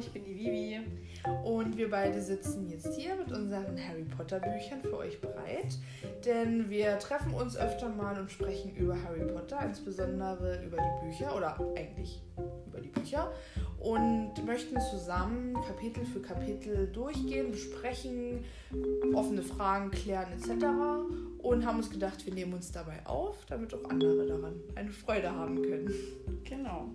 ich bin die Vivi. Und wir beide sitzen jetzt hier mit unseren Harry Potter Büchern für euch bereit. Denn wir treffen uns öfter mal und sprechen über Harry Potter, insbesondere über die Bücher oder eigentlich über die Bücher. Und möchten zusammen Kapitel für Kapitel durchgehen, besprechen, offene Fragen klären etc. Und haben uns gedacht, wir nehmen uns dabei auf, damit auch andere daran eine Freude haben können. Genau.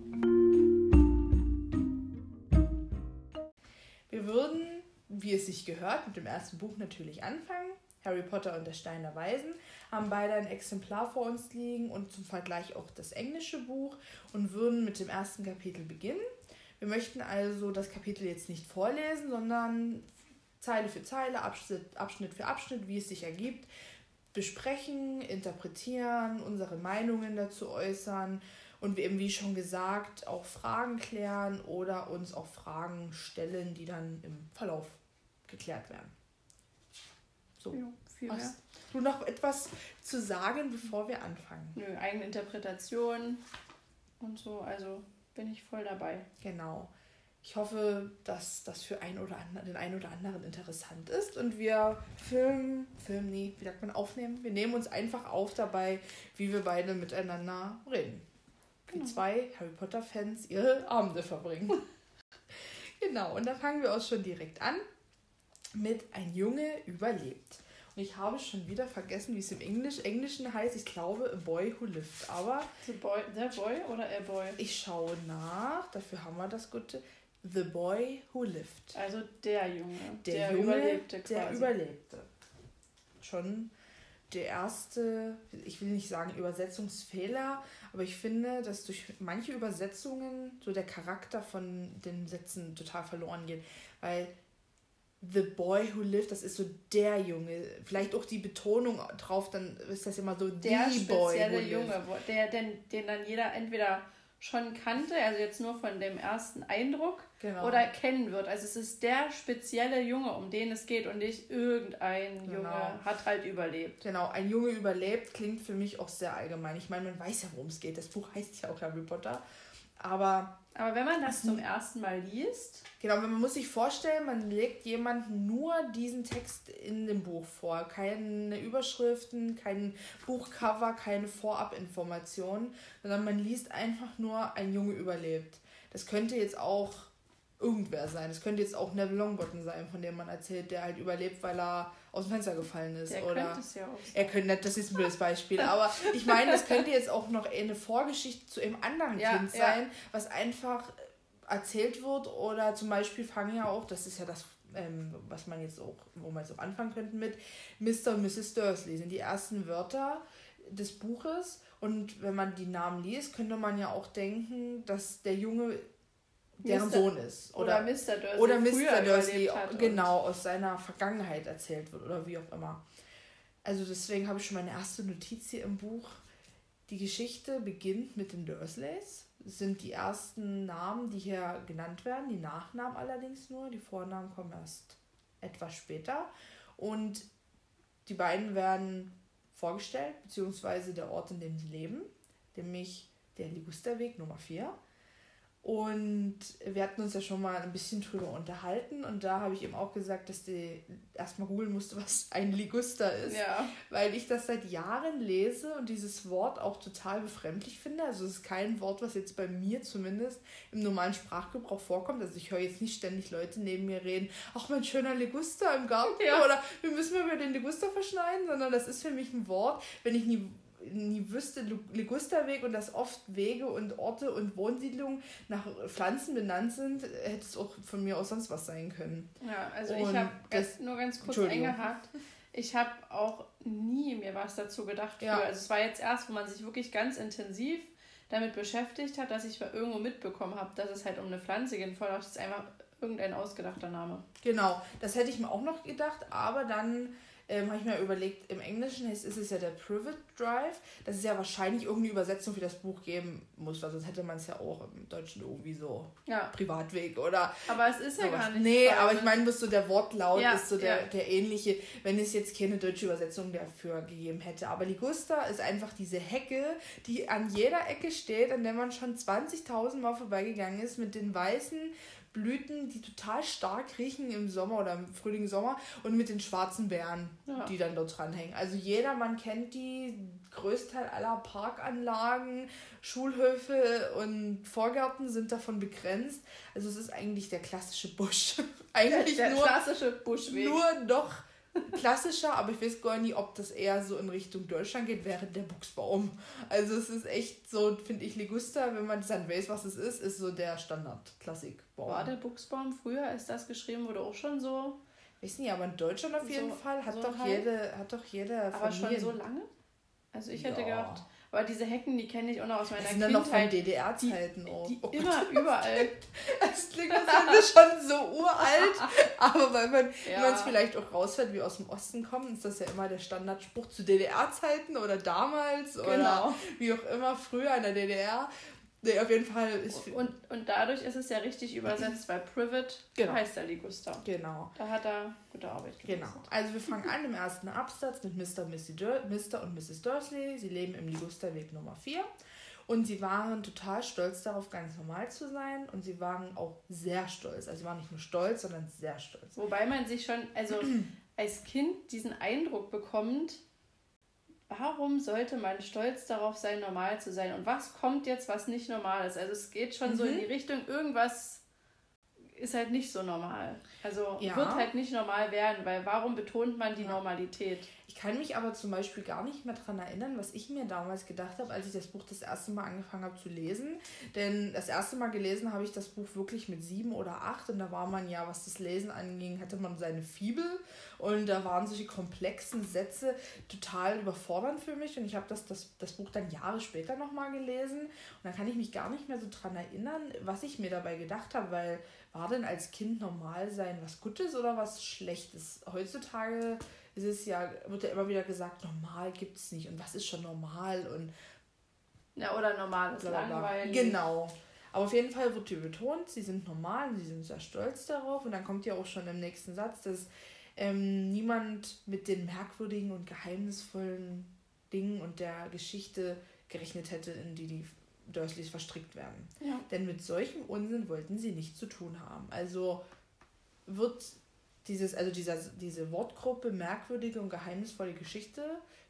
Wie es sich gehört, mit dem ersten Buch natürlich anfangen. Harry Potter und der Stein der Weisen haben beide ein Exemplar vor uns liegen und zum Vergleich auch das englische Buch und würden mit dem ersten Kapitel beginnen. Wir möchten also das Kapitel jetzt nicht vorlesen, sondern Zeile für Zeile, Abschnitt, Abschnitt für Abschnitt, wie es sich ergibt, besprechen, interpretieren, unsere Meinungen dazu äußern und eben, wie schon gesagt, auch Fragen klären oder uns auch Fragen stellen, die dann im Verlauf geklärt werden. So. Jo, viel mehr. Hast du noch etwas zu sagen, bevor wir anfangen? Nö, eigene Interpretation und so, also bin ich voll dabei. Genau. Ich hoffe, dass das für ein oder andre, den einen oder anderen interessant ist und wir filmen, filmen nie, wie sagt man, aufnehmen. Wir nehmen uns einfach auf dabei, wie wir beide miteinander reden. Wie Genau. zwei Harry Potter-Fans ihre Abende verbringen. genau, und da fangen wir auch schon direkt an mit Ein Junge überlebt. Und ich habe schon wieder vergessen, wie es im Englisch, Englischen heißt. Ich glaube, A Boy Who Lived. Aber The Boy, der Boy oder er Boy? ich schaue nach, dafür haben wir das Gute. The Boy Who Lived. Also der Junge, Der, der, Junge, überlebte quasi. der überlebte. Schon der erste, ich will nicht sagen Übersetzungsfehler, aber ich finde, dass durch manche Übersetzungen so der Charakter von den Sätzen total verloren geht. Weil The Boy Who Lived, das ist so der Junge. Vielleicht auch die Betonung drauf, dann ist das immer so der die Boy spezielle Who Lived. Junge, wo- der, den, den dann jeder entweder schon kannte, also jetzt nur von dem ersten Eindruck, Genau. oder kennen wird. Also es ist der spezielle Junge, um den es geht und nicht irgendein Genau. Junge hat halt überlebt. Genau, ein Junge überlebt klingt für mich auch sehr allgemein. Ich meine, man weiß ja, worum es geht. Das Buch heißt ja auch Harry Potter. Aber Aber wenn man das zum ersten Mal liest, genau, man muss sich vorstellen, man legt jemandem nur diesen Text in dem Buch vor. Keine Überschriften, kein Buchcover, keine Vorabinformationen, sondern man liest einfach nur, ein Junge überlebt. Das könnte jetzt auch irgendwer sein. Das könnte jetzt auch Neville Longbottom sein, von dem man erzählt, der halt überlebt, weil er aus dem Fenster gefallen ist. der oder könnte es ja auch. er könnte, das ist ein blödes Beispiel, aber ich meine, das könnte jetzt auch noch eine Vorgeschichte zu einem anderen Ja, Kind ja. sein, was einfach erzählt wird oder zum Beispiel fangen ja auch, das ist ja das, ähm, was man jetzt auch, wo man jetzt auch anfangen könnte mit Mr. und Mrs. Dursley, sind die ersten Wörter des Buches und wenn man die Namen liest, könnte man ja auch denken, dass der Junge deren Mr. Sohn ist. Oder, Mr. Dursley. Oder Mr. Dursley, genau, aus seiner Vergangenheit erzählt wird oder wie auch immer. Also deswegen habe ich schon meine erste Notiz hier im Buch. Die Geschichte beginnt mit den Dursleys. Sind die ersten Namen, die hier genannt werden, die Nachnamen allerdings nur. Die Vornamen kommen erst etwas später. Und die beiden werden vorgestellt, beziehungsweise der Ort, in dem sie leben, nämlich der Ligusterweg Nummer 4. Und wir hatten uns ja schon mal ein bisschen drüber unterhalten und da habe ich eben auch gesagt, dass die erstmal googeln musste, was ein Liguster ist, Ja, weil ich das seit Jahren lese und dieses Wort auch total befremdlich finde. Also es ist kein Wort, was jetzt bei mir zumindest im normalen Sprachgebrauch vorkommt. Also ich höre jetzt nicht ständig Leute neben mir reden, ach mein schöner Liguster im Garten Ja. oder wir müssen mal über den Liguster verschneiden, sondern das ist für mich ein Wort, wenn ich nie nie wüsste, Ligusterweg und dass oft Wege und Orte und Wohnsiedlungen nach Pflanzen benannt sind, hätte es auch von mir aus sonst was sein können. ja also Und ich habe nur ganz kurz eingehakt. Ich habe auch nie mir was dazu gedacht. Ja. Also es war jetzt erst, wo man sich wirklich ganz intensiv damit beschäftigt hat, dass ich irgendwo mitbekommen habe, dass es halt um eine Pflanze geht. Vorher dachte ich, das ist einfach irgendein ausgedachter Name. Genau, das hätte ich mir auch noch gedacht, aber dann ähm, habe ich mir überlegt, im Englischen heißt, ist es ja der Private Drive. Das ist ja wahrscheinlich irgendeine Übersetzung für das Buch geben muss, weil sonst hätte man es ja auch im Deutschen irgendwie so Ja, Privatweg oder aber es ist ja sowas. gar nicht. Nee, aber ich ne? meine, bloß so der Wortlaut Ja, ist so der, ja. der ähnliche, wenn es jetzt keine deutsche Übersetzung dafür gegeben hätte. Aber Ligusta ist einfach diese Hecke, die an jeder Ecke steht, an der man schon 20.000 Mal vorbeigegangen ist, mit den weißen Blüten, die total stark riechen im Sommer oder im Frühling, Sommer und mit den schwarzen Beeren, ja. die dann dort dranhängen. Also jeder, man kennt die, Größteil aller Parkanlagen, Schulhöfe und Vorgärten sind davon begrenzt. Also es ist eigentlich der klassische Busch. eigentlich der, der nur, klassische Buschweg. Nur noch klassischer, aber ich weiß gar nicht, ob das eher so in Richtung Deutschland geht, während der Buchsbaum. Also es ist echt so, finde ich, Ligusta, wenn man dann weiß, was es ist, ist so der Standard-Klassikbaum. War der Buchsbaum früher, als das geschrieben wurde, auch schon so? Weiß nicht, aber in Deutschland auf jeden so, Fall hat, so doch halt, jede, hat doch jede Aber Familien. schon so lange? Also ich hätte ja. gedacht, aber diese Hecken, die kenne ich auch noch aus meiner das sind Kindheit. Dann noch von DDR-Zeiten auch. Die, die oh immer überall. Es klingt, als schon so uralt. aber weil man, ja. wenn man es vielleicht auch rausfällt, wie aus dem Osten kommen, ist das ja immer der Standardspruch zu DDR-Zeiten oder damals genau. oder wie auch immer früher in der DDR. Nee, auf jeden Fall ist. Und, und dadurch ist es ja richtig übersetzt, weil Privet genau. heißt der Ligusta. Genau. Da hat er gute Arbeit gemacht. Genau. Also wir fangen an im ersten Absatz mit Mr. Mr. und Mrs. Dursley. Sie leben im Ligusterweg Nummer 4. Und sie waren total stolz darauf, ganz normal zu sein. Und sie waren auch sehr stolz. Also sie waren nicht nur stolz, sondern sehr stolz. Wobei man sich schon, also als Kind diesen Eindruck bekommt, warum sollte man stolz darauf sein, normal zu sein? Und was kommt jetzt, was nicht normal ist? Also es geht schon mhm. so in mhm. die Richtung, irgendwas ist halt nicht so normal. Also ja. wird halt nicht normal werden, weil warum betont man die ja. Normalität? Ich kann mich aber zum Beispiel gar nicht mehr daran erinnern, was ich mir damals gedacht habe, als ich das Buch das erste Mal angefangen habe zu lesen. Denn das erste Mal gelesen habe ich das Buch wirklich mit sieben oder acht und da war man ja, was das Lesen anging, hatte man seine Fibel und da waren solche komplexen Sätze total überfordernd für mich und ich habe das, das, das Buch dann Jahre später nochmal gelesen und da kann ich mich gar nicht mehr so dran erinnern, was ich mir dabei gedacht habe, weil war denn als Kind normal sein was Gutes oder was Schlechtes? Heutzutage ist es ja, wird ja immer wieder gesagt, normal gibt es nicht und was ist schon normal und ja, oder normal ist langweilig. Genau. Aber auf jeden Fall wird hier betont, sie sind normal und sie sind sehr stolz darauf. Und dann kommt ja auch schon im nächsten Satz, dass ähm, niemand mit den merkwürdigen und geheimnisvollen Dingen und der Geschichte gerechnet hätte, in die die Dursleys verstrickt werden. Ja. Denn mit solchem Unsinn wollten sie nichts zu tun haben. Also wird dieses, also dieser, diese Wortgruppe merkwürdige und geheimnisvolle Geschichte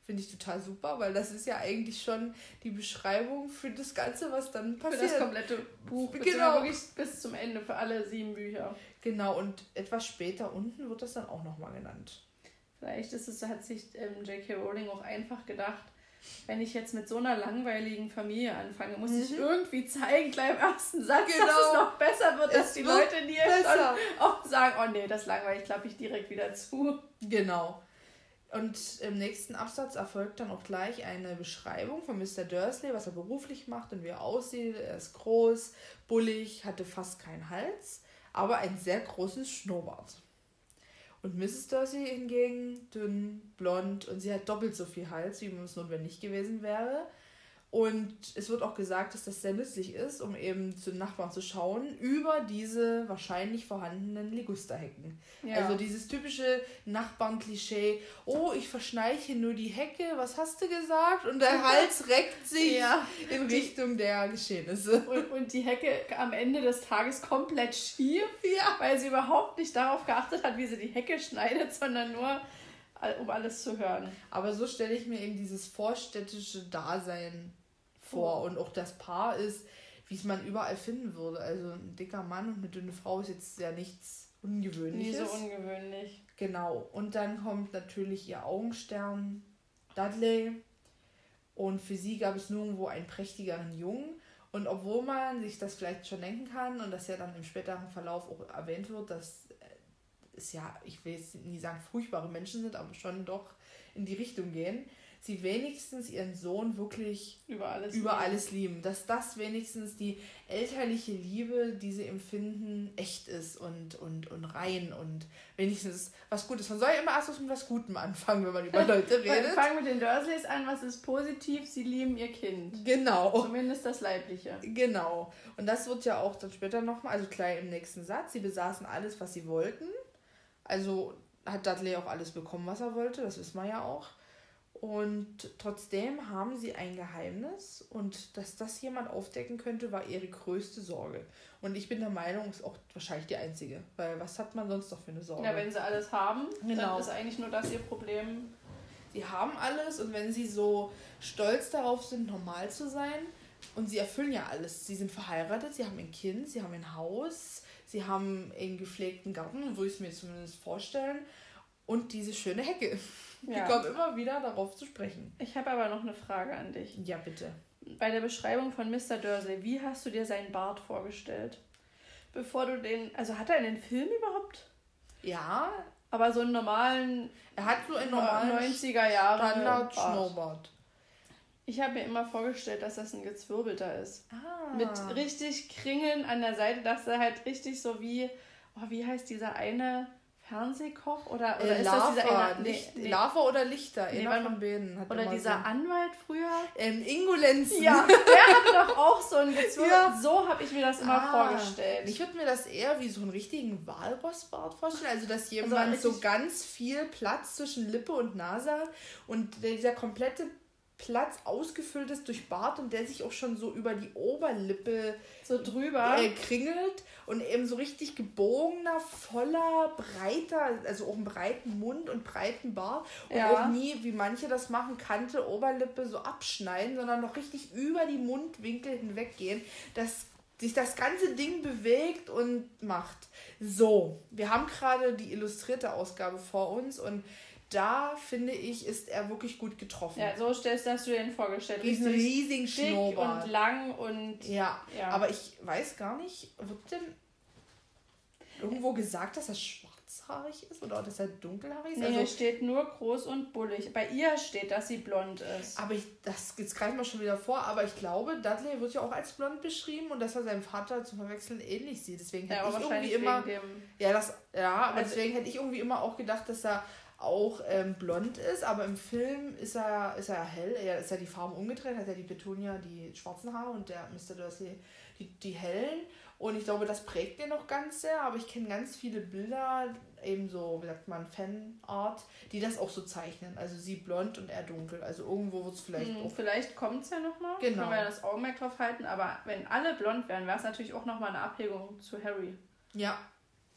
finde ich total super, weil das ist ja eigentlich schon die Beschreibung für das Ganze, was dann passiert. Für das komplette Buch, genau. bis zum Ende für alle sieben Bücher. Genau, und etwas später unten wird das dann auch nochmal genannt. Vielleicht ist es, hat sich ähm, J.K. Rowling auch einfach gedacht, wenn ich jetzt mit so einer langweiligen Familie anfange, muss mhm. ich irgendwie zeigen, gleich im ersten Satz, genau. dass es noch besser wird, dass es die Leute nie auch sagen, oh nee, das langweilig, klappe ich direkt wieder zu. Genau. Und im nächsten Absatz erfolgt dann auch gleich eine Beschreibung von Mr. Dursley, was er beruflich macht und wie er aussieht. Er ist groß, bullig, hatte fast keinen Hals, aber ein sehr großes Schnurrbart. Und Mrs. Darcy hingegen dünn, blond und sie hat doppelt so viel Hals, wie es notwendig gewesen wäre. Und es wird auch gesagt, dass das sehr nützlich ist, um eben zu den Nachbarn zu schauen, über diese wahrscheinlich vorhandenen Ligusterhecken. Ja. Also dieses typische Nachbarn-Klischee, oh, ich verschneiche nur die Hecke, was hast du gesagt? Und der Hals reckt sich ja. in Richtung der Geschehnisse. Und, und die Hecke am Ende des Tages komplett schief, ja. weil sie überhaupt nicht darauf geachtet hat, wie sie die Hecke schneidet, sondern nur um alles zu hören. Aber so stelle ich mir eben dieses vorstädtische Dasein vor. Und auch das Paar ist, wie es man überall finden würde. Also ein dicker Mann und eine dünne Frau ist jetzt ja nichts Ungewöhnliches. Nie so ungewöhnlich. Genau. Und dann kommt natürlich ihr Augenstern Dudley. Und für sie gab es nirgendwo einen prächtigeren Jungen. Und obwohl man sich das vielleicht schon denken kann und das ja dann im späteren Verlauf auch erwähnt wird, dass es ja, ich will jetzt nie sagen, furchtbare Menschen sind, aber schon doch in die Richtung gehen, sie wenigstens ihren Sohn wirklich über alles, über lieben. alles lieben. Dass das wenigstens die elterliche Liebe, die sie empfinden, echt ist und, und, und rein und wenigstens was Gutes. Man soll ja immer erst mit was Gutem anfangen, wenn man über Leute redet. Fangen mit den Dursleys an, was ist positiv? Sie lieben ihr Kind. Genau. Zumindest das Leibliche. Genau. Und das wird ja auch dann später nochmal, also gleich im nächsten Satz, sie besaßen alles, was sie wollten. Also hat Dudley auch alles bekommen, was er wollte, das wissen wir ja auch. Und trotzdem haben sie ein Geheimnis und dass das jemand aufdecken könnte, war ihre größte Sorge. Und ich bin der Meinung, ist auch wahrscheinlich die einzige. Weil was hat man sonst noch für eine Sorge? Ja, wenn sie alles haben, genau. dann ist eigentlich nur das ihr Problem. Sie haben alles und wenn sie so stolz darauf sind, normal zu sein, und sie erfüllen ja alles. Sie sind verheiratet, sie haben ein Kind, sie haben ein Haus, sie haben einen gepflegten Garten, wo ich es mir zumindest vorstellen. Und diese schöne Hecke. Ja. Wir kommen immer wieder darauf zu sprechen. Ich habe aber noch eine Frage an dich. Ja, bitte. Bei der Beschreibung von Mr. Dursley, wie hast du dir seinen Bart vorgestellt? Bevor du den. Also hat er einen Film überhaupt? Ja. Aber so einen normalen. Er hat so einen normalen 90er Jahre. Standard Schnurrbart. Ich habe mir immer vorgestellt, dass das ein gezwirbelter ist. Ah. Mit richtig Kringeln an der Seite, dass er halt richtig so wie. Oh, wie heißt dieser eine Fernsehkoch oder, oder äh, ist Lava, das dieser eine, nee. Lava oder Lichter, nee, einer von beiden. Hat oder dieser so. Anwalt früher. Ähm, Ingolenzen. Ja, der hat doch auch so ein Gezwirn. Ja. So habe ich mir das immer ah, vorgestellt. Ich würde mir das eher wie so einen richtigen Walrossbart vorstellen. Also, dass also jemand also so ganz viel Platz zwischen Lippe und Nase hat und dieser komplette Platz ausgefüllt ist durch Bart und der sich auch schon so über die Oberlippe so drüber äh, kringelt und eben so richtig gebogener, voller, breiter, also auch einen breiten Mund und breiten Bart und ja. auch nie, wie manche das machen, Kante, Oberlippe so abschneiden, sondern noch richtig über die Mundwinkel hinweggehen, dass sich das ganze Ding bewegt und macht. So, wir haben gerade die illustrierte Ausgabe vor uns und da finde ich, ist er wirklich gut getroffen. Ja, so stellst hast du dir ihn vorgestellt. Diesen riesigen Schnurrbart. und lang und. Ja, ja, aber ich weiß gar nicht, wird denn irgendwo gesagt, dass er schwarzhaarig ist oder dass er dunkelhaarig ist? Nee, also, steht nur groß und bullig. Bei ihr steht, dass sie blond ist. Aber ich, das jetzt greifen wir schon wieder vor, aber ich glaube, Dudley wird ja auch als blond beschrieben und dass er seinem Vater zum Verwechseln ähnlich sieht. Deswegen hätte ja, ich irgendwie immer. Ja, das, ja, aber also, deswegen hätte ich irgendwie immer auch gedacht, dass er auch ähm, blond ist, aber im Film ist er, ist er hell. Er ist ja die Farben umgedreht, hat ja die Petunia die schwarzen Haare und der Mr. Dursley die, die hellen. Und ich glaube, das prägt den noch ganz sehr, aber ich kenne ganz viele Bilder, eben so, wie sagt man, Fanart, die das auch so zeichnen. Also sie blond und er dunkel. Also irgendwo wird es vielleicht hm, auch. Vielleicht kommt es ja nochmal. Genau. Können wir ja das Augenmerk drauf halten, aber wenn alle blond wären, wäre es natürlich auch nochmal eine Abhägung zu Harry. Ja,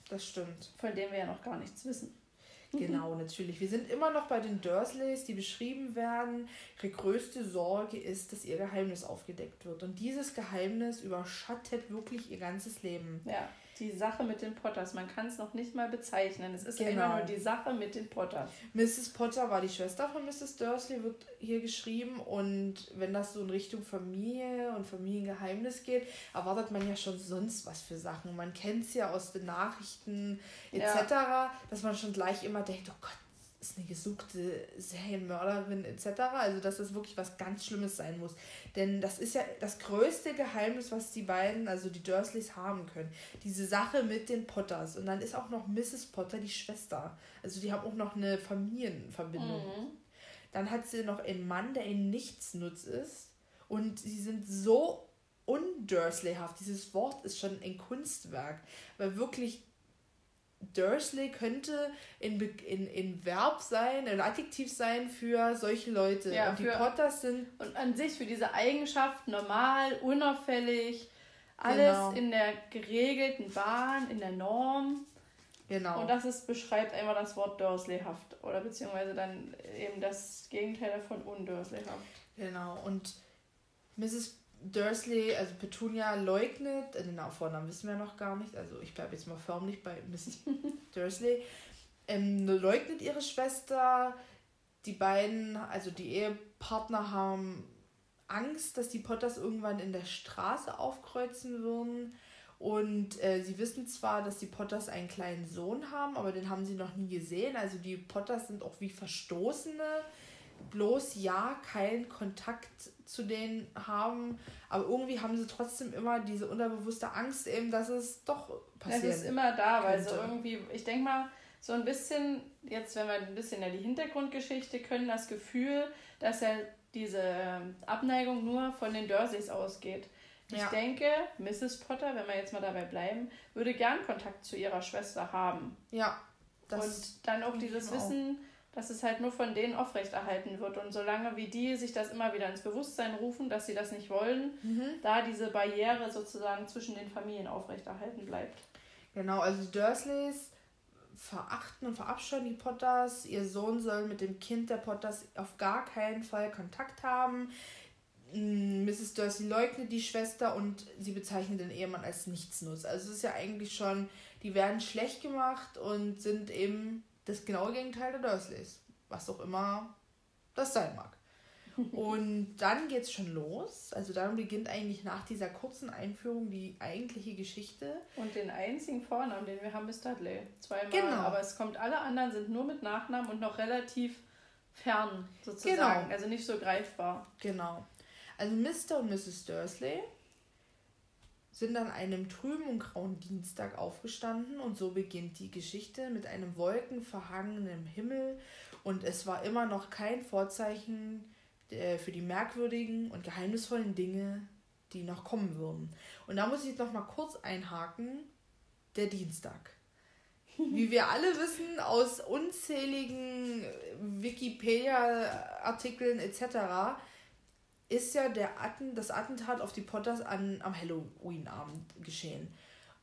das stimmt. Von dem wir ja noch gar nichts wissen. Genau, natürlich. Wir sind immer noch bei den Dursleys, die beschrieben werden. Ihre größte Sorge ist, dass ihr Geheimnis aufgedeckt wird. Und dieses Geheimnis überschattet wirklich ihr ganzes Leben. Ja die Sache mit den Potters. Man kann es noch nicht mal bezeichnen. Es ist genau. immer nur die Sache mit den Potters. Mrs. Potter war die Schwester von Mrs. Dursley, wird hier geschrieben. Und wenn das so in Richtung Familie und Familiengeheimnis geht, erwartet man ja schon sonst was für Sachen. Man kennt es ja aus den Nachrichten etc., ja. dass man schon gleich immer denkt, oh Gott, ist eine gesuchte Serienmörderin etc. Also dass das wirklich was ganz Schlimmes sein muss. Denn das ist ja das größte Geheimnis, was die beiden, also die Dursleys, haben können. Diese Sache mit den Potters. Und dann ist auch noch Mrs. Potter die Schwester. Also die haben auch noch eine Familienverbindung. Mhm. Dann hat sie noch einen Mann, der ein Nichtsnutz ist. Und sie sind so undursleyhaft. Dieses Wort ist schon ein Kunstwerk. Weil wirklich Dursley könnte in, in, in Verb sein, ein Adjektiv sein für solche Leute. Ja, und die Potters sind. Und an sich für diese Eigenschaft normal, unauffällig, alles genau. in der geregelten Bahn, in der Norm. Genau. Und das ist, beschreibt einfach das Wort Dursleyhaft. Oder beziehungsweise dann eben das Gegenteil davon undursleyhaft. Genau. Und Mrs. Dursley, also Petunia, leugnet, äh, den Vornamen wissen wir noch gar nicht, also ich bleibe jetzt mal förmlich bei Mrs. Dursley, ähm, leugnet ihre Schwester. Die beiden, also die Ehepartner, haben Angst, dass die Potters irgendwann in der Straße aufkreuzen würden. Und äh, sie wissen zwar, dass die Potters einen kleinen Sohn haben, aber den haben sie noch nie gesehen. Also die Potters sind auch wie Verstoßene bloß ja keinen Kontakt zu denen haben, aber irgendwie haben sie trotzdem immer diese unterbewusste Angst eben, dass es doch passiert. Es ist immer da, weil so irgendwie, ich denke mal, so ein bisschen, jetzt wenn wir ein bisschen ja die Hintergrundgeschichte können, das Gefühl, dass ja diese ähm, Abneigung nur von den Dursleys ausgeht. Ich ja. denke, Mrs. Potter, wenn wir jetzt mal dabei bleiben, würde gern Kontakt zu ihrer Schwester haben. Ja. und dann auch dieses Wissen, dass es halt nur von denen aufrechterhalten wird. Und solange wie die sich das immer wieder ins Bewusstsein rufen, dass sie das nicht wollen, mhm. da diese Barriere sozusagen zwischen den Familien aufrechterhalten bleibt. Genau, also die Dursleys verachten und verabscheuen die Potters. Ihr Sohn soll mit dem Kind der Potters auf gar keinen Fall Kontakt haben. Mrs. Mm, Dursley leugnet die Schwester und sie bezeichnet den Ehemann als Nichtsnutz. Also es ist ja eigentlich schon, die werden schlecht gemacht und sind eben das genaue Gegenteil der Dursleys. Was auch immer das sein mag. Und dann geht es schon los. Also dann beginnt eigentlich nach dieser kurzen Einführung die eigentliche Geschichte. Und den einzigen Vornamen, den wir haben, ist Dudley. Zweimal. Genau. Aber es kommt, alle anderen sind nur mit Nachnamen und noch relativ fern sozusagen. Genau. Also nicht so greifbar. Genau. Also Mr. und Mrs. Dursley sind an einem trüben und grauen Dienstag aufgestanden und so beginnt die Geschichte mit einem wolkenverhangenen Himmel und es war immer noch kein Vorzeichen äh, für die merkwürdigen und geheimnisvollen Dinge, die noch kommen würden. Und da muss ich jetzt noch mal kurz einhaken, der Dienstag. Wie wir alle wissen aus unzähligen Wikipedia-Artikeln etc., ist ja der Atten, das Attentat auf die Potters an, am Halloween-Abend geschehen.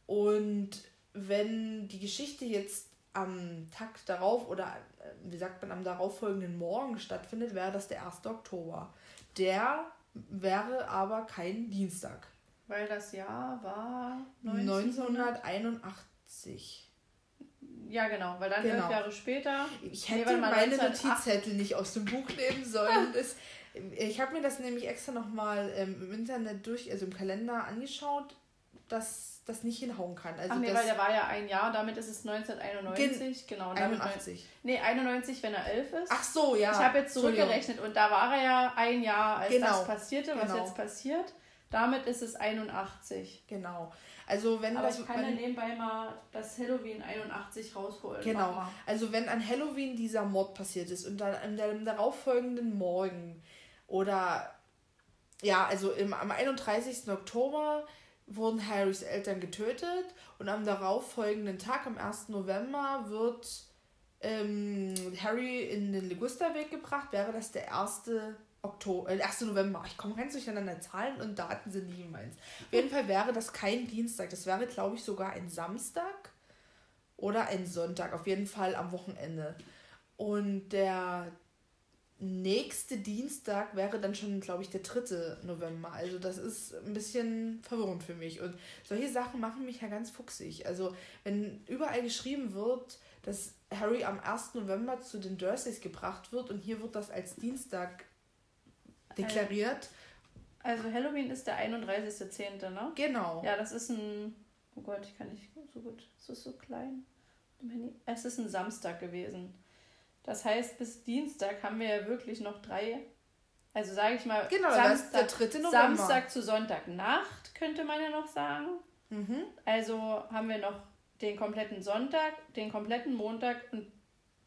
Und wenn die Geschichte jetzt am Tag darauf oder äh, wie sagt man am darauffolgenden Morgen stattfindet, wäre das der 1. Oktober. Der wäre aber kein Dienstag. Weil das Jahr war 1981. Ja, genau, weil dann genau. elf Jahre später. Ich hätte nee, meine Notizzettel nicht aus dem Buch nehmen sollen. Das, ich habe mir das nämlich extra nochmal ähm, im Internet durch, also im Kalender angeschaut, dass das nicht hinhauen kann. Also Ach nee, weil der war ja ein Jahr, damit ist es 1991. Gen genau. 81. Nee, 91, wenn er elf ist. Ach so, ja. Ich habe jetzt zurückgerechnet und da war er ja ein Jahr, als genau. das passierte, was genau. jetzt passiert. Damit ist es 81. Genau. Also wenn Aber das, ich kann wenn, ja nebenbei mal das Halloween 81 rausholen. Genau. Also wenn an Halloween dieser Mord passiert ist und dann am darauffolgenden Morgen oder ja, also im, am 31. Oktober wurden Harrys Eltern getötet und am darauffolgenden Tag, am 1. November, wird ähm, Harry in den Ligusterweg gebracht. Wäre das der 1. Oktober, äh, 1. November. Ich komme ganz durcheinander. Zahlen und Daten sind nie meins. Auf jeden Fall wäre das kein Dienstag. Das wäre, glaube ich, sogar ein Samstag oder ein Sonntag. Auf jeden Fall am Wochenende. Und der nächste Dienstag wäre dann schon, glaube ich, der 3. November. Also das ist ein bisschen verwirrend für mich. Und solche Sachen machen mich ja ganz fuchsig. Also wenn überall geschrieben wird, dass Harry am 1. November zu den Dursleys gebracht wird und hier wird das als Dienstag deklariert. Also Halloween ist der 31.10., ne? Genau. Ja, das ist ein... Oh Gott, ich kann nicht so gut... Es ist so klein. Es ist ein Samstag gewesen. Das heißt, bis Dienstag haben wir ja wirklich noch drei, also sage ich mal, genau, Samstag, der 3. Samstag zu Sonntagnacht, könnte man ja noch sagen. Mhm. Also haben wir noch den kompletten Sonntag, den kompletten Montag und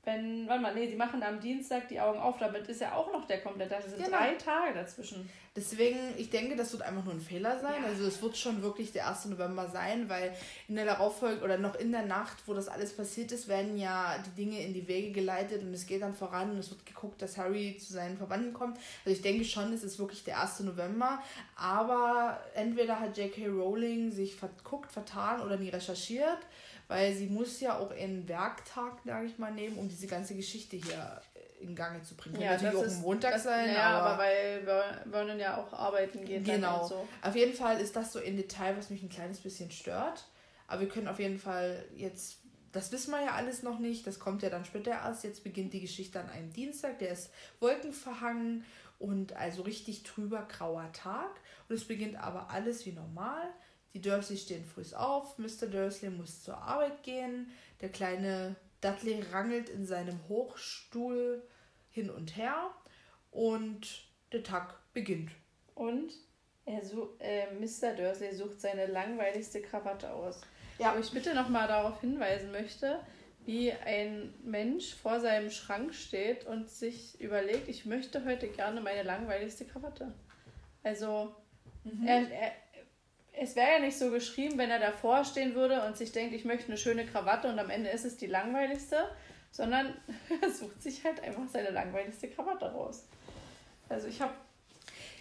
wenn, warte mal, nee, sie machen am Dienstag die Augen auf, damit ist ja auch noch der komplette Tag. Das sind genau. drei Tage dazwischen. Deswegen, ich denke, das wird einfach nur ein Fehler sein. Ja. Also es wird schon wirklich der 1. November sein, weil in der darauffolgenden oder noch in der Nacht, wo das alles passiert ist, werden ja die Dinge in die Wege geleitet und es geht dann voran und es wird geguckt, dass Harry zu seinen Verwandten kommt. Also ich denke schon, es ist wirklich der 1. November. Aber entweder hat J.K. Rowling sich verguckt, vertan oder nie recherchiert weil sie muss ja auch einen Werktag, sage ich mal, nehmen, um diese ganze Geschichte hier in Gang zu bringen. Ja, Kann natürlich auch ein Montag das, sein. Ja, aber, aber weil Vernon ja auch arbeiten geht. Genau. So. Auf jeden Fall ist das so ein Detail, was mich ein kleines bisschen stört. Aber wir können auf jeden Fall jetzt, das wissen wir ja alles noch nicht, das kommt ja dann später erst. Jetzt beginnt die Geschichte an einem Dienstag, der ist wolkenverhangen und also richtig trüber grauer Tag. Und es beginnt aber alles wie normal. Die Dursley stehen früh auf, Mr. Dursley muss zur Arbeit gehen, der kleine Dudley rangelt in seinem Hochstuhl hin und her und der Tag beginnt. Und er such, äh, Mr. Dursley sucht seine langweiligste Krawatte aus. Ja. Wo ich bitte nochmal darauf hinweisen möchte, wie ein Mensch vor seinem Schrank steht und sich überlegt, ich möchte heute gerne meine langweiligste Krawatte. Also, mhm. er, er, es wäre ja nicht so geschrieben, wenn er davor stehen würde und sich denkt, ich möchte eine schöne Krawatte und am Ende ist es die langweiligste, sondern er sucht sich halt einfach seine langweiligste Krawatte raus. Also ich habe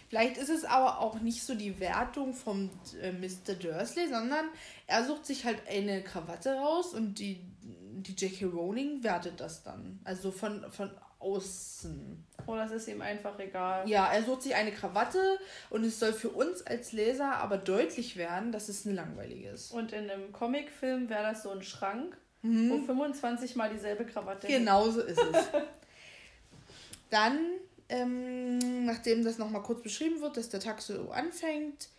Vielleicht ist es aber auch nicht so die Wertung vom äh, Mr. Dursley, sondern er sucht sich halt eine Krawatte raus und die, die J.K. Rowling wertet das dann. Also von, von außen. Oder es ist ihm einfach egal. Ja, er sucht sich eine Krawatte und es soll für uns als Leser aber deutlich werden, dass es eine langweilige ist. Und in einem Comicfilm wäre das so ein Schrank, mhm. wo 25 mal dieselbe Krawatte Genau so ist es. Dann ähm, nachdem das nochmal kurz beschrieben wird, dass der Tag so anfängt,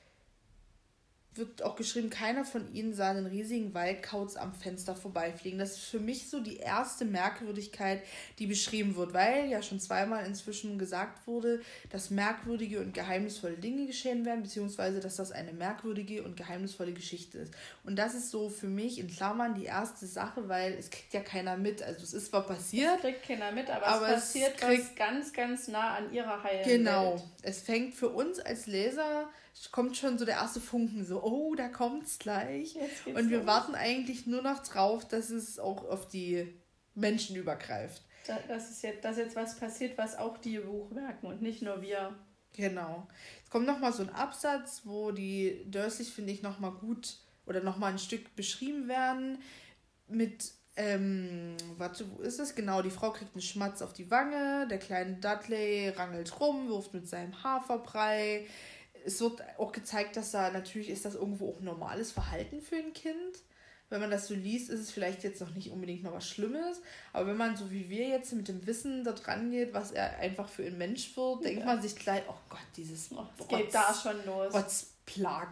wird auch geschrieben, keiner von ihnen sah einen riesigen Waldkauz am Fenster vorbeifliegen. Das ist für mich so die erste Merkwürdigkeit, die beschrieben wird, weil ja schon zweimal inzwischen gesagt wurde, dass merkwürdige und geheimnisvolle Dinge geschehen werden, beziehungsweise dass das eine merkwürdige und geheimnisvolle Geschichte ist. Und das ist so für mich in Klammern die erste Sache, weil es kriegt ja keiner mit. Also es ist zwar passiert. Es kriegt keiner mit, aber, aber es passiert es kriegt, was ganz, ganz nah an ihrer Heilung. Genau. Welt. Es fängt für uns als Leser kommt schon so der erste Funken, so, oh, da kommt's gleich. Und wir los. warten eigentlich nur noch drauf, dass es auch auf die Menschen übergreift. Da, dass, ist jetzt, dass jetzt was passiert, was auch die Buch merken und nicht nur wir. Genau. Es kommt nochmal so ein Absatz, wo die Dursleys, finde ich, nochmal gut oder nochmal ein Stück beschrieben werden mit ähm, warte, wo ist es? Genau, die Frau kriegt einen Schmatz auf die Wange, der kleine Dudley rangelt rum, wirft mit seinem Haferbrei, es wird auch gezeigt, dass da natürlich ist das irgendwo auch normales Verhalten für ein Kind. Wenn man das so liest, ist es vielleicht jetzt noch nicht unbedingt noch was Schlimmes. Aber wenn man so wie wir jetzt mit dem Wissen da dran geht, was er einfach für ein Mensch wird, denkt man sich gleich, oh Gott, dieses oh, es geht da schon los. Rotzplag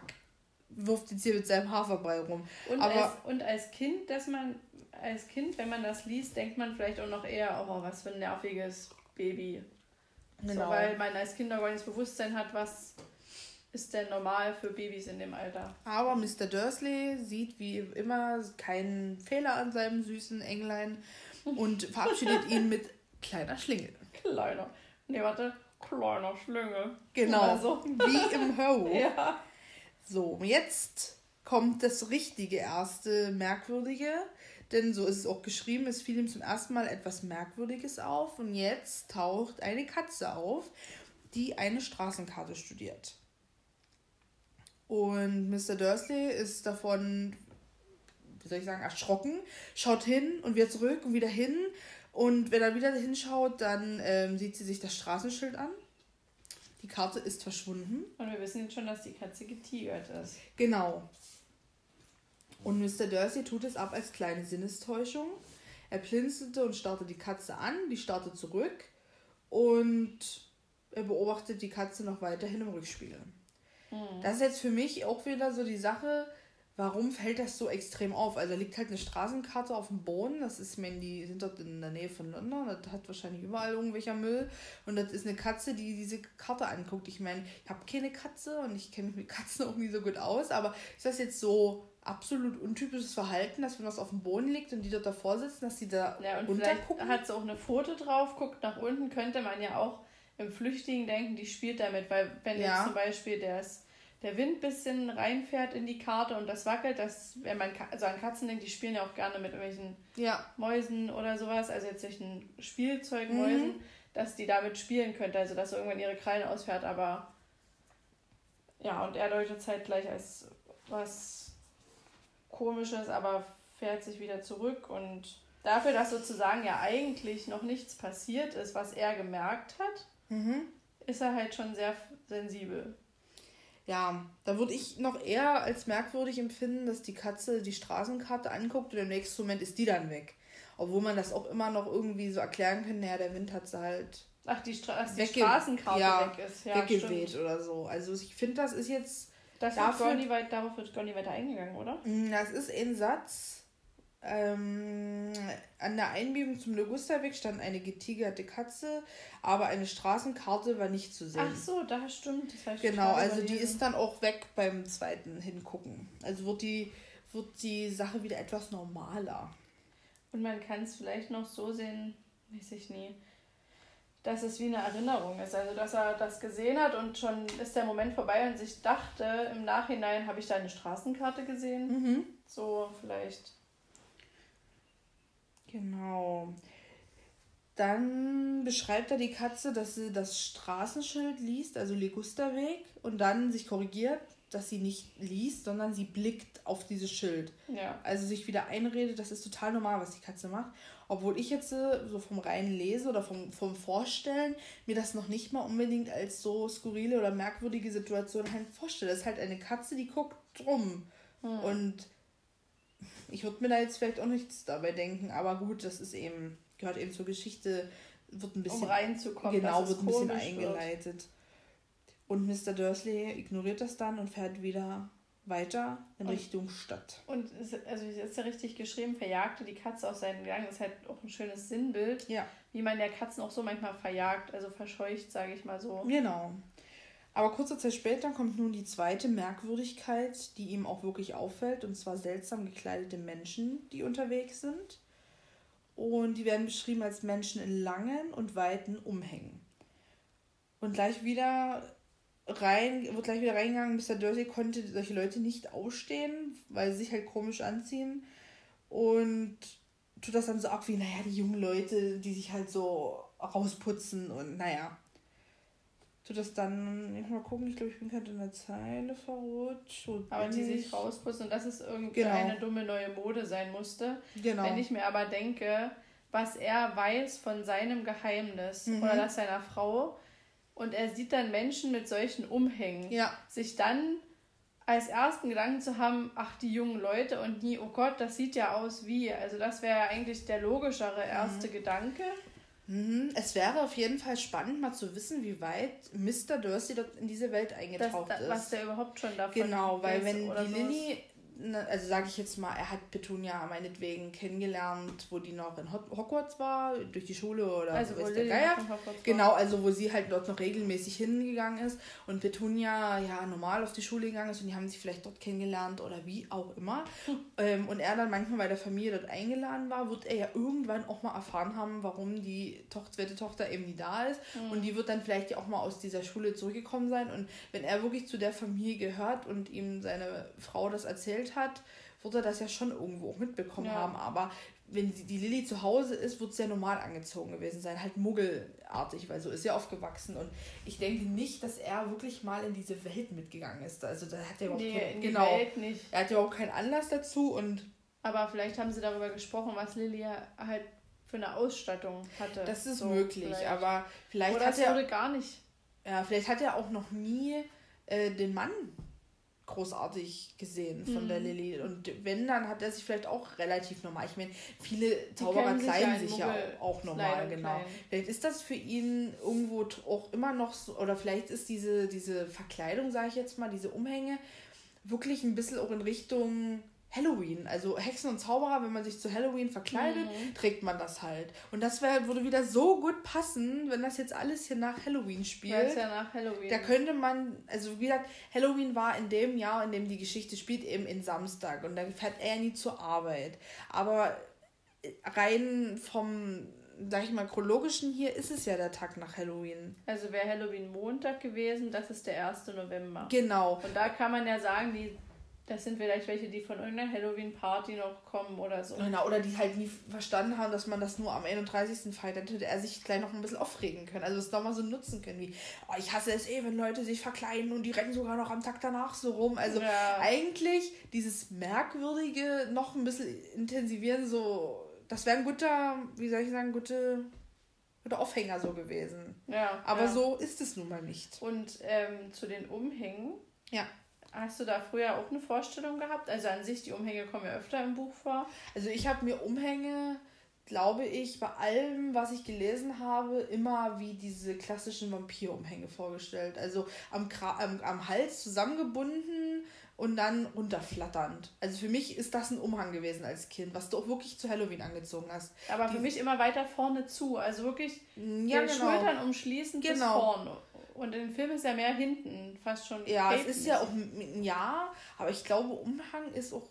wirft jetzt hier mit seinem Haferbrei rum. Und, Aber, als, und als Kind, dass man, als Kind, wenn man das liest, denkt man vielleicht auch noch eher, oh, was für ein nerviges Baby. Genau. So, weil man als Kind auch gar nicht das Bewusstsein hat, was ist denn normal für Babys in dem Alter. Aber Mr. Dursley sieht wie immer keinen Fehler an seinem süßen Englein und verabschiedet ihn mit kleiner Schlingel. Kleiner. Nee, warte. Kleiner Schlingel. Genau. Also. Wie im Ho. ja. So, jetzt kommt das richtige erste Merkwürdige. Denn so ist es auch geschrieben, es fiel ihm zum ersten Mal etwas Merkwürdiges auf. Und jetzt taucht eine Katze auf, die eine Straßenkarte studiert. Und Mr. Dursley ist davon, wie soll ich sagen, erschrocken, schaut hin und wieder zurück und wieder hin. Und wenn er wieder hinschaut, dann ähm, sieht sie sich das Straßenschild an. Die Karte ist verschwunden. Und wir wissen jetzt schon, dass die Katze getigert ist. Genau. Und Mr. Dursley tut es ab als kleine Sinnestäuschung. Er blinzelte und starrte die Katze an, die starrte zurück und er beobachtet die Katze noch weiterhin im Rückspiegel. Mhm. Das ist jetzt für mich auch wieder so die Sache, warum fällt das so extrem auf? Also da liegt halt eine Straßenkarte auf dem Boden, das ist, wenn die sind dort in der Nähe von London, das hat wahrscheinlich überall irgendwelcher Müll und das ist eine Katze, die diese Karte anguckt. Ich meine, ich habe keine Katze und ich kenne mich mit Katzen auch nie so gut aus, aber ist das jetzt so absolut untypisches Verhalten, dass wenn was auf dem Boden liegt und die dort davor sitzen, dass die da ja, und vielleicht gucken? hat sie auch eine Pfote drauf, guckt nach unten, könnte man ja auch im Flüchtigen denken, die spielt damit, weil wenn ja. jetzt zum Beispiel das der Wind ein bisschen reinfährt in die Karte und das wackelt, das, wenn man also an Katzen denkt, die spielen ja auch gerne mit irgendwelchen ja. Mäusen oder sowas, also jetzt ein Spielzeugmäusen, mhm. dass die damit spielen könnte, also dass irgendwann ihre Krallen ausfährt, aber ja, und er deutet es halt gleich als was komisches, aber fährt sich wieder zurück und dafür, dass sozusagen ja eigentlich noch nichts passiert ist, was er gemerkt hat, mhm. ist er halt schon sehr sensibel ja, da würde ich noch eher als merkwürdig empfinden, dass die Katze die Straßenkarte anguckt und im nächsten Moment ist die dann weg. Obwohl man das auch immer noch irgendwie so erklären kann, naja, der Wind hat sie halt. Ach, die, Stra die Straßenkarte ja, weg ist. Ja, weggeweht stimmt. oder so. Also ich finde, das ist jetzt. Das dafür, wird weit, darauf wird gar nicht weiter eingegangen, oder? Mm, das ist ein Satz, ähm, an der Einbiegung zum Logusterweg stand eine getigerte Katze, aber eine Straßenkarte war nicht zu sehen. Ach so, da stimmt. Das genau, also die ist dann auch weg beim zweiten Hingucken. Also wird die, wird die Sache wieder etwas normaler. Und man kann es vielleicht noch so sehen, weiß ich nie, dass es wie eine Erinnerung ist. Also, dass er das gesehen hat und schon ist der Moment vorbei und sich dachte, im Nachhinein habe ich da eine Straßenkarte gesehen. Mhm. So vielleicht Genau. Dann beschreibt er die Katze, dass sie das Straßenschild liest, also Ligusterweg, und dann sich korrigiert, dass sie nicht liest, sondern sie blickt auf dieses Schild. Ja. Also sich wieder einredet, das ist total normal, was die Katze macht. Obwohl ich jetzt äh, so vom reinen Lesen oder vom, vom Vorstellen mir das noch nicht mal unbedingt als so skurrile oder merkwürdige Situation halt vorstelle. Das ist halt eine Katze, die guckt drum. Hm. Und ich würde mir da jetzt vielleicht auch nichts dabei denken, aber gut, das ist eben, gehört eben zur Geschichte, wird ein bisschen. Um reinzukommen. Genau, wird ein bisschen eingeleitet. Wird. Und Mr. Dursley ignoriert das dann und fährt wieder weiter in und, Richtung Stadt. Und es, also ist ja richtig geschrieben, verjagte die Katze aus seinen Gang. Das ist halt auch ein schönes Sinnbild, ja. wie man der Katzen auch so manchmal verjagt, also verscheucht, sage ich mal so. Genau. Aber kurze Zeit später kommt nun die zweite Merkwürdigkeit, die ihm auch wirklich auffällt, und zwar seltsam gekleidete Menschen, die unterwegs sind. Und die werden beschrieben als Menschen in langen und weiten Umhängen. Und gleich wieder rein, wird gleich wieder reingegangen, Mr. Dursley konnte solche Leute nicht ausstehen, weil sie sich halt komisch anziehen. Und tut das dann so ab wie, naja, die jungen Leute, die sich halt so rausputzen und naja so das dann, ich mal gucken, ich glaube, ich bin gerade in der Zeile verrutscht. aber die sich rausputzen und dass es irgendeine genau. dumme neue Mode sein musste. Genau. Wenn ich mir aber denke, was er weiß von seinem Geheimnis mhm. oder das seiner Frau und er sieht dann Menschen mit solchen Umhängen, ja. sich dann als ersten Gedanken zu haben, ach, die jungen Leute und nie, oh Gott, das sieht ja aus wie. Also das wäre ja eigentlich der logischere erste mhm. Gedanke. Mhm. Es wäre auf jeden Fall spannend, mal zu wissen, wie weit Mr. Dursley dort in diese Welt eingetaucht das, da, ist. Was der überhaupt schon davon Genau, weil wenn die Lilly also sage ich jetzt mal, er hat Petunia meinetwegen kennengelernt, wo die noch in Hogwarts war, durch die Schule oder also wo der Geier. Genau, also wo sie halt dort noch regelmäßig hingegangen ist und Petunia ja normal auf die Schule gegangen ist und die haben sich vielleicht dort kennengelernt oder wie auch immer. Hm. Ähm, und er dann manchmal bei der Familie dort eingeladen war, wird er ja irgendwann auch mal erfahren haben, warum die Tochter, zweite Tochter eben nie da ist. Mhm. Und die wird dann vielleicht ja auch mal aus dieser Schule zurückgekommen sein. Und wenn er wirklich zu der Familie gehört und ihm seine Frau das erzählt, gespielt hat, wird er das ja schon irgendwo auch mitbekommen ja. haben. Aber wenn die Lilly zu Hause ist, wird es ja normal angezogen gewesen sein. Halt muggelartig, weil so ist sie aufgewachsen. Und ich denke nicht, dass er wirklich mal in diese Welt mitgegangen ist. Also da hat er überhaupt nee, kein, genau, Welt nicht. Er hat ja überhaupt keinen Anlass dazu und. Aber vielleicht haben sie darüber gesprochen, was Lilly halt für eine Ausstattung hatte. Das ist so möglich, vielleicht. aber vielleicht Oder hat er. gar nicht. Ja, vielleicht hat er auch noch nie äh, den Mann großartig gesehen von mhm. der Lilly. Und wenn, dann hat er sich vielleicht auch relativ normal. Ich meine, viele Zauberer kleiden sich, sich ja auch, auch normal, genau. Klein. Vielleicht ist das für ihn irgendwo auch immer noch so, oder vielleicht ist diese, diese Verkleidung, sage ich jetzt mal, diese Umhänge, wirklich ein bisschen auch in Richtung Halloween. Also Hexen und Zauberer, wenn man sich zu Halloween verkleidet, mhm. trägt man das halt. Und das wär, würde wieder so gut passen, wenn das jetzt alles hier nach Halloween spielt. Ja, ist ja nach Halloween. Da könnte man, also wie gesagt, Halloween war in dem Jahr, in dem die Geschichte spielt, eben in Samstag. Und da fährt er nie zur Arbeit. Aber rein vom sag ich mal, chronologischen hier ist es ja der Tag nach Halloween. Also wäre Halloween Montag gewesen, das ist der 1. November. Genau. Und da kann man ja sagen, die das sind vielleicht welche, die von irgendeiner Halloween-Party noch kommen oder so. Genau, oder die halt nie verstanden haben, dass man das nur am 31. feiert. Dann hätte er sich gleich noch ein bisschen aufregen können. Also das nochmal so nutzen können, wie, oh, ich hasse es eh, wenn Leute sich verkleiden und die rennen sogar noch am Tag danach so rum. Also ja. eigentlich dieses Merkwürdige noch ein bisschen intensivieren, so, das wäre ein guter, wie soll ich sagen, gute guter Aufhänger so gewesen. Ja. Aber ja. so ist es nun mal nicht. Und ähm, zu den Umhängen. Ja Hast du da früher auch eine Vorstellung gehabt? Also an sich, die Umhänge kommen ja öfter im Buch vor. Also ich habe mir Umhänge, glaube ich, bei allem, was ich gelesen habe, immer wie diese klassischen Vampirumhänge vorgestellt. Also am, am, am Hals zusammengebunden und dann runterflatternd. Also für mich ist das ein Umhang gewesen als Kind, was du auch wirklich zu Halloween angezogen hast. Aber für mich immer weiter vorne zu, also wirklich ja, die genau. Schultern umschließend genau. bis vorne. Und im Film ist er mehr hinten, fast schon. Ja, es ist ja auch ein Jahr, aber ich glaube, Umhang ist auch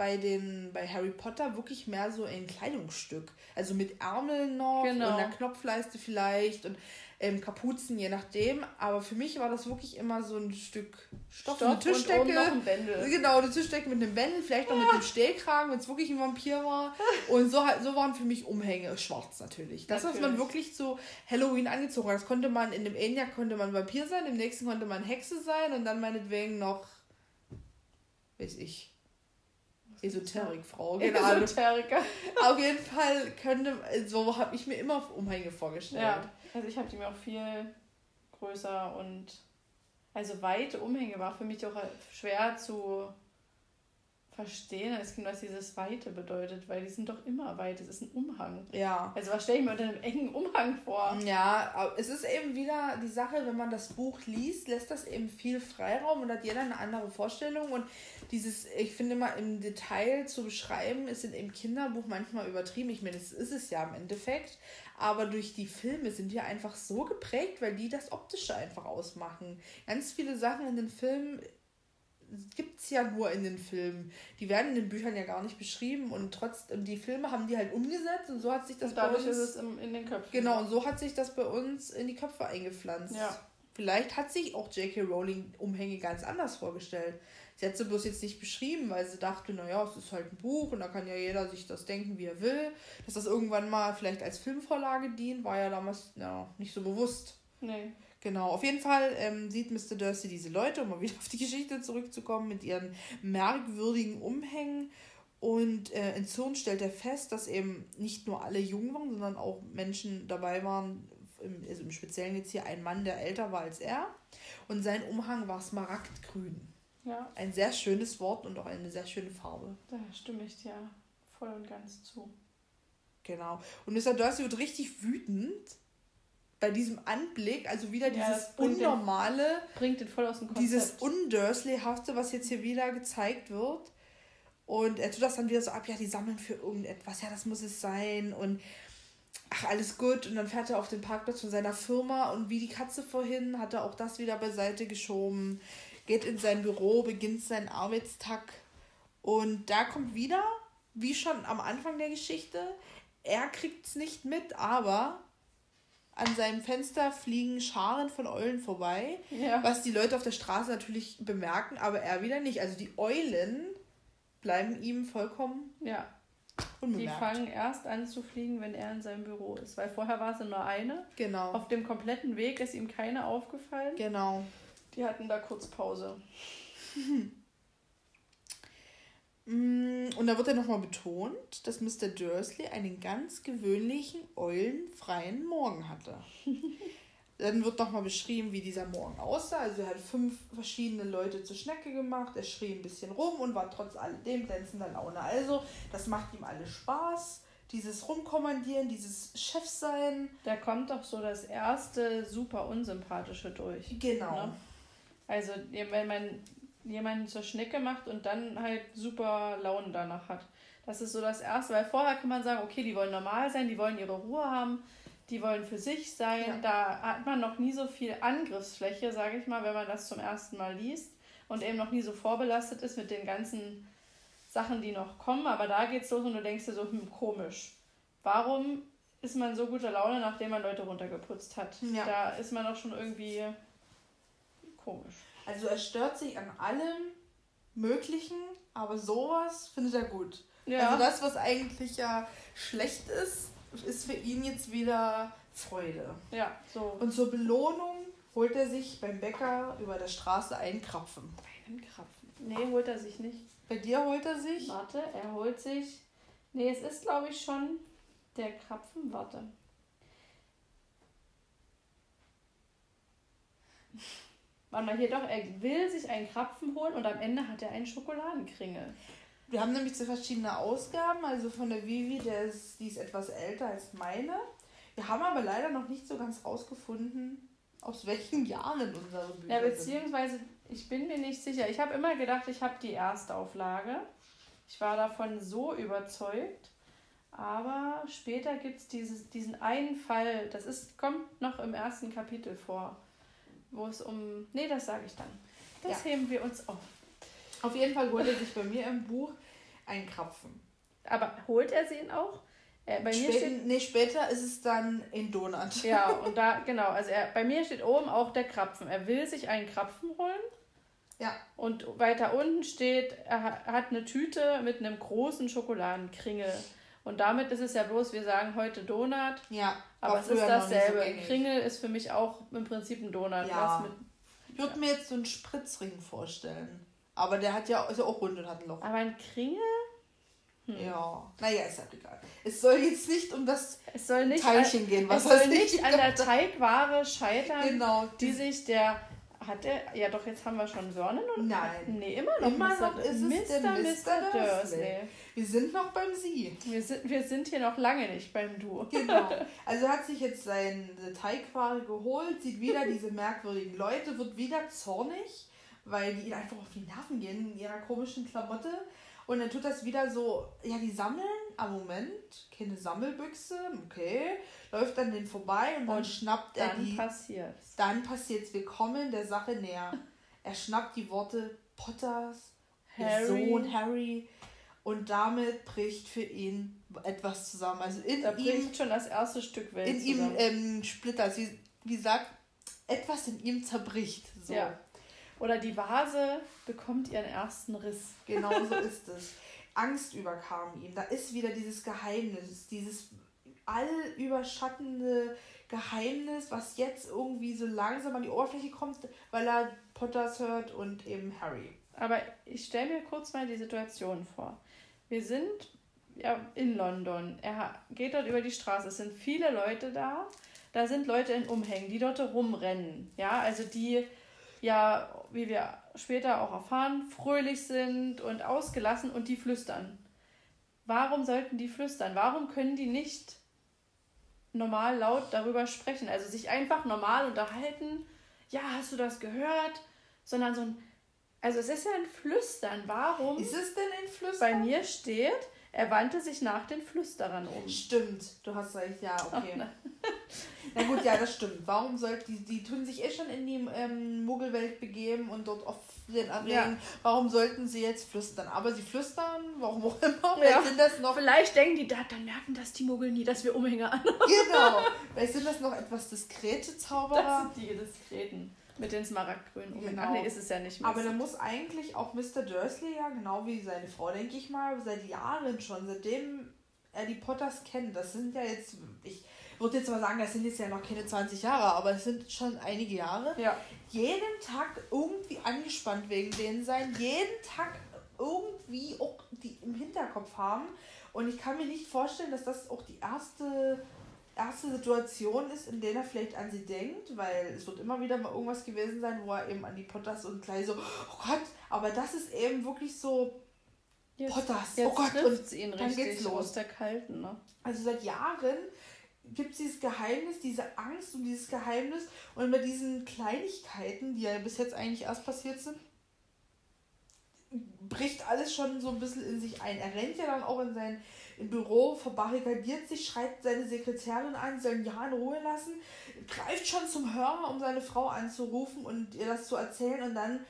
bei den bei Harry Potter wirklich mehr so ein Kleidungsstück. Also mit Ärmeln noch genau. und einer Knopfleiste vielleicht. Und ähm, Kapuzen, je nachdem. Aber für mich war das wirklich immer so ein Stück Stoff, Stoff eine Tischdecke. Und noch ein Bändel. Genau, eine Tischdecke mit einem Bändel, vielleicht noch mit einem Stehkragen, wenn es wirklich ein Vampir war. Und so, so waren für mich Umhänge, schwarz natürlich. Das, natürlich. was man wirklich zu Halloween angezogen hat. Das konnte man, in dem ENIAC konnte man Vampir sein, im nächsten konnte man Hexe sein und dann meinetwegen noch, weiß ich, Esoterikfrau. Genau. Esoteriker. Auf jeden Fall könnte, so habe ich mir immer Umhänge vorgestellt. Ja, also ich habe die mir auch viel größer und also weite Umhänge war für mich auch schwer zu verstehen als Kind, was dieses Weite bedeutet, weil die sind doch immer weit. Es ist ein Umhang. Ja. Also was stelle ich mir unter einem engen Umhang vor? Ja, aber es ist eben wieder die Sache, wenn man das Buch liest, lässt das eben viel Freiraum und hat jeder eine andere Vorstellung und dieses, ich finde mal im Detail zu beschreiben, ist in dem Kinderbuch manchmal übertrieben. Ich meine, das ist es ja im Endeffekt, aber durch die Filme sind wir einfach so geprägt, weil die das Optische einfach ausmachen. Ganz viele Sachen in den Filmen gibt es ja nur in den Filmen. Die werden in den Büchern ja gar nicht beschrieben und trotzdem, die Filme haben die halt umgesetzt und so hat sich das und dadurch bei uns, ist es in den Köpfen. Genau, und so hat sich das bei uns in die Köpfe eingepflanzt. Ja. Vielleicht hat sich auch J.K. Rowling Umhänge ganz anders vorgestellt. Sie hat sie bloß jetzt nicht beschrieben, weil sie dachte, naja, es ist halt ein Buch und da kann ja jeder sich das denken, wie er will. Dass das irgendwann mal vielleicht als Filmvorlage dient, war ja damals ja, nicht so bewusst. Nee. Genau, auf jeden Fall ähm, sieht Mr. Dursley diese Leute, um mal wieder auf die Geschichte zurückzukommen, mit ihren merkwürdigen Umhängen. Und äh, in Zorn stellt er fest, dass eben nicht nur alle jung waren, sondern auch Menschen dabei waren, im, also im Speziellen jetzt hier ein Mann, der älter war als er. Und sein Umhang war smaragdgrün. Ja. Ein sehr schönes Wort und auch eine sehr schöne Farbe. Da stimme ich dir voll und ganz zu. Genau. Und Mr. Dursley wird richtig wütend bei diesem Anblick, also wieder ja, dieses bringt Unnormale, den, bringt den voll aus dem Konzept. Dieses Undursley-hafte, was jetzt hier wieder gezeigt wird. Und er tut das dann wieder so ab, ja, die sammeln für irgendetwas, ja, das muss es sein. Und ach, alles gut. Und dann fährt er auf den Parkplatz von seiner Firma und wie die Katze vorhin hat er auch das wieder beiseite geschoben geht in sein Büro, beginnt seinen Arbeitstag und da kommt wieder, wie schon am Anfang der Geschichte, er kriegt es nicht mit, aber an seinem Fenster fliegen Scharen von Eulen vorbei, ja. was die Leute auf der Straße natürlich bemerken, aber er wieder nicht. Also die Eulen bleiben ihm vollkommen ja. unbemerkt. Die fangen erst an zu fliegen, wenn er in seinem Büro ist, weil vorher war es nur eine. Genau. Auf dem kompletten Weg ist ihm keine aufgefallen. Genau. Die hatten da kurz Pause. Mm, und da wird ja nochmal betont, dass Mr. Dursley einen ganz gewöhnlichen, eulenfreien Morgen hatte. Dann wird nochmal beschrieben, wie dieser Morgen aussah. Also er hat fünf verschiedene Leute zur Schnecke gemacht, er schrie ein bisschen rum und war trotz alledem glänzender Laune. Also, das macht ihm alles Spaß. Dieses Rumkommandieren, dieses Chefsein. Da kommt doch so das erste super unsympathische durch. Genau. Ne? Also, wenn man jemanden zur Schnecke macht und dann halt super Launen danach hat. Das ist so das Erste, weil vorher kann man sagen, okay, die wollen normal sein, die wollen ihre Ruhe haben, die wollen für sich sein. Ja. Da hat man noch nie so viel Angriffsfläche, sage ich mal, wenn man das zum ersten Mal liest und eben noch nie so vorbelastet ist mit den ganzen Sachen, die noch kommen. Aber da geht's los und du denkst dir so, hm, komisch. Warum ist man so guter Laune, nachdem man Leute runtergeputzt hat? Ja. Da ist man doch schon irgendwie Komisch. Also er stört sich an allem Möglichen, aber sowas findet er gut. Ja. Also das, was eigentlich ja schlecht ist, ist für ihn jetzt wieder Freude. Ja, so. Und zur Belohnung holt er sich beim Bäcker über der Straße einen Krapfen. Einen Krapfen? Nee, holt er sich nicht. Bei dir holt er sich? Warte, er holt sich. Nee, es ist glaube ich schon der Krapfen. Warte. Mal, hier doch, er will sich einen Krapfen holen und am Ende hat er einen Schokoladenkringel. Wir haben nämlich zwei verschiedene Ausgaben, also von der Vivi, der ist, die ist etwas älter als meine. Wir haben aber leider noch nicht so ganz rausgefunden, aus welchen Jahren unsere Bücher Ja, beziehungsweise, ich bin mir nicht sicher. Ich habe immer gedacht, ich habe die Erstauflage. Ich war davon so überzeugt. Aber später gibt es diesen einen Fall, das ist, kommt noch im ersten Kapitel vor wo es um. Nee, das sage ich dann. Das ja. heben wir uns auf. Auf jeden Fall holt er sich bei mir im Buch einen Krapfen. Aber holt er sie ihn auch? Äh, bei mir steht, nee, später ist es dann in Donut. Ja, und da, genau, also er, bei mir steht oben auch der Krapfen. Er will sich einen Krapfen holen. Ja. Und weiter unten steht, er hat eine Tüte mit einem großen Schokoladenkringel. Und damit ist es ja bloß, wir sagen heute Donut. Ja. Aber es ist dasselbe. So Kringel ist für mich auch im Prinzip ein Donut. Ja. Mit, ich würde ja. mir jetzt so einen Spritzring vorstellen. Aber der hat ja, ist ja auch rund und hat ein Loch. Aber ein Kringel? Hm. Ja, naja, ist ja egal. Es soll jetzt nicht um das es soll nicht Teilchen gehen, was es soll nicht an der Teigware scheitern, genau, die sich der hat er, ja doch, jetzt haben wir schon Vernon und. Nein. Nee, immer noch. Immer Mr. noch ist es Mr. Mr. Mr. Dursley. Wir sind noch beim Sie. Wir sind, wir sind hier noch lange nicht beim Du. Genau. Also er hat sich jetzt seine Teigware geholt, sieht wieder diese merkwürdigen Leute, wird wieder zornig, weil die ihn einfach auf die Nerven gehen in ihrer komischen Klamotte. Und dann tut das wieder so, ja, die sammeln, am Moment, keine Sammelbüchse, okay, läuft dann den vorbei und dann und schnappt er die. Dann passiert's. Dann passiert's. Wir kommen der Sache näher. Er schnappt die Worte Potters, Harry. Sohn Harry und damit bricht für ihn etwas zusammen. Also in da bricht ihm, schon das erste Stück Welt In zusammen. ihm ähm, splittert, wie, wie gesagt, etwas in ihm zerbricht. So. Ja. Oder die Vase bekommt ihren ersten Riss. Genau so ist es. Angst überkam ihm. Da ist wieder dieses Geheimnis, dieses allüberschattende Geheimnis, was jetzt irgendwie so langsam an die Oberfläche kommt, weil er Potters hört und eben Harry. Aber ich stelle mir kurz mal die Situation vor. Wir sind ja in London. Er geht dort über die Straße. Es sind viele Leute da. Da sind Leute in Umhängen, die dort rumrennen. Ja, also die ja, wie wir später auch erfahren, fröhlich sind und ausgelassen und die flüstern. Warum sollten die flüstern? Warum können die nicht normal laut darüber sprechen? Also sich einfach normal unterhalten. Ja, hast du das gehört? Sondern so ein. Also es ist ja ein Flüstern. Warum? Ist es denn ein Flüstern? Bei mir steht, er wandte sich nach den Flüsterern um. Stimmt, du hast recht, ja, okay. Oh, Na gut, ja, das stimmt. Warum sollten die, die tun sich eh schon in die ähm, Muggelwelt begeben und dort auf den anregen. Ja. Warum sollten sie jetzt flüstern? Aber sie flüstern, warum auch immer. Ja. Sind das noch Vielleicht denken die, da, dann merken das die Muggel nie, dass wir Umhänge an. Genau. Vielleicht sind das noch etwas diskrete Zauberer. Das sind die diskreten. Mit den smaragdgrünen Umhängen. Genau. Ach nee, ist es ja nicht mehr. Aber da muss eigentlich auch Mr. Dursley ja, genau wie seine Frau, denke ich mal, seit Jahren schon, seitdem er die Potters kennt, das sind ja jetzt, ich würde jetzt mal sagen, das sind jetzt ja noch keine 20 Jahre, aber es sind schon einige Jahre. Ja. Jeden Tag irgendwie angespannt wegen denen sein, jeden Tag irgendwie auch die im Hinterkopf haben. Und ich kann mir nicht vorstellen, dass das auch die erste erste Situation ist, in der er vielleicht an sie denkt, weil es wird immer wieder mal irgendwas gewesen sein, wo er eben an die Potters und gleich so, oh Gott, aber das ist eben wirklich so jetzt, Potters, jetzt oh Gott, und ihn dann geht's los. aus der Kalten, ne? Also seit Jahren gibt es dieses Geheimnis, diese Angst und dieses Geheimnis und bei diesen Kleinigkeiten, die ja bis jetzt eigentlich erst passiert sind, bricht alles schon so ein bisschen in sich ein. Er rennt ja dann auch in sein im Büro, verbarrikadiert sich, schreit seine Sekretärin an, soll ihn ja in Ruhe lassen, greift schon zum Hörer, um seine Frau anzurufen und ihr das zu erzählen und dann,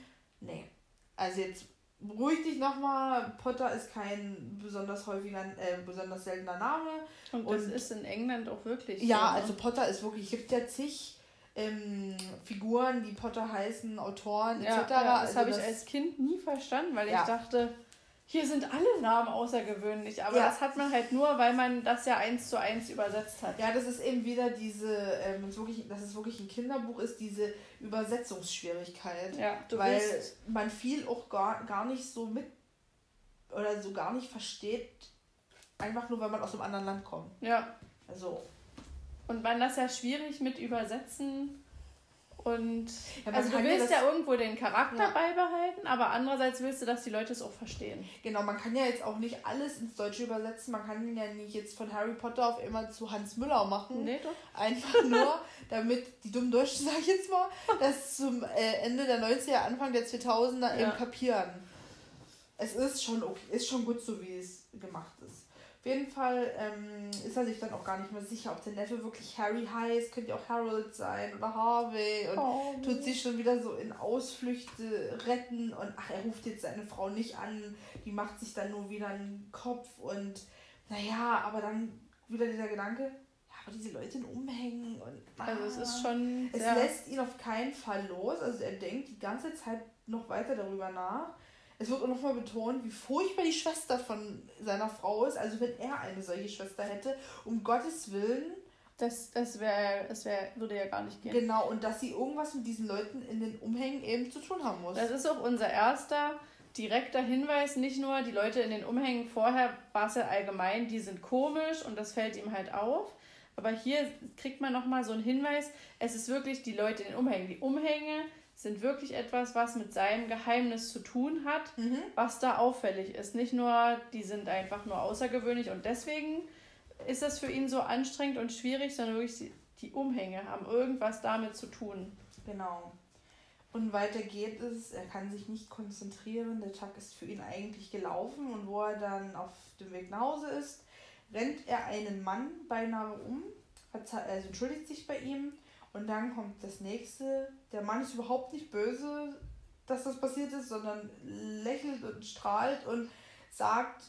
nee, also jetzt beruhig dich nochmal, Potter ist kein besonders häufiger, äh, besonders seltener Name. Und das und, ist in England auch wirklich. Ja, so, ne? also Potter ist wirklich, es gibt ja zig ähm, Figuren, die Potter heißen, Autoren ja, etc. Ja, das also habe ich als Kind nie verstanden, weil ja. ich dachte, hier sind alle Namen außergewöhnlich, aber ja. das hat man halt nur, weil man das ja eins zu eins übersetzt hat. Ja, das ist eben wieder diese, ähm, wirklich, dass es wirklich ein Kinderbuch ist, diese Übersetzungsschwierigkeit. Ja, du weil bist. man viel auch gar, gar nicht so mit oder so gar nicht versteht, einfach nur, weil man aus einem anderen Land kommt. Ja. Also. Und man das ja schwierig mit Übersetzen und ja, also du willst ja, irgendwo den Charakter ja. beibehalten, aber andererseits willst du, dass die Leute es auch verstehen. Genau, man kann ja jetzt auch nicht alles ins Deutsche übersetzen. Man kann ja nicht jetzt von Harry Potter auf immer zu Hans Müller machen. Nee, doch. Einfach nur, damit die dummen Deutschen, sag ich jetzt mal, das zum äh, Ende der 90er, Anfang der 2000er eben kapieren. Es ist schon okay, ist schon gut so, wie es gemacht ist. Auf jeden Fall ähm, ist er sich dann auch gar nicht mehr sicher, ob der Neffe wirklich Harry heißt. Könnte ja auch Harold sein oder Harvey. Und oh. tut sich schon wieder so in Ausflüchte retten. Und ach, er ruft jetzt seine Frau nicht an. Die macht sich dann nur wieder einen Kopf. Und naja, aber dann wieder dieser Gedanke, ja, aber diese Leute in Umhängen und. Ah, also es ist schon. Es lässt ihn auf keinen Fall los. Also er denkt die ganze Zeit noch weiter darüber nach. Es wird auch nochmal betont, wie furchtbar die Schwester von seiner Frau ist. Also wenn er eine solche Schwester hätte, um Gottes Willen. Das, das wäre, das wär, würde ja gar nicht gehen. Genau, und dass sie irgendwas mit diesen Leuten in den Umhängen eben zu tun haben muss. Das ist auch unser erster direkter Hinweis. Nicht nur die Leute in den Umhängen, vorher war es ja allgemein, die sind komisch und das fällt ihm halt auf. Aber hier kriegt man nochmal so einen Hinweis, es ist wirklich die Leute in den Umhängen. Die Umhänge sind wirklich etwas, was mit seinem Geheimnis zu tun hat, mhm. was da auffällig ist. Nicht nur, die sind einfach nur außergewöhnlich und deswegen ist es für ihn so anstrengend und schwierig, sondern wirklich die Umhänge haben irgendwas damit zu tun. Genau. Und weiter geht es, er kann sich nicht konzentrieren, der Tag ist für ihn eigentlich gelaufen und wo er dann auf dem Weg nach Hause ist, rennt er einen Mann beinahe um, also entschuldigt sich bei ihm und dann kommt das nächste. Der Mann ist überhaupt nicht böse, dass das passiert ist, sondern lächelt und strahlt und sagt,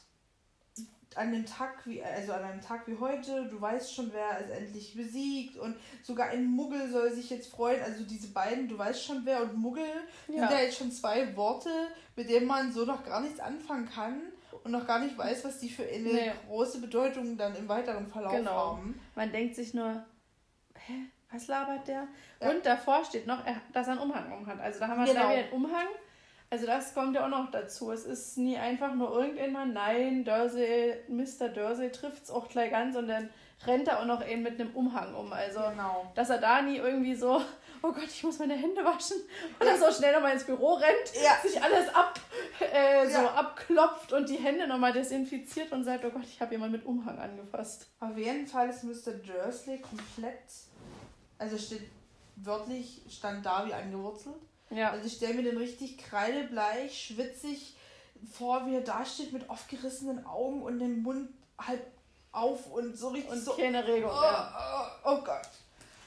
an dem Tag wie, also an einem Tag wie heute, du weißt schon, wer es endlich besiegt und sogar ein Muggel soll sich jetzt freuen. Also diese beiden, du weißt schon wer und Muggel, ja. sind ja jetzt schon zwei Worte, mit denen man so noch gar nichts anfangen kann und noch gar nicht weiß, was die für eine nee. große Bedeutung dann im weiteren Verlauf genau. haben. Man denkt sich nur, hä, was labert der? Ja. Und davor steht noch, dass er einen Umhang um hat. Also da haben wir genau. gleich wieder einen Umhang also das kommt ja auch noch dazu. Es ist nie einfach nur irgendjemand, nein, Dursley, Mr. Dursley trifft es auch gleich an, sondern rennt er auch noch eben mit einem Umhang um. Also, genau. dass er da nie irgendwie so, oh Gott, ich muss meine Hände waschen oder so schnell nochmal ins Büro rennt, ja. sich alles ab, äh, so ja. abklopft und die Hände nochmal desinfiziert und sagt, oh Gott, ich habe jemanden mit Umhang angefasst. Auf jeden Fall ist Mr. Dursley komplett, also steht wörtlich, stand da wie angewurzelt. Ja. Also ich stelle mir den richtig kreidebleich, schwitzig vor, wie er da steht mit aufgerissenen Augen und dem Mund halb auf und so richtig und so. Keine Regung. Oh, oh, oh Gott,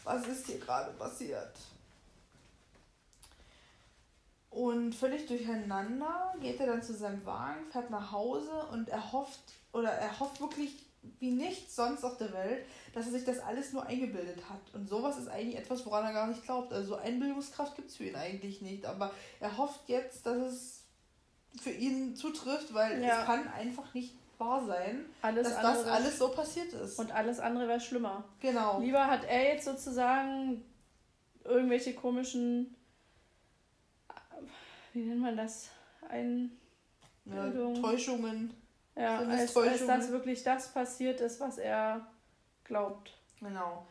was ist hier gerade passiert? Und völlig durcheinander geht er dann zu seinem Wagen, fährt nach Hause und er hofft, oder er hofft wirklich wie nichts sonst auf der Welt, dass er sich das alles nur eingebildet hat. Und sowas ist eigentlich etwas, woran er gar nicht glaubt. Also Einbildungskraft gibt es für ihn eigentlich nicht. Aber er hofft jetzt, dass es für ihn zutrifft, weil ja. es kann einfach nicht wahr sein, alles dass das alles so passiert ist. Und alles andere wäre schlimmer. Genau. Lieber hat er jetzt sozusagen irgendwelche komischen, wie nennt man das? Ein ja, Täuschungen ja, als, als dass wirklich das passiert ist, was er glaubt. Genau.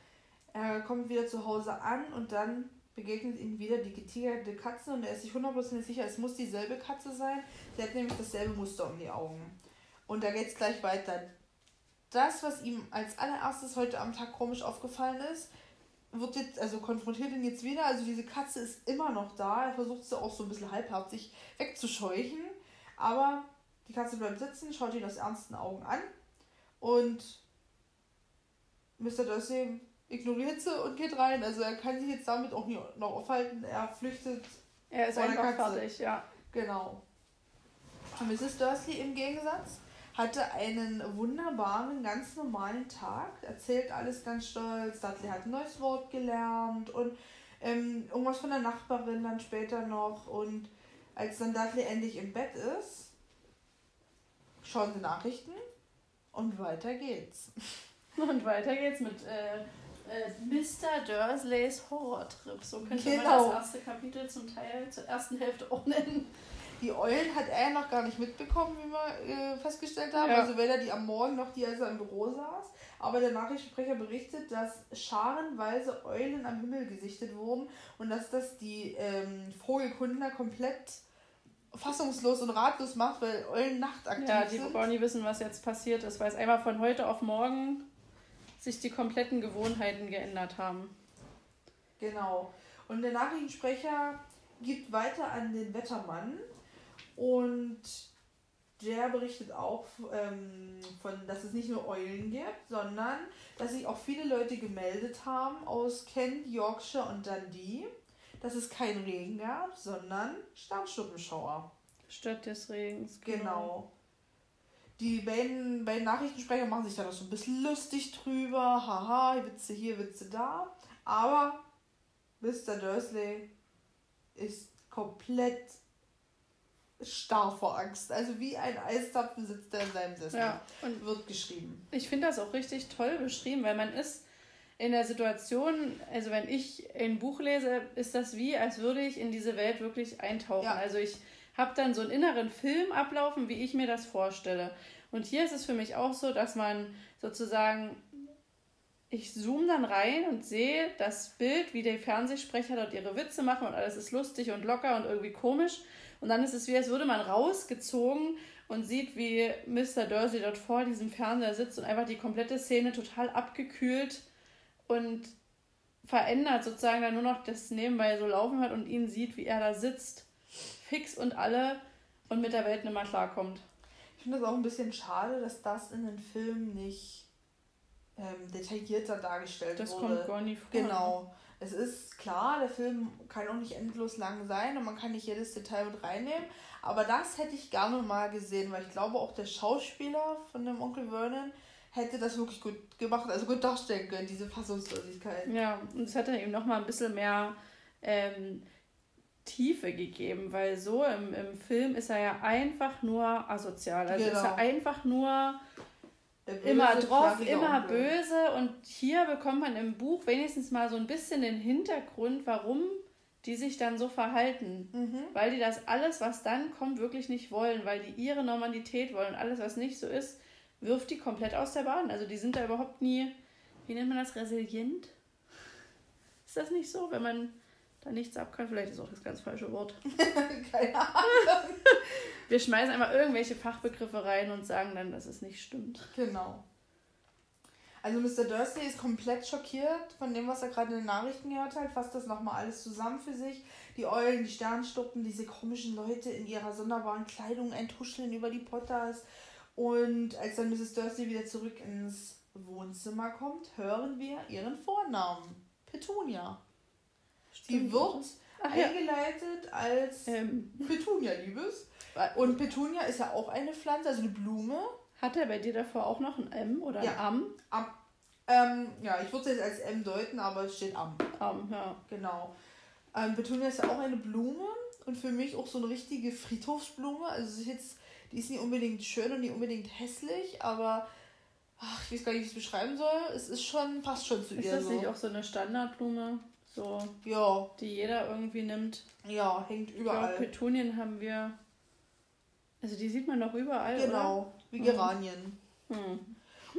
Er kommt wieder zu Hause an und dann begegnet ihm wieder die getigerte Katze und er ist sich hundertprozentig sicher, es muss dieselbe Katze sein. Sie hat nämlich dasselbe Muster um die Augen. Und da geht es gleich weiter. Das, was ihm als allererstes heute am Tag komisch aufgefallen ist, wird jetzt, also konfrontiert ihn jetzt wieder. Also diese Katze ist immer noch da. Er versucht sie auch so ein bisschen halbherzig wegzuscheuchen. Aber die Katze bleibt sitzen, schaut ihn aus ernsten Augen an und Mr. Dursley ignoriert sie und geht rein. Also er kann sich jetzt damit auch nicht noch aufhalten. Er flüchtet. Er ist einfach Katze. fertig, ja. Genau. Mrs. Dursley im Gegensatz hatte einen wunderbaren, ganz normalen Tag, erzählt alles ganz stolz. Dudley hat ein neues Wort gelernt und ähm, irgendwas von der Nachbarin dann später noch. Und als dann Dudley endlich im Bett ist, schauen Sie Nachrichten und weiter geht's. Und weiter geht's mit äh, äh, Mr. Dursleys Horrortrip. So könnte genau. man das erste Kapitel zum Teil zur ersten Hälfte auch nennen. Die Eulen hat er noch gar nicht mitbekommen, wie wir äh, festgestellt haben. Ja. Also weder die am Morgen noch die, als er im Büro saß. Aber der Nachrichtensprecher berichtet, dass scharenweise Eulen am Himmel gesichtet wurden und dass das die ähm, Vogelkundler komplett fassungslos und ratlos macht, weil Eulen nachtaktiv Ja, die sind. wollen nie wissen, was jetzt passiert ist, weil es einfach von heute auf morgen sich die kompletten Gewohnheiten geändert haben. Genau. Und der Nachrichtensprecher gibt weiter an den Wettermann und der berichtet auch, ähm, von, dass es nicht nur Eulen gibt, sondern dass sich auch viele Leute gemeldet haben aus Kent, Yorkshire und Dundee dass es keinen Regen gab, sondern Sternschnuppenschauer. Statt des Regens. Genau. genau. die beiden, beiden Nachrichtensprecher machen sich da noch so ein bisschen lustig drüber. Haha, Witze hier, Witze da. Aber Mr. Dursley ist komplett starr vor Angst. Also wie ein Eistapfen sitzt er in seinem Sessel ja, und wird geschrieben. Ich finde das auch richtig toll beschrieben, weil man ist in der Situation, also wenn ich ein Buch lese, ist das wie, als würde ich in diese Welt wirklich eintauchen. Ja. Also ich habe dann so einen inneren Film ablaufen, wie ich mir das vorstelle. Und hier ist es für mich auch so, dass man sozusagen, ich zoome dann rein und sehe das Bild, wie die Fernsehsprecher dort ihre Witze machen und alles ist lustig und locker und irgendwie komisch. Und dann ist es wie, als würde man rausgezogen und sieht, wie Mr. Dursley dort vor diesem Fernseher sitzt und einfach die komplette Szene total abgekühlt und verändert sozusagen dann nur noch das nebenbei so laufen hat und ihn sieht, wie er da sitzt fix und alle und mit der Welt nicht mehr klarkommt. Ich finde es auch ein bisschen schade, dass das in den Filmen nicht ähm, detaillierter dargestellt das wurde. Das kommt gar nicht vor. Genau. Es ist klar, der Film kann auch nicht endlos lang sein und man kann nicht jedes Detail mit reinnehmen. Aber das hätte ich gerne mal gesehen, weil ich glaube, auch der Schauspieler von dem Onkel Vernon hätte das wirklich gut gemacht, also gut darstellen können, diese Fassungslosigkeit. Ja, und es hätte ihm nochmal ein bisschen mehr ähm, Tiefe gegeben, weil so im, im Film ist er ja einfach nur asozial. Also genau. ist er einfach nur böse, immer drauf, immer Onkel. böse. Und hier bekommt man im Buch wenigstens mal so ein bisschen den Hintergrund, warum die sich dann so verhalten. Mhm. Weil die das alles, was dann kommt, wirklich nicht wollen, weil die ihre Normalität wollen. Und alles, was nicht so ist, wirft die komplett aus der Bahn. Also die sind da überhaupt nie, wie nennt man das, resilient? Ist das nicht so, wenn man da nichts ab kann. Vielleicht ist auch das ganz falsche Wort. Keine Ahnung. Wir schmeißen einfach irgendwelche Fachbegriffe rein und sagen dann, dass es nicht stimmt. Genau. Also Mr. Dursley ist komplett schockiert von dem, was er gerade in den Nachrichten gehört hat, fasst das nochmal alles zusammen für sich. Die Eulen, die Sternstuppen, diese komischen Leute in ihrer sonderbaren Kleidung enthuscheln über die Potters. Und als dann Mrs. Dursley wieder zurück ins Wohnzimmer kommt, hören wir ihren Vornamen. Petunia. Die wird Ach, eingeleitet ja. als ähm. Petunia, Liebes. Und Petunia ist ja auch eine Pflanze, also eine Blume. Hat er bei dir davor auch noch ein M oder ein ja. Am? Am. Ähm, ja, ich würde es jetzt als M deuten, aber es steht Am. Am, ja. Genau. Ähm, Petunia ist ja auch eine Blume und für mich auch so eine richtige Friedhofsblume. Also ist jetzt, die ist nicht unbedingt schön und nicht unbedingt hässlich, aber ach, ich weiß gar nicht, wie ich es beschreiben soll. Es ist schon, passt schon zu ist ihr. Ist das so. nicht auch so eine Standardblume? So. Ja. Die jeder irgendwie nimmt. Ja, hängt überall. Ich glaub, Petunien haben wir. Also die sieht man doch überall. Genau, oder? wie mhm. Geranien. Hm.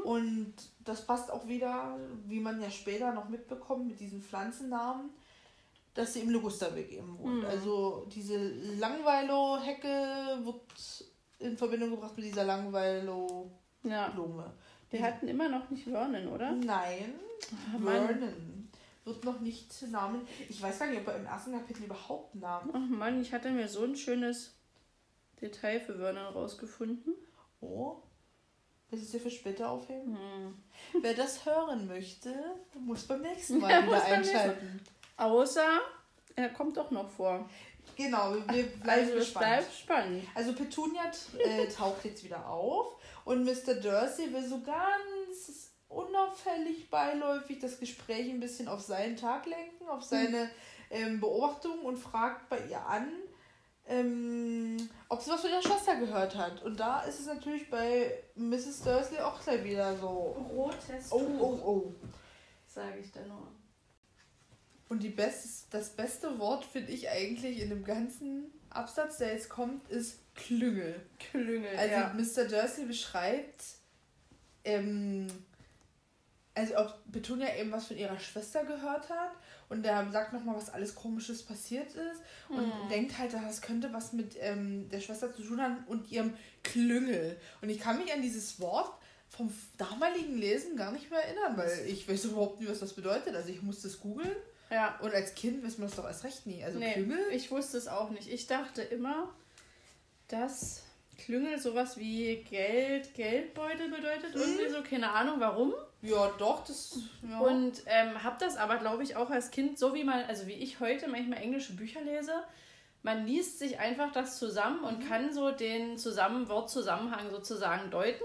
Und das passt auch wieder, wie man ja später noch mitbekommt, mit diesen Pflanzennamen, dass sie im Ligusterweg eben wohnt. Mhm. Also diese Langweilo-Hecke wird in Verbindung gebracht mit dieser Langweilo-Blume. Ja. Wir hatten immer noch nicht Vernon, oder? Nein, Ach, Vernon wird noch nicht Namen. Ich weiß gar nicht, ob er im ersten Kapitel überhaupt Namen. Ach Mann, ich hatte mir so ein schönes Detail für Vernon rausgefunden. Oh. Willst du es dir für später aufheben? Hm. Wer das hören möchte, muss beim nächsten Mal ja, wieder einschalten. Außer er kommt doch noch vor. Genau, wir bleiben also, gespannt. bleibt spannend. Also Petunia äh, taucht jetzt wieder auf und Mr. Dursley will so ganz unauffällig beiläufig das Gespräch ein bisschen auf seinen Tag lenken, auf seine ähm, Beobachtungen und fragt bei ihr an, ähm, ob sie was von ihrer Schwester gehört hat. Und da ist es natürlich bei Mrs. Dursley auch gleich wieder so. Rotes Oh, oh, oh. Sage ich da nur. Und die best, das beste Wort finde ich eigentlich in dem ganzen Absatz, der jetzt kommt, ist Klüngel. Klüngel. Also ja. Mr. Dursley beschreibt ähm, also ob Petunia eben was von ihrer Schwester gehört hat und der sagt nochmal, was alles komisches passiert ist und hm. denkt halt, das könnte was mit ähm, der Schwester zu tun haben und ihrem Klüngel. Und ich kann mich an dieses Wort vom damaligen Lesen gar nicht mehr erinnern, weil ich weiß überhaupt nicht, was das bedeutet. Also ich musste es googeln. Ja. Und als Kind weiß man das doch erst recht nie. Also nee, Klüngel. Ich wusste es auch nicht. Ich dachte immer, dass Klüngel sowas wie Geld, Geldbeutel bedeutet. Mhm. Irgendwie so, keine Ahnung warum. Ja, doch, das. Ja. Und ähm, habe das aber, glaube ich, auch als Kind, so wie man, also wie ich heute manchmal englische Bücher lese, man liest sich einfach das zusammen und mhm. kann so den zusammen Wortzusammenhang sozusagen deuten,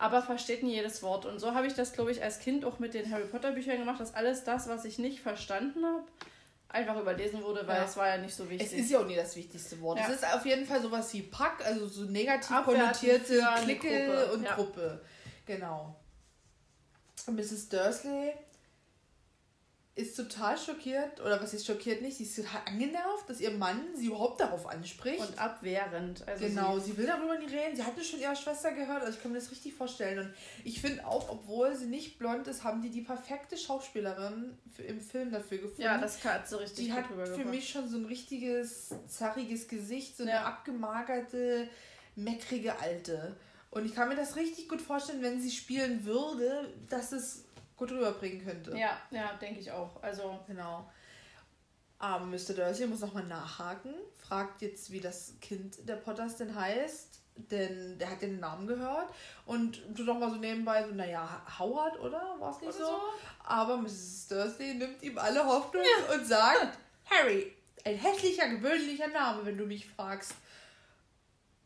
aber versteht nie jedes Wort. Und so habe ich das, glaube ich, als Kind auch mit den Harry Potter Büchern gemacht, dass alles das, was ich nicht verstanden habe, einfach überlesen wurde, weil ja. es war ja nicht so wichtig. Es ist ja auch nie das wichtigste Wort. Ja. Es ist auf jeden Fall sowas wie Pack, also so negativ konnotierte Clique und ja. Gruppe. Genau. Mrs. Dursley ist total schockiert, oder was ist schockiert nicht, sie ist total angenervt, dass ihr Mann sie überhaupt darauf anspricht. Und abwehrend. Also genau, sie, sie, will darüber nicht reden. Sie hatte schon ihre Schwester gehört, also ich kann mir das richtig vorstellen. Und ich finde auch, obwohl sie nicht blond ist, haben die die perfekte Schauspielerin für, im Film dafür gefunden. Ja, das hat so richtig Die hat für mich schon so ein richtiges, zarriges Gesicht, so eine ja. abgemagerte, meckrige Alte. Und ich kann mir das richtig gut vorstellen, wenn sie spielen würde, dass es gut rüberbringen könnte. Ja, ja, denke ich auch. Also. Genau. Aber Mr. Dursley muss nochmal nachhaken, fragt jetzt, wie das Kind der Potters denn heißt, denn der hat ja den Namen gehört und tut doch mal so nebenbei so, naja, Howard, oder? War es nicht so? so? Aber Mrs. Dursley nimmt ihm alle Hoffnung ja. und sagt, Harry, ein hässlicher, gewöhnlicher Name, wenn du mich fragst.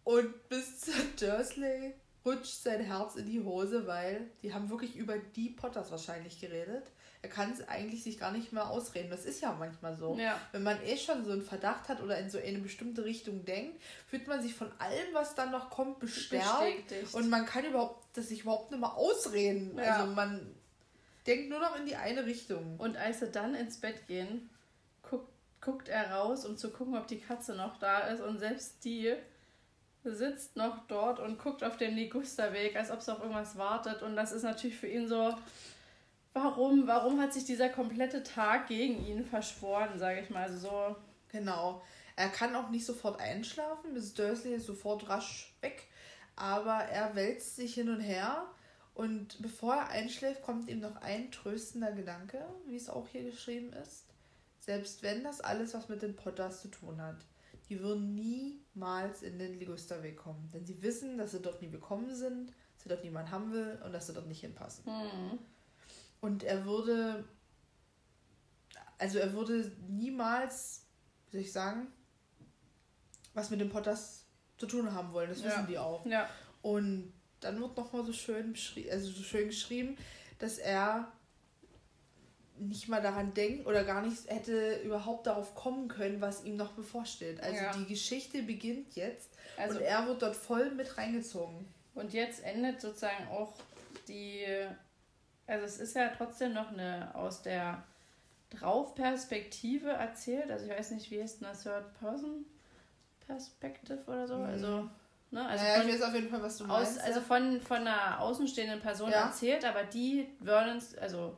Und Mr. Dursley rutscht sein Herz in die Hose, weil die haben wirklich über die Potters wahrscheinlich geredet. Er kann es eigentlich sich gar nicht mehr ausreden. Das ist ja manchmal so. Ja. Wenn man eh schon so einen Verdacht hat oder in so eine bestimmte Richtung denkt, fühlt man sich von allem, was dann noch kommt, bestärkt. Bestätigt. Und man kann überhaupt das sich überhaupt nicht mehr ausreden. Ja. Also man denkt nur noch in die eine Richtung. Und als sie dann ins Bett gehen, guckt, guckt er raus, um zu gucken, ob die Katze noch da ist. Und selbst die sitzt noch dort und guckt auf den Ligusterweg, als ob es auf irgendwas wartet. Und das ist natürlich für ihn so, warum, warum hat sich dieser komplette Tag gegen ihn verschworen, sage ich mal. Also so. Genau. Er kann auch nicht sofort einschlafen. Miss Dursley ist sofort rasch weg. Aber er wälzt sich hin und her. Und bevor er einschläft, kommt ihm noch ein tröstender Gedanke, wie es auch hier geschrieben ist. Selbst wenn das alles was mit den Potters zu tun hat die würden niemals in den Ligusterweg kommen. Denn sie wissen, dass sie dort nie willkommen sind, dass sie dort niemand haben will und dass sie dort nicht hinpassen. Mhm. Und er würde, also er würde niemals, wie soll ich sagen, was mit den Potters zu tun haben wollen. Das wissen ja. die auch. Ja. Und dann wird nochmal so schön also so schön geschrieben, dass er nicht mal daran denken oder gar nicht hätte überhaupt darauf kommen können, was ihm noch bevorsteht. Also ja. die Geschichte beginnt jetzt also, und er wird dort voll mit reingezogen. Und jetzt endet sozusagen auch die, also es ist ja trotzdem noch eine aus der Drauf-Perspektive erzählt. Also ich weiß nicht, wie ist eine Third-Person-Perspective oder so. Mhm. Also Ne? Also naja, von, ich weiß auf jeden Fall, was du meinst. Aus, also von, von einer außenstehenden Person ja. erzählt, aber die Vernons, also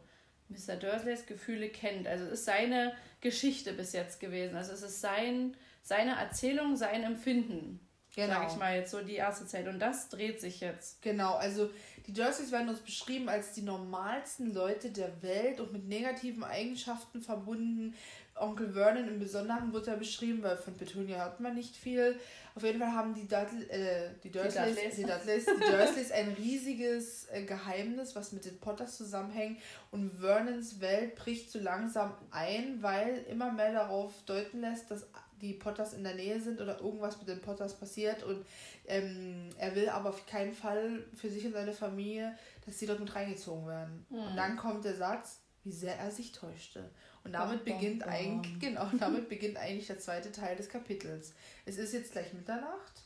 Mr. Dursleys Gefühle kennt. Also es ist seine Geschichte bis jetzt gewesen. Also es ist sein, seine Erzählung, sein Empfinden. Genau. Sag ich mal jetzt so die erste Zeit. Und das dreht sich jetzt. Genau, also die Dursleys werden uns beschrieben als die normalsten Leute der Welt und mit negativen Eigenschaften verbunden. Onkel Vernon im Besonderen wird ja beschrieben, weil von Petunia hört man nicht viel. Auf jeden Fall haben die, äh, die, Dursleys, die, Dudleys. Die, die Dursleys ein riesiges äh, Geheimnis, was mit den Potters zusammenhängt. Und Vernons Welt bricht so langsam ein, weil immer mehr darauf deuten lässt, dass die Potters in der Nähe sind oder irgendwas mit den Potters passiert. Und ähm, er will aber auf keinen Fall für sich und seine Familie, dass sie dort mit reingezogen werden. Mhm. Und dann kommt der Satz, wie sehr er sich täuschte. Und damit bom, beginnt bom, eigentlich, genau, damit beginnt eigentlich der zweite Teil des Kapitels. Es ist jetzt gleich Mitternacht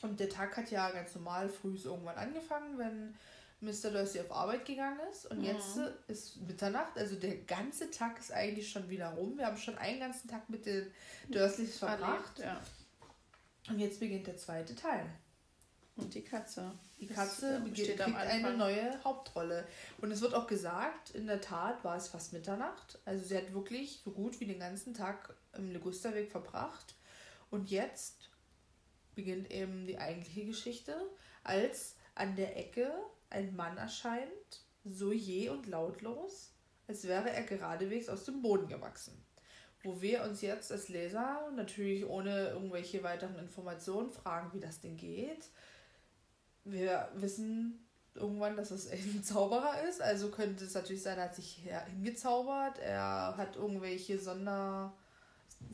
und der Tag hat ja ganz normal früh irgendwann angefangen, wenn Mr. Dursley auf Arbeit gegangen ist. Und mhm. jetzt ist Mitternacht, also der ganze Tag ist eigentlich schon wieder rum. Wir haben schon einen ganzen Tag mit den Dursleys verbracht. Ja. Und jetzt beginnt der zweite Teil. Und die Katze. Die Katze das, kriegt eine neue Hauptrolle. Und es wird auch gesagt, in der Tat war es fast Mitternacht. Also sie hat wirklich so gut wie den ganzen Tag im Legusterweg verbracht. Und jetzt beginnt eben die eigentliche Geschichte, als an der Ecke ein Mann erscheint, so je und lautlos, als wäre er geradewegs aus dem Boden gewachsen. Wo wir uns jetzt als Leser natürlich ohne irgendwelche weiteren Informationen fragen, wie das denn geht wir wissen irgendwann, dass es ein Zauberer ist. Also könnte es natürlich sein, er hat sich hingezaubert. Er hat irgendwelche Sonder.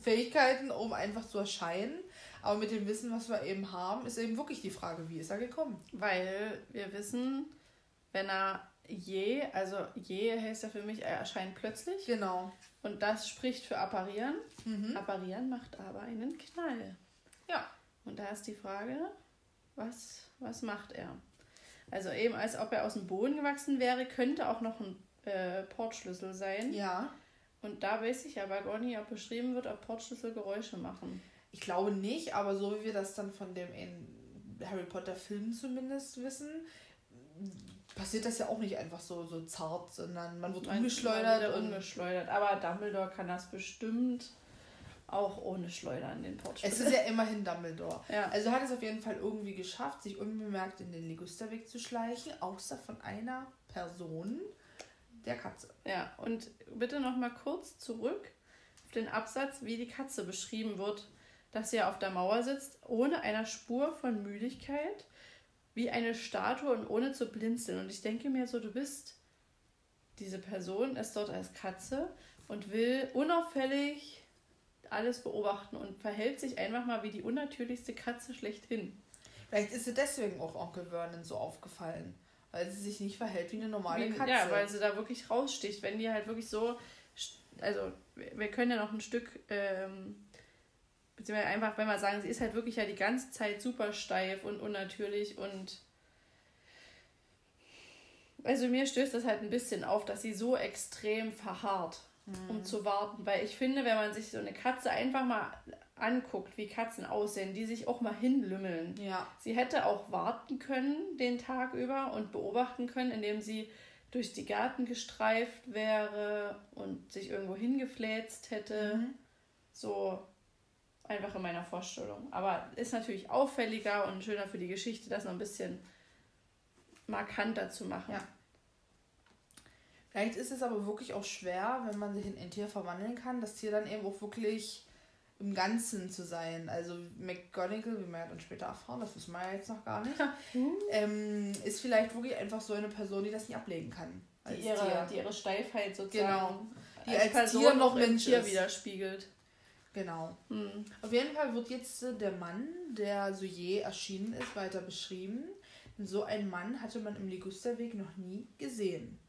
Fähigkeiten, um einfach zu erscheinen. Aber mit dem Wissen, was wir eben haben, ist eben wirklich die Frage, wie ist er gekommen? Weil wir wissen, wenn er je, also je heißt ja für mich, er erscheint plötzlich. Genau. Und das spricht für apparieren. Mhm. Apparieren macht aber einen Knall. Ja. Und da ist die Frage, was, was macht er? Also eben als ob er aus dem Boden gewachsen wäre, könnte auch noch ein äh, Portschlüssel sein. Ja. Und da weiß ich aber gar nicht, ob beschrieben wird, ob Portschlüssel Geräusche machen. Ich glaube nicht, aber so wie wir das dann von dem in Harry Potter Film zumindest wissen, passiert das ja auch nicht einfach so, so zart, sondern man wird umgeschleudert. Man umgeschleudert. Aber Dumbledore kann das bestimmt auch ohne Schleudern den Portschlüssel. Es ist ja immerhin Dumbledore. Ja. Also hat es auf jeden Fall irgendwie geschafft, sich unbemerkt in den Ligusterweg zu schleichen, außer von einer Person, der Katze. Ja, und bitte noch mal kurz zurück auf den Absatz, wie die Katze beschrieben wird, dass sie auf der Mauer sitzt, ohne einer Spur von Müdigkeit, wie eine Statue und ohne zu blinzeln. Und ich denke mir so, du bist diese Person, ist dort als Katze und will unauffällig alles beobachten und verhält sich einfach mal wie die unnatürlichste Katze schlechthin. Vielleicht ist sie deswegen auch Onkel Vernon so aufgefallen, weil sie sich nicht verhält wie eine normale Katze. Ja, weil sie da wirklich raussticht. Wenn die halt wirklich so, also wir können ja noch ein Stück, ähm, beziehungsweise einfach, wenn wir sagen, sie ist halt wirklich ja die ganze Zeit super steif und unnatürlich und also mir stößt das halt ein bisschen auf, dass sie so extrem verharrt mhm. um zu warten. Weil ich finde, wenn man sich so eine Katze einfach mal anguckt, wie Katzen aussehen, die sich auch mal hinlümmeln. Ja. Sie hätte auch warten können den Tag über und beobachten können, indem sie durch die Garten gestreift wäre und sich irgendwo hingefläzt hätte. Mhm. So einfach in meiner Vorstellung. Aber ist natürlich auffälliger und schöner für die Geschichte, das noch ein bisschen markanter zu machen. Ja. Vielleicht ist es aber wirklich auch schwer, wenn man sich in ein Tier verwandeln kann, das Tier dann eben auch wirklich im Ganzen zu sein. Also McGonagall, wie wir ja dann später erfahren, das wissen wir ja jetzt noch gar nicht, mhm. ähm, ist vielleicht wirklich einfach so eine Person, die das nicht ablegen kann. Die ihre, die ihre Steifheit sozusagen genau. die als, als Person Tier noch Mensch Tier ist. widerspiegelt. Genau. Mhm. Auf jeden Fall wird jetzt äh, der Mann, der so je erschienen ist, weiter beschrieben. So einen Mann hatte man im Ligusterweg noch nie gesehen.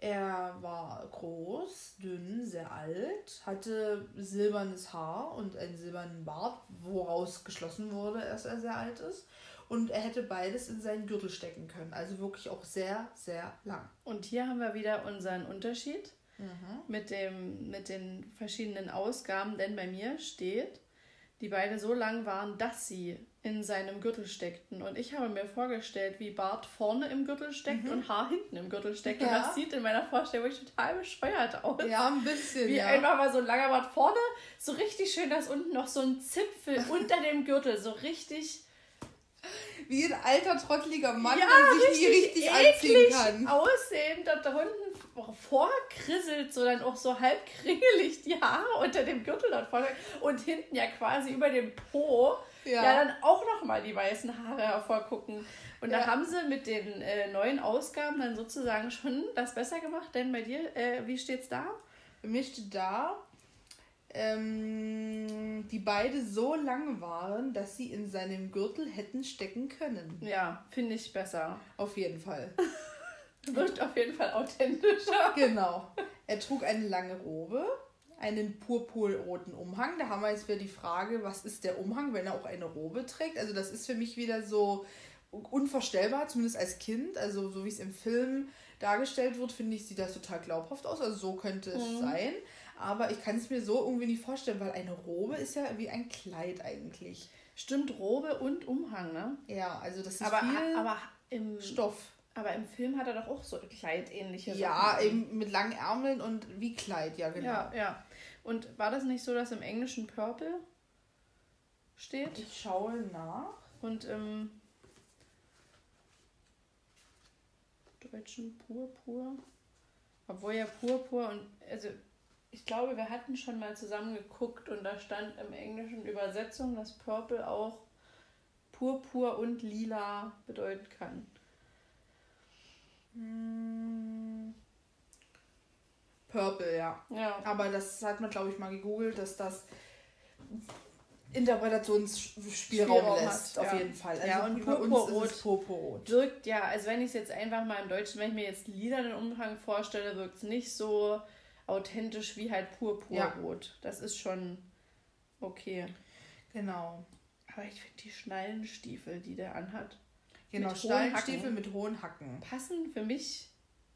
Er war groß, dünn, sehr alt, hatte silbernes Haar und einen silbernen Bart, woraus geschlossen wurde, dass er sehr alt ist. Und er hätte beides in seinen Gürtel stecken können. Also wirklich auch sehr, sehr lang. Und hier haben wir wieder unseren Unterschied mhm. mit, dem, mit den verschiedenen Ausgaben, denn bei mir steht, die beide so lang waren, dass sie in seinem Gürtel steckten. Und ich habe mir vorgestellt, wie Bart vorne im Gürtel steckt mhm. und Haar hinten im Gürtel steckt. Ja. Und das sieht in meiner Vorstellung total bescheuert aus. Ja, ein bisschen. Wie ja. einfach mal so ein langer Bart vorne, so richtig schön, dass unten noch so ein Zipfel unter dem Gürtel, so richtig. Wie ein alter, trotteliger Mann, ja, der sich nie richtig anziehen kann. aussehen, da, da unten vorkrisselt, so dann auch so halb kringelig die Haare unter dem Gürtel dort vorne und hinten ja quasi über dem Po ja, ja dann auch nochmal die weißen Haare hervorgucken. Und ja. da haben sie mit den äh, neuen Ausgaben dann sozusagen schon das besser gemacht. Denn bei dir, äh, wie steht's da? Bei mir steht da, ähm, die beide so lang waren, dass sie in seinem Gürtel hätten stecken können. Ja, finde ich besser. Auf jeden Fall. Wirkt auf jeden Fall authentischer. Genau. Er trug eine lange Robe, einen purpurroten Umhang. Da haben wir jetzt wieder die Frage, was ist der Umhang, wenn er auch eine Robe trägt? Also das ist für mich wieder so unvorstellbar, zumindest als Kind. Also so wie es im Film dargestellt wird, finde ich, sieht das total glaubhaft aus. Also so könnte es mhm. sein. Aber ich kann es mir so irgendwie nicht vorstellen, weil eine Robe ist ja wie ein Kleid eigentlich. Stimmt, Robe und Umhang, ne? Ja, also das ist aber, viel aber im Stoff. Aber im Film hat er doch auch so Kleidähnliche Ja, Sachen. eben mit langen Ärmeln und wie Kleid, ja, genau. Ja, ja. Und war das nicht so, dass im Englischen Purple steht? Ich schaue nach. Und im Deutschen Purpur. Obwohl ja Purpur und also ich glaube, wir hatten schon mal zusammen geguckt und da stand im englischen Übersetzung, dass Purple auch Purpur und Lila bedeuten kann. Hm. Purple, ja. Ja. Aber das hat man, glaube ich, mal gegoogelt, dass das Interpretationsspielraum Spielraum lässt, hat, auf ja. jeden Fall. Also Ja, und Purpurrot Purpurrot. Wirkt ja, also wenn ich es jetzt einfach mal im Deutschen, wenn ich mir jetzt lilanen Umhang vorstelle, wirkt es nicht so authentisch wie halt purpurrot. Das ist schon okay. Genau. Aber ich finde die Schnallenstiefel, die der anhat, Genau, Mit Hacken. mit hohen Hacken. passen für mich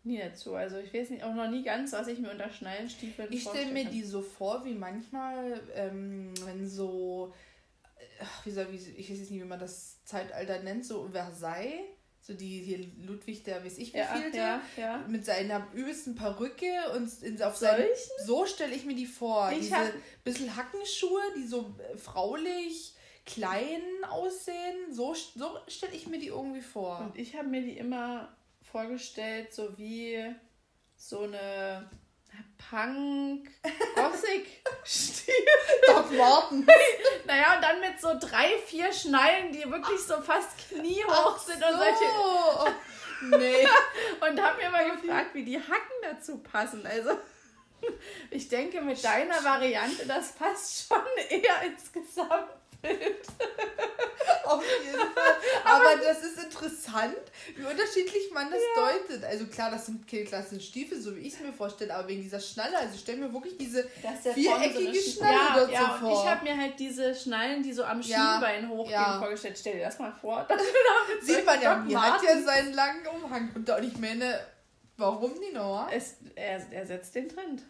nie dazu. Also ich weiß nicht, auch noch nie ganz, was ich mir unter Schnallenstiefeln Ich stelle mir die so vor, wie manchmal, ähm, wenn so, ach, wie soll, wie, ich weiß jetzt nicht, wie man das Zeitalter nennt, so Versailles, so die hier Ludwig der, weiß ich wie Ja, vielte, ja, ja. mit seiner übelsten Perücke und in, auf seinen, so stelle ich mir die vor. Ich Diese hab- bisschen Hackenschuhe, die so äh, fraulich, klein aussehen, so, so stelle ich mir die irgendwie vor. Und ich habe mir die immer vorgestellt, so wie so eine Punk, Gothic Stil. Doc Marten. Naja, und dann mit so drei, vier Schnallen, die wirklich so fast kniehoch sind und solche. so. Nee. Und habe mir mal gefragt, wie die Hacken dazu passen. Also, ich denke, mit deiner Variante, das passt schon eher ins Gesamtbild. Auf jeden Fall. Aber das ist interessant, wie unterschiedlich man das deutet. Also klar, das sind keine Stiefel, so wie ich es mir vorstelle, aber wegen dieser Schnalle, also ich stelle mir wirklich diese viereckige so Schnalle ja, dort ja, vor. Ich habe mir halt diese Schnallen, die so am Ja, Schienbein hochgehen, ja. vorgestellt. Stell dir das mal vor. Sieht man ja, die hat ja seinen langen Umhang. Und ich meine, warum die Noah? Es, er, er setzt den Trend.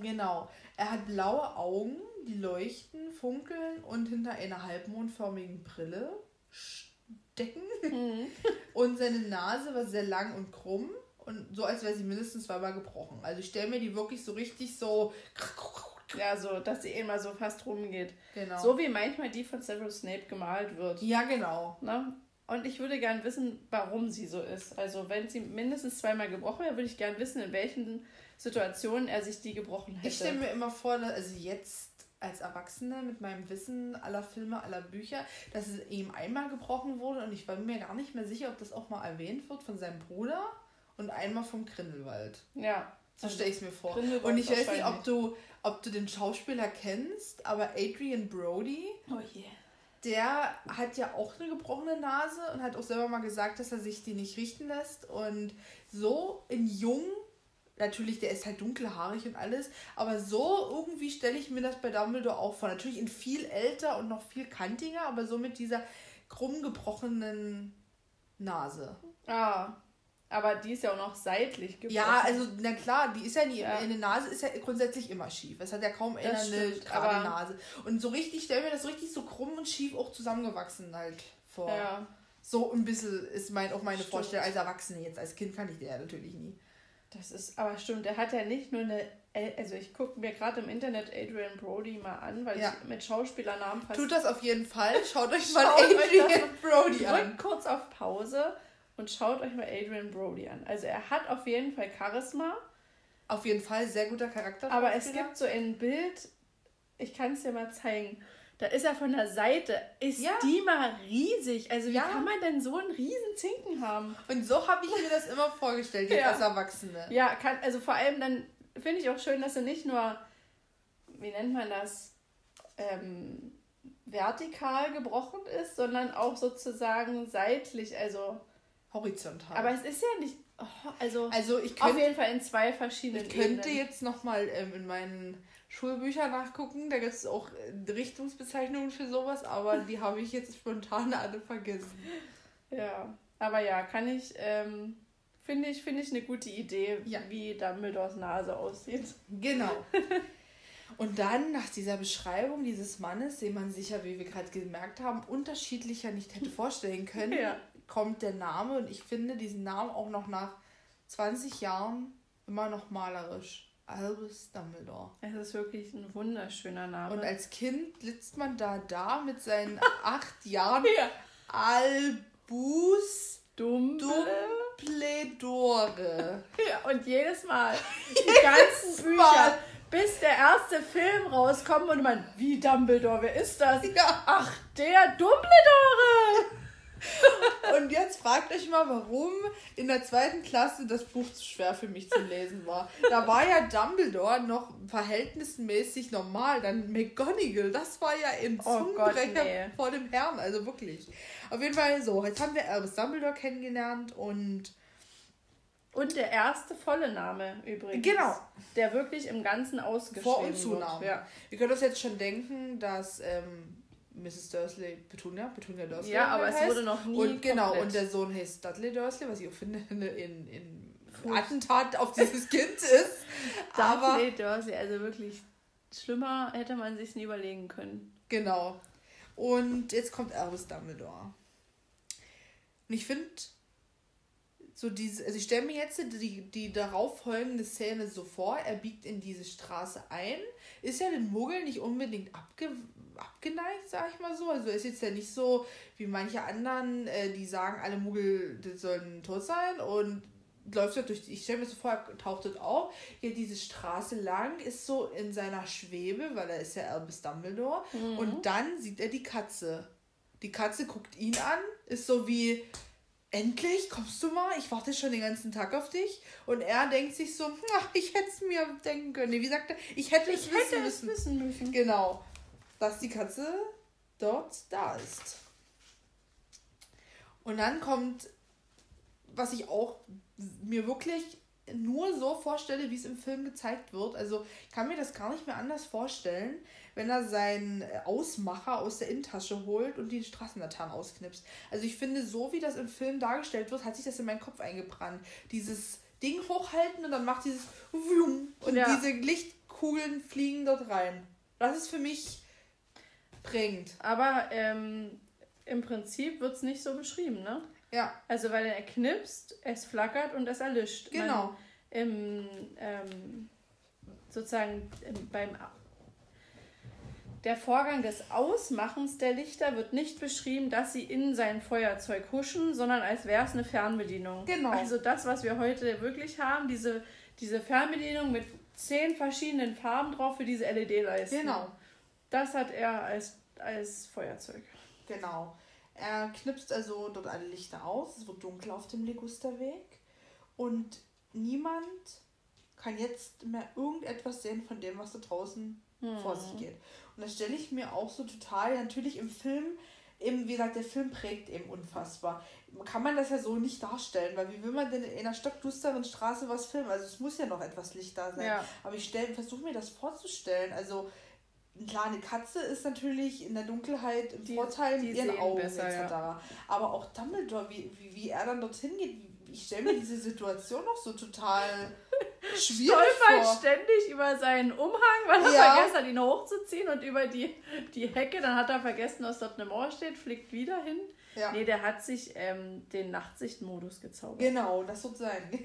Genau. Er hat blaue Augen, die leuchten, funkeln und hinter einer halbmondförmigen Brille stecken. Mhm. Und seine Nase war sehr lang und krumm. Und so, als wäre sie mindestens zweimal gebrochen. Also ich stelle mir die wirklich so richtig so. Ja, so, dass sie immer so fast rumgeht. Genau. So wie manchmal die von Severus Snape gemalt wird. ja, genau. Ne? Und ich würde gern wissen, warum sie so ist. Also, wenn sie mindestens zweimal gebrochen wäre, würde ich gern wissen, in welchen Situationen er sich die gebrochen hätte. Ich stelle mir immer vor, dass, also jetzt als Erwachsene mit meinem Wissen aller Filme, aller Bücher, dass es ihm einmal gebrochen wurde und ich war mir gar nicht mehr sicher, ob das auch mal erwähnt wird von seinem Bruder und einmal vom Grindelwald. ja. So stelle ich es mir vor. Und ich weiß nicht, ob du, ob du den Schauspieler kennst, aber Adrian Brody, Oh je. der hat ja auch eine gebrochene Nase und hat auch selber mal gesagt, dass er sich die nicht richten lässt. Und so in jung, natürlich, der ist halt dunkelhaarig und alles, aber so irgendwie stelle ich mir das bei Dumbledore auch vor. Natürlich in viel älter und noch viel kantiger, aber so mit dieser krumm gebrochenen Nase. Ah. Aber die ist ja auch noch seitlich gebrochen. Ja, also na klar, die ist ja nie, Ja. eine Nase ist ja grundsätzlich immer schief. Es hat ja kaum einer eine gerade Nase. Und so richtig, stell mir das richtig so krumm und schief auch zusammengewachsen halt vor. Ja. So ein bisschen ist mein, auch meine Stimmt. Vorstellung als Erwachsene jetzt. Als Kind kannte ich ja natürlich nie. Das ist, aber stimmt, der hat ja nicht nur eine, also ich gucke mir gerade im Internet Adrian Brody mal an, weil Ja. ich mit Schauspielernamen fast Tut das auf jeden Fall. Schaut euch mal Schaut euch Adrian Brody an. drückt kurz auf Pause und schaut euch mal Adrian Brody an. Also er hat auf jeden Fall Charisma, Auf jeden Fall sehr guter Charakter. aber es gibt so ein Bild, ich kann es dir mal zeigen. Da ist er von der Seite. Ist Ja. die mal riesig? Also wie Ja. kann man denn so einen riesen Zinken haben? Und so habe ich mir das immer vorgestellt, jetzt Ja. als Erwachsene. Ja, kann, also vor allem dann finde ich auch schön, dass er nicht nur, wie nennt man das, ähm, vertikal gebrochen ist, sondern auch sozusagen seitlich. Also, Horizontal. aber es ist ja nicht, oh, also, also ich auf könnte jeden Fall in zwei verschiedenen Ich könnte Ebenen. jetzt nochmal ähm, in meinen Schulbüchern nachgucken. Da gibt es auch äh, Richtungsbezeichnungen für sowas, aber die habe ich jetzt spontan alle vergessen. Ja, aber ja, kann ich, ähm, finde ich, finde ich eine gute Idee, Ja. wie Dumbledores Nase aussieht. Genau. Und dann, nach dieser Beschreibung dieses Mannes, den man sich ja, wie wir gerade gemerkt haben, unterschiedlicher nicht hätte vorstellen können, Ja. kommt der Name. Und ich finde diesen Namen auch noch nach 20 Jahren immer noch malerisch. Albus Dumbledore. Es ist wirklich ein wunderschöner Name. Und als Kind sitzt man da da mit seinen acht Jahren ja. Albus Dumble. Dumbledore. Ja, und jedes Mal die ganzen Bücher, Mal. bis der erste Film rauskommt und man, wie Dumbledore, wer ist das? Ja. Ach, der Dumbledore! Und jetzt fragt euch mal, warum in der zweiten Klasse das Buch zu schwer für mich zu lesen war. Da war ja Dumbledore noch verhältnismäßig normal. Dann McGonagall, das war ja im oh Zungenbrecher nee. vor dem Herrn. Also wirklich. Auf jeden Fall so. Jetzt haben wir Albus Dumbledore kennengelernt und. Und der erste volle Name übrigens. Genau. Der wirklich im Ganzen ausgeschrieben Vor- und Zunahme. Ja. Ihr könnt uns jetzt schon denken, dass ähm, Mrs. Dursley, Petunia, Petunia Dursley. Ja, aber heißt. es wurde noch nie. Und genau, komplett. und der Sohn heißt Dudley Dursley, was ich auch finde, in, in Attentat auf dieses Kind ist. Dudley Dursley, also wirklich schlimmer hätte man sich nie überlegen können. Genau. Und jetzt kommt Albus Dumbledore. Und ich finde, so diese, also ich stelle mir jetzt die, die darauf folgende Szene so vor, er biegt in diese Straße ein, ist ja den Muggel nicht unbedingt abge abgeneigt, sag ich mal so. Also ist jetzt ja nicht so wie manche anderen, äh, die sagen, alle Muggel sollen tot sein und läuft dort durch, ich stelle mir so vor, er taucht dort auf, geht diese Straße lang, ist so in seiner Schwebe, weil er ist ja Albus Dumbledore mhm. und dann sieht er die Katze. Die Katze guckt ihn an, ist so wie, endlich, kommst du mal? Ich warte schon den ganzen Tag auf dich. Und er denkt sich so, ach, ich hätte es mir denken können. Wie sagt er? Ich hätte es wissen, müssen. wissen müssen. Genau dass die Katze dort da ist. Und dann kommt, was ich auch mir wirklich nur so vorstelle, wie es im Film gezeigt wird. Also ich kann mir das gar nicht mehr anders vorstellen, wenn er seinen Ausmacher aus der Innentasche holt und die Straßenlaternen ausknipst. Also ich finde, so wie das im Film dargestellt wird, hat sich das in meinen Kopf eingebrannt. Dieses Ding hochhalten und dann macht dieses und ja. diese Lichtkugeln fliegen dort rein. Das ist für mich bringt. Aber ähm, im Prinzip wird es nicht so beschrieben, ne? Ja. Also weil er knipst, es flackert und es erlischt. Genau. Man, Im, ähm, sozusagen im, beim der Vorgang des Ausmachens der Lichter wird nicht beschrieben, dass sie in sein Feuerzeug huschen, sondern als wäre es eine Fernbedienung. Genau. Also das, was wir heute wirklich haben, diese, diese Fernbedienung mit zehn verschiedenen Farben drauf für diese LED-Leisten. Genau. Das hat er als, als Feuerzeug. Genau. Er knipst also dort alle Lichter aus. Es wird dunkel auf dem Ligusterweg. Und niemand kann jetzt mehr irgendetwas sehen von dem, was da draußen hm. vor sich geht. Und das stelle ich mir auch so total, natürlich im Film, eben, wie gesagt, der Film prägt eben unfassbar. Kann man das ja so nicht darstellen, weil wie will man denn in einer stockdusteren Straße was filmen? Also es muss ja noch etwas Licht da sein. Ja. Aber ich versuche mir das vorzustellen. Also Klar, eine Katze ist natürlich in der Dunkelheit im die, Vorteil mit ihren Augen besser, etc. Ja. Aber auch Dumbledore, wie, wie, wie er dann dorthin geht, ich stelle mir diese Situation noch so total schwierig Stolpert vor. ständig über seinen Umhang, weil er ja. vergessen hat, ihn hochzuziehen und über die, die Hecke. Dann hat er vergessen, dass dort eine Mauer steht, fliegt wieder hin. Ja. Nee, der hat sich ähm, den Nachtsichtmodus gezaubert. Genau, das wird sein.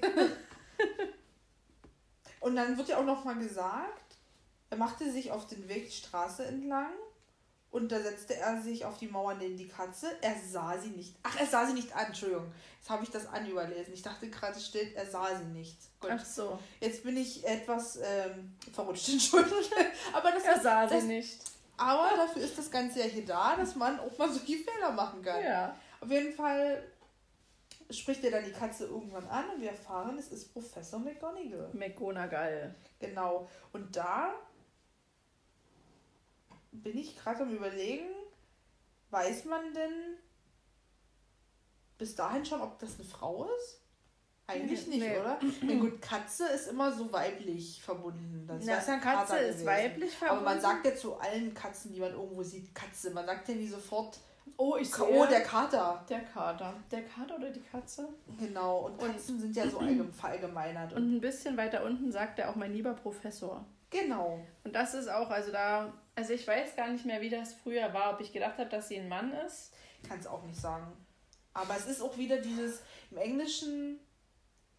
und dann wird ja auch noch mal gesagt, er machte sich auf den Weg die Straße entlang und da setzte er sich auf die Mauer neben die Katze. Er sah sie nicht. Ach, er sah sie nicht an, Entschuldigung. Jetzt habe ich das anüberlesen. Ich dachte gerade steht, er sah sie nicht. Gut. Ach so. Jetzt bin ich etwas ähm, verrutscht, Entschuldigung. Aber das er sah das, sie nicht. Aber dafür ist das Ganze ja hier da, dass man auch mal solche Fehler machen kann. Ja. Auf jeden Fall spricht er dann die Katze irgendwann an und wir erfahren, es ist Professor McGonagall. McGonagall. Genau. Und da bin ich gerade am Überlegen, weiß man denn bis dahin schon, ob das eine Frau ist? Eigentlich nicht, nee. oder? Na gut, Katze ist immer so weiblich verbunden. Das Na, ist ja Katze Kater ist gewesen. weiblich verbunden. Aber man sagt ja zu allen Katzen, die man irgendwo sieht, Katze. Man sagt ja nie sofort, oh, ich sehe. Oh, der Kater. Der Kater. Der Kater oder die Katze? Genau, und Katzen und, sind ja so verallgemeinert. Und ein bisschen weiter unten sagt er auch mein lieber Professor. Genau. Und das ist auch, also da, also ich weiß gar nicht mehr, wie das früher war, ob ich gedacht habe, dass sie ein Mann ist. Kann es auch nicht sagen. Aber es ist auch wieder dieses, im Englischen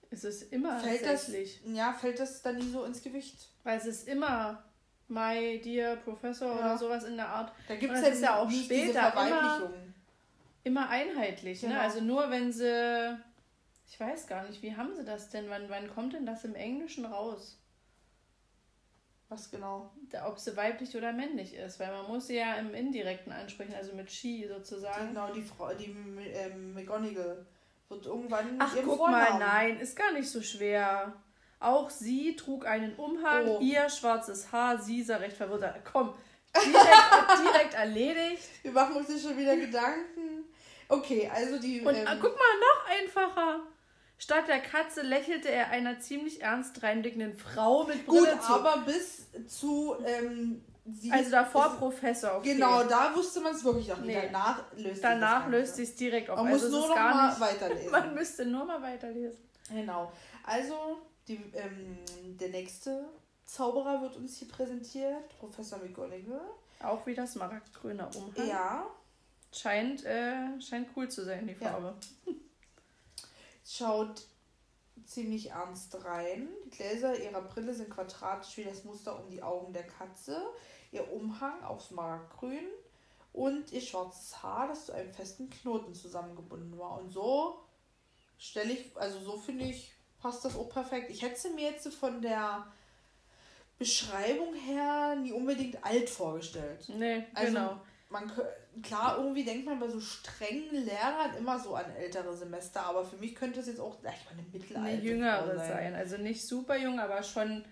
es ist immer fällt das, Ja, fällt das dann nie so ins Gewicht. Weil es ist immer My Dear Professor ja. oder sowas in der Art. Da gibt es ja, ja auch später immer, immer einheitlich. Ne? Genau. Ne? Also nur wenn sie, ich weiß gar nicht, wie haben sie das denn? Wann, wann kommt denn das im Englischen raus? Was genau? Ob sie weiblich oder männlich ist, weil man muss sie ja im Indirekten ansprechen, also mit she sozusagen. Genau, die Frau, die ähm, McGonagall wird irgendwann. Ach, guck Vornamen. mal, nein, ist gar nicht so schwer. Auch sie trug einen Umhang, oh. ihr schwarzes Haar, sie sah recht verwirrt. Komm, direkt, direkt erledigt. Wir machen uns hier schon wieder Gedanken. Okay, also die. Und ähm, guck mal, noch einfacher. Statt der Katze lächelte er einer ziemlich ernst reinblickenden Frau mit Brille Gut, zu. aber bis zu... Ähm, also davor ist, Professor. Okay. Genau, da wusste man es wirklich noch nicht. Nee. Danach löst Danach löst sich direkt auf. Man also muss nur noch mal nicht, weiterlesen. man müsste nur mal weiterlesen. Genau. Also die, ähm, der nächste Zauberer wird uns hier präsentiert. Professor McGonagall. Auch wieder smaragdgrüner Umhang. Ja. Scheint, äh, scheint cool zu sein, die Farbe. Ja. Schaut ziemlich ernst rein. Die Gläser ihrer Brille sind quadratisch wie das Muster um die Augen der Katze. Ihr Umhang auch smaragdgrün und ihr schwarzes Haar, das zu einem festen Knoten zusammengebunden war. Und so stelle ich, also so finde ich, passt das auch perfekt. Ich hätte mir jetzt von der Beschreibung her nie unbedingt alt vorgestellt. Nee, also, genau man klar, irgendwie denkt man bei so strengen Lehrern immer so an ältere Semester, aber für mich könnte es jetzt auch gleich mal eine mittelalter Eine jüngere sein. sein. Also nicht super jung, aber schon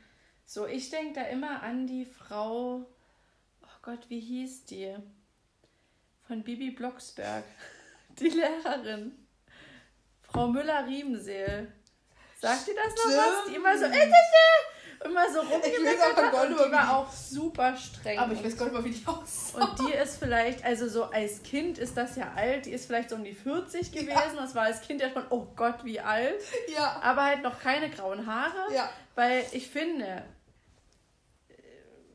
so. Ich denke da immer an die Frau, oh Gott, wie hieß die? Von Bibi Blocksberg. Die Lehrerin. Frau Müller-Riemseel. Sagt ihr das noch Stimmt. was? Die immer so, äh, immer so rumgemeckert hat und die war auch super streng. Aber ich weiß gar nicht mal, wie die aussah. Und die ist vielleicht, also so als Kind ist das ja alt, die ist vielleicht so um die 40 gewesen. Ja. Das war als Kind ja schon, oh Gott, wie alt. Ja. Aber halt noch keine grauen Haare. Ja. Weil ich finde, äh,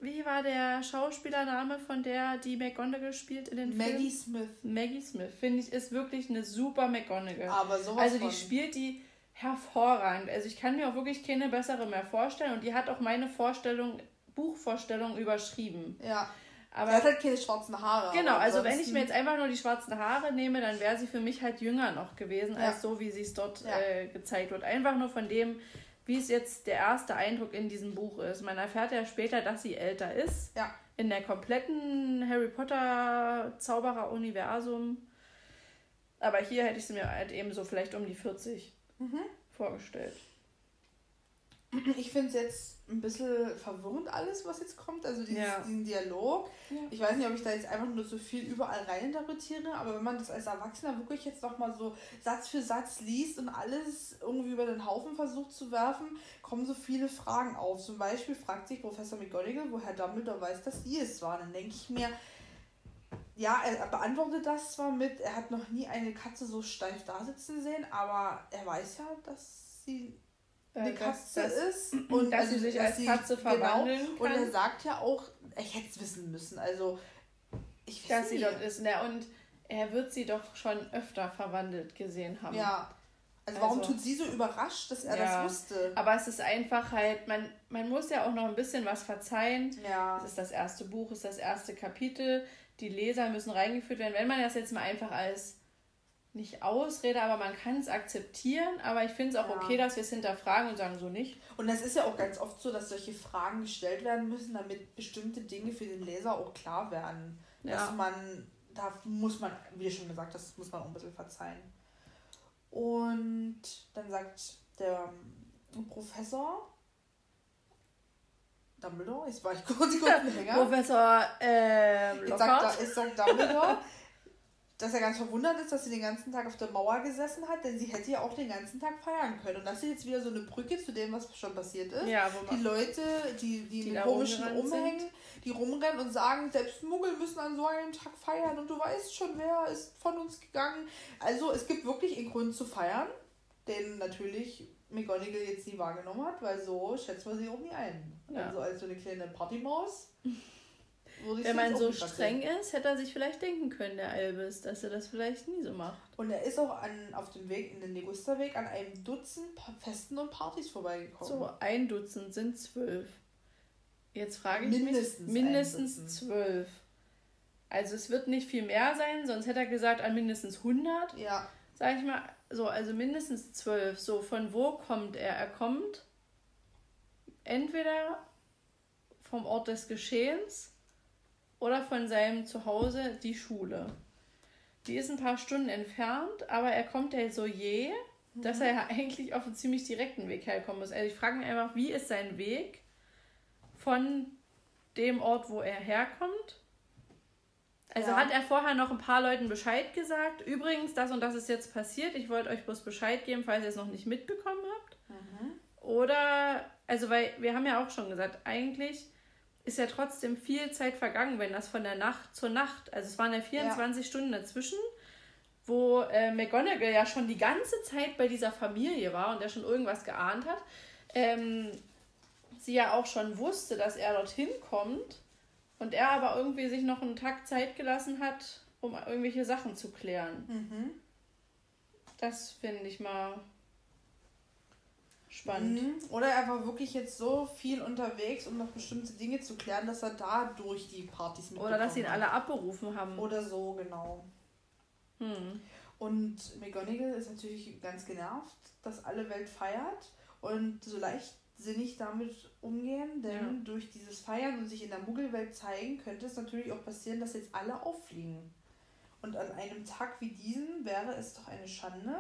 wie war der Schauspielername von der, die McGonagall spielt in den Maggie Film? Smith. Maggie Smith, finde ich, ist wirklich eine super McGonagall. Aber sowas Also die von. spielt die hervorragend. Also ich kann mir auch wirklich keine bessere mehr vorstellen und die hat auch meine Vorstellung, Buchvorstellung überschrieben. Ja. Aber sie hat halt keine schwarzen Haare. Genau, also wenn ich mir jetzt einfach nur die schwarzen Haare nehme, dann wäre sie für mich halt jünger noch gewesen, ja. als so, wie sie es dort ja. äh, gezeigt wird. Einfach nur von dem, wie es jetzt der erste Eindruck in diesem Buch ist. Man erfährt ja später, dass sie älter ist. Ja. In der kompletten Harry Potter Zauberer-Universum. Aber hier hätte ich sie mir halt eben so vielleicht um die 40 mhm. vorgestellt. Ich finde es jetzt ein bisschen verwirrend alles, was jetzt kommt. Also dieses, ja. diesen Dialog. Ja. Ich weiß nicht, ob ich da jetzt einfach nur so viel überall reininterpretiere, aber wenn man das als Erwachsener wirklich jetzt nochmal so Satz für Satz liest und alles irgendwie über den Haufen versucht zu werfen, kommen so viele Fragen auf. Zum Beispiel fragt sich Professor McGonagall, woher Dumbledore weiß, dass sie es war. Dann denke ich mir, ja, er beantwortet das zwar mit, er hat noch nie eine Katze so steif da sitzen sehen, aber er weiß ja, dass sie äh, eine Katze das, ist und dass also, sie sich als sie, Katze genau, verwandeln genau, kann. Und er sagt ja auch, ich hätte es wissen müssen. Also ich weiß dass sie dort ist. Na, und er wird sie doch schon öfter verwandelt gesehen haben. Ja. Also, also warum tut sie so überrascht, dass er ja, das wusste? Aber es ist einfach halt, man, man muss ja auch noch ein bisschen was verzeihen. Ja. Es ist das erste Buch, es ist das erste Kapitel die Leser müssen reingeführt werden. Wenn man das jetzt mal einfach als nicht Ausrede, aber man kann es akzeptieren, aber ich finde es auch ja. okay, dass wir es hinterfragen und sagen so nicht. Und das ist ja auch ganz oft so, dass solche Fragen gestellt werden müssen, damit bestimmte Dinge für den Leser auch klar werden. Ja. Dass man, da muss man, wie du schon gesagt hast, muss man auch ein bisschen verzeihen. Und dann sagt der Professor, Dumbledore? Jetzt war ich kurz, kurz Hänger. Professor äh, Lockhart. Ich sag, ich sag Dumbledore, dass er ganz verwundert ist, dass sie den ganzen Tag auf der Mauer gesessen hat, denn sie hätte ja auch den ganzen Tag feiern können. Und das ist jetzt wieder so eine Brücke zu dem, was schon passiert ist. Ja, die Leute, die, die, die in komischen Umhängen, sind. die rumrennen und sagen, selbst Muggel müssen an so einem Tag feiern und du weißt schon, wer ist von uns gegangen. Also es gibt wirklich einen Grund zu feiern, denn natürlich McGonagall jetzt nie wahrgenommen hat, weil so schätzt man sie auch nie ein. Ja. Also als so eine kleine Partymaus. Wenn man so streng ist, hätte er sich vielleicht denken können, der Albus, dass er das vielleicht nie so macht. Und er ist auch an, auf dem Weg in den Negusterweg an einem Dutzend Festen und Partys vorbeigekommen. So, ein Dutzend sind zwölf. Jetzt frage ich mindestens mich. Mindestens zwölf. Also es wird nicht viel mehr sein, sonst hätte er gesagt an mindestens 100. Ja. Sag ich mal, so, also mindestens zwölf. So, von wo kommt er? Er kommt entweder vom Ort des Geschehens oder von seinem Zuhause die Schule. Die ist ein paar Stunden entfernt, aber er kommt ja so je, mhm. dass er ja eigentlich auf einen ziemlich direkten Weg herkommen muss. Also ich frage mich einfach, wie ist sein Weg von dem Ort, wo er herkommt? Also ja. hat er vorher noch ein paar Leuten Bescheid gesagt. Übrigens, das und das ist jetzt passiert. Ich wollte euch bloß Bescheid geben, falls ihr es noch nicht mitbekommen habt. Mhm. Oder, also weil wir haben ja auch schon gesagt, eigentlich ist ja trotzdem viel Zeit vergangen, wenn das von der Nacht zur Nacht, also es waren ja 24 ja. Stunden dazwischen, wo äh, McGonagall ja schon die ganze Zeit bei dieser Familie war und er schon irgendwas geahnt hat. Ähm, sie ja auch schon wusste, dass er dorthin kommt und er aber irgendwie sich noch einen Tag Zeit gelassen hat, um irgendwelche Sachen zu klären. Mhm. Das finde ich mal spannend. Mhm. Oder er war wirklich jetzt so viel unterwegs, um noch bestimmte Dinge zu klären, dass er da durch die Partys mit Oder dass sie ihn alle abberufen haben. Oder so, genau. Mhm. Und McGonagall ist natürlich ganz genervt, dass alle Welt feiert und so leichtsinnig damit umgehen, denn ja. durch dieses Feiern und sich in der Muggelwelt zeigen, könnte es natürlich auch passieren, dass jetzt alle auffliegen. Und an einem Tag wie diesen wäre es doch eine Schande,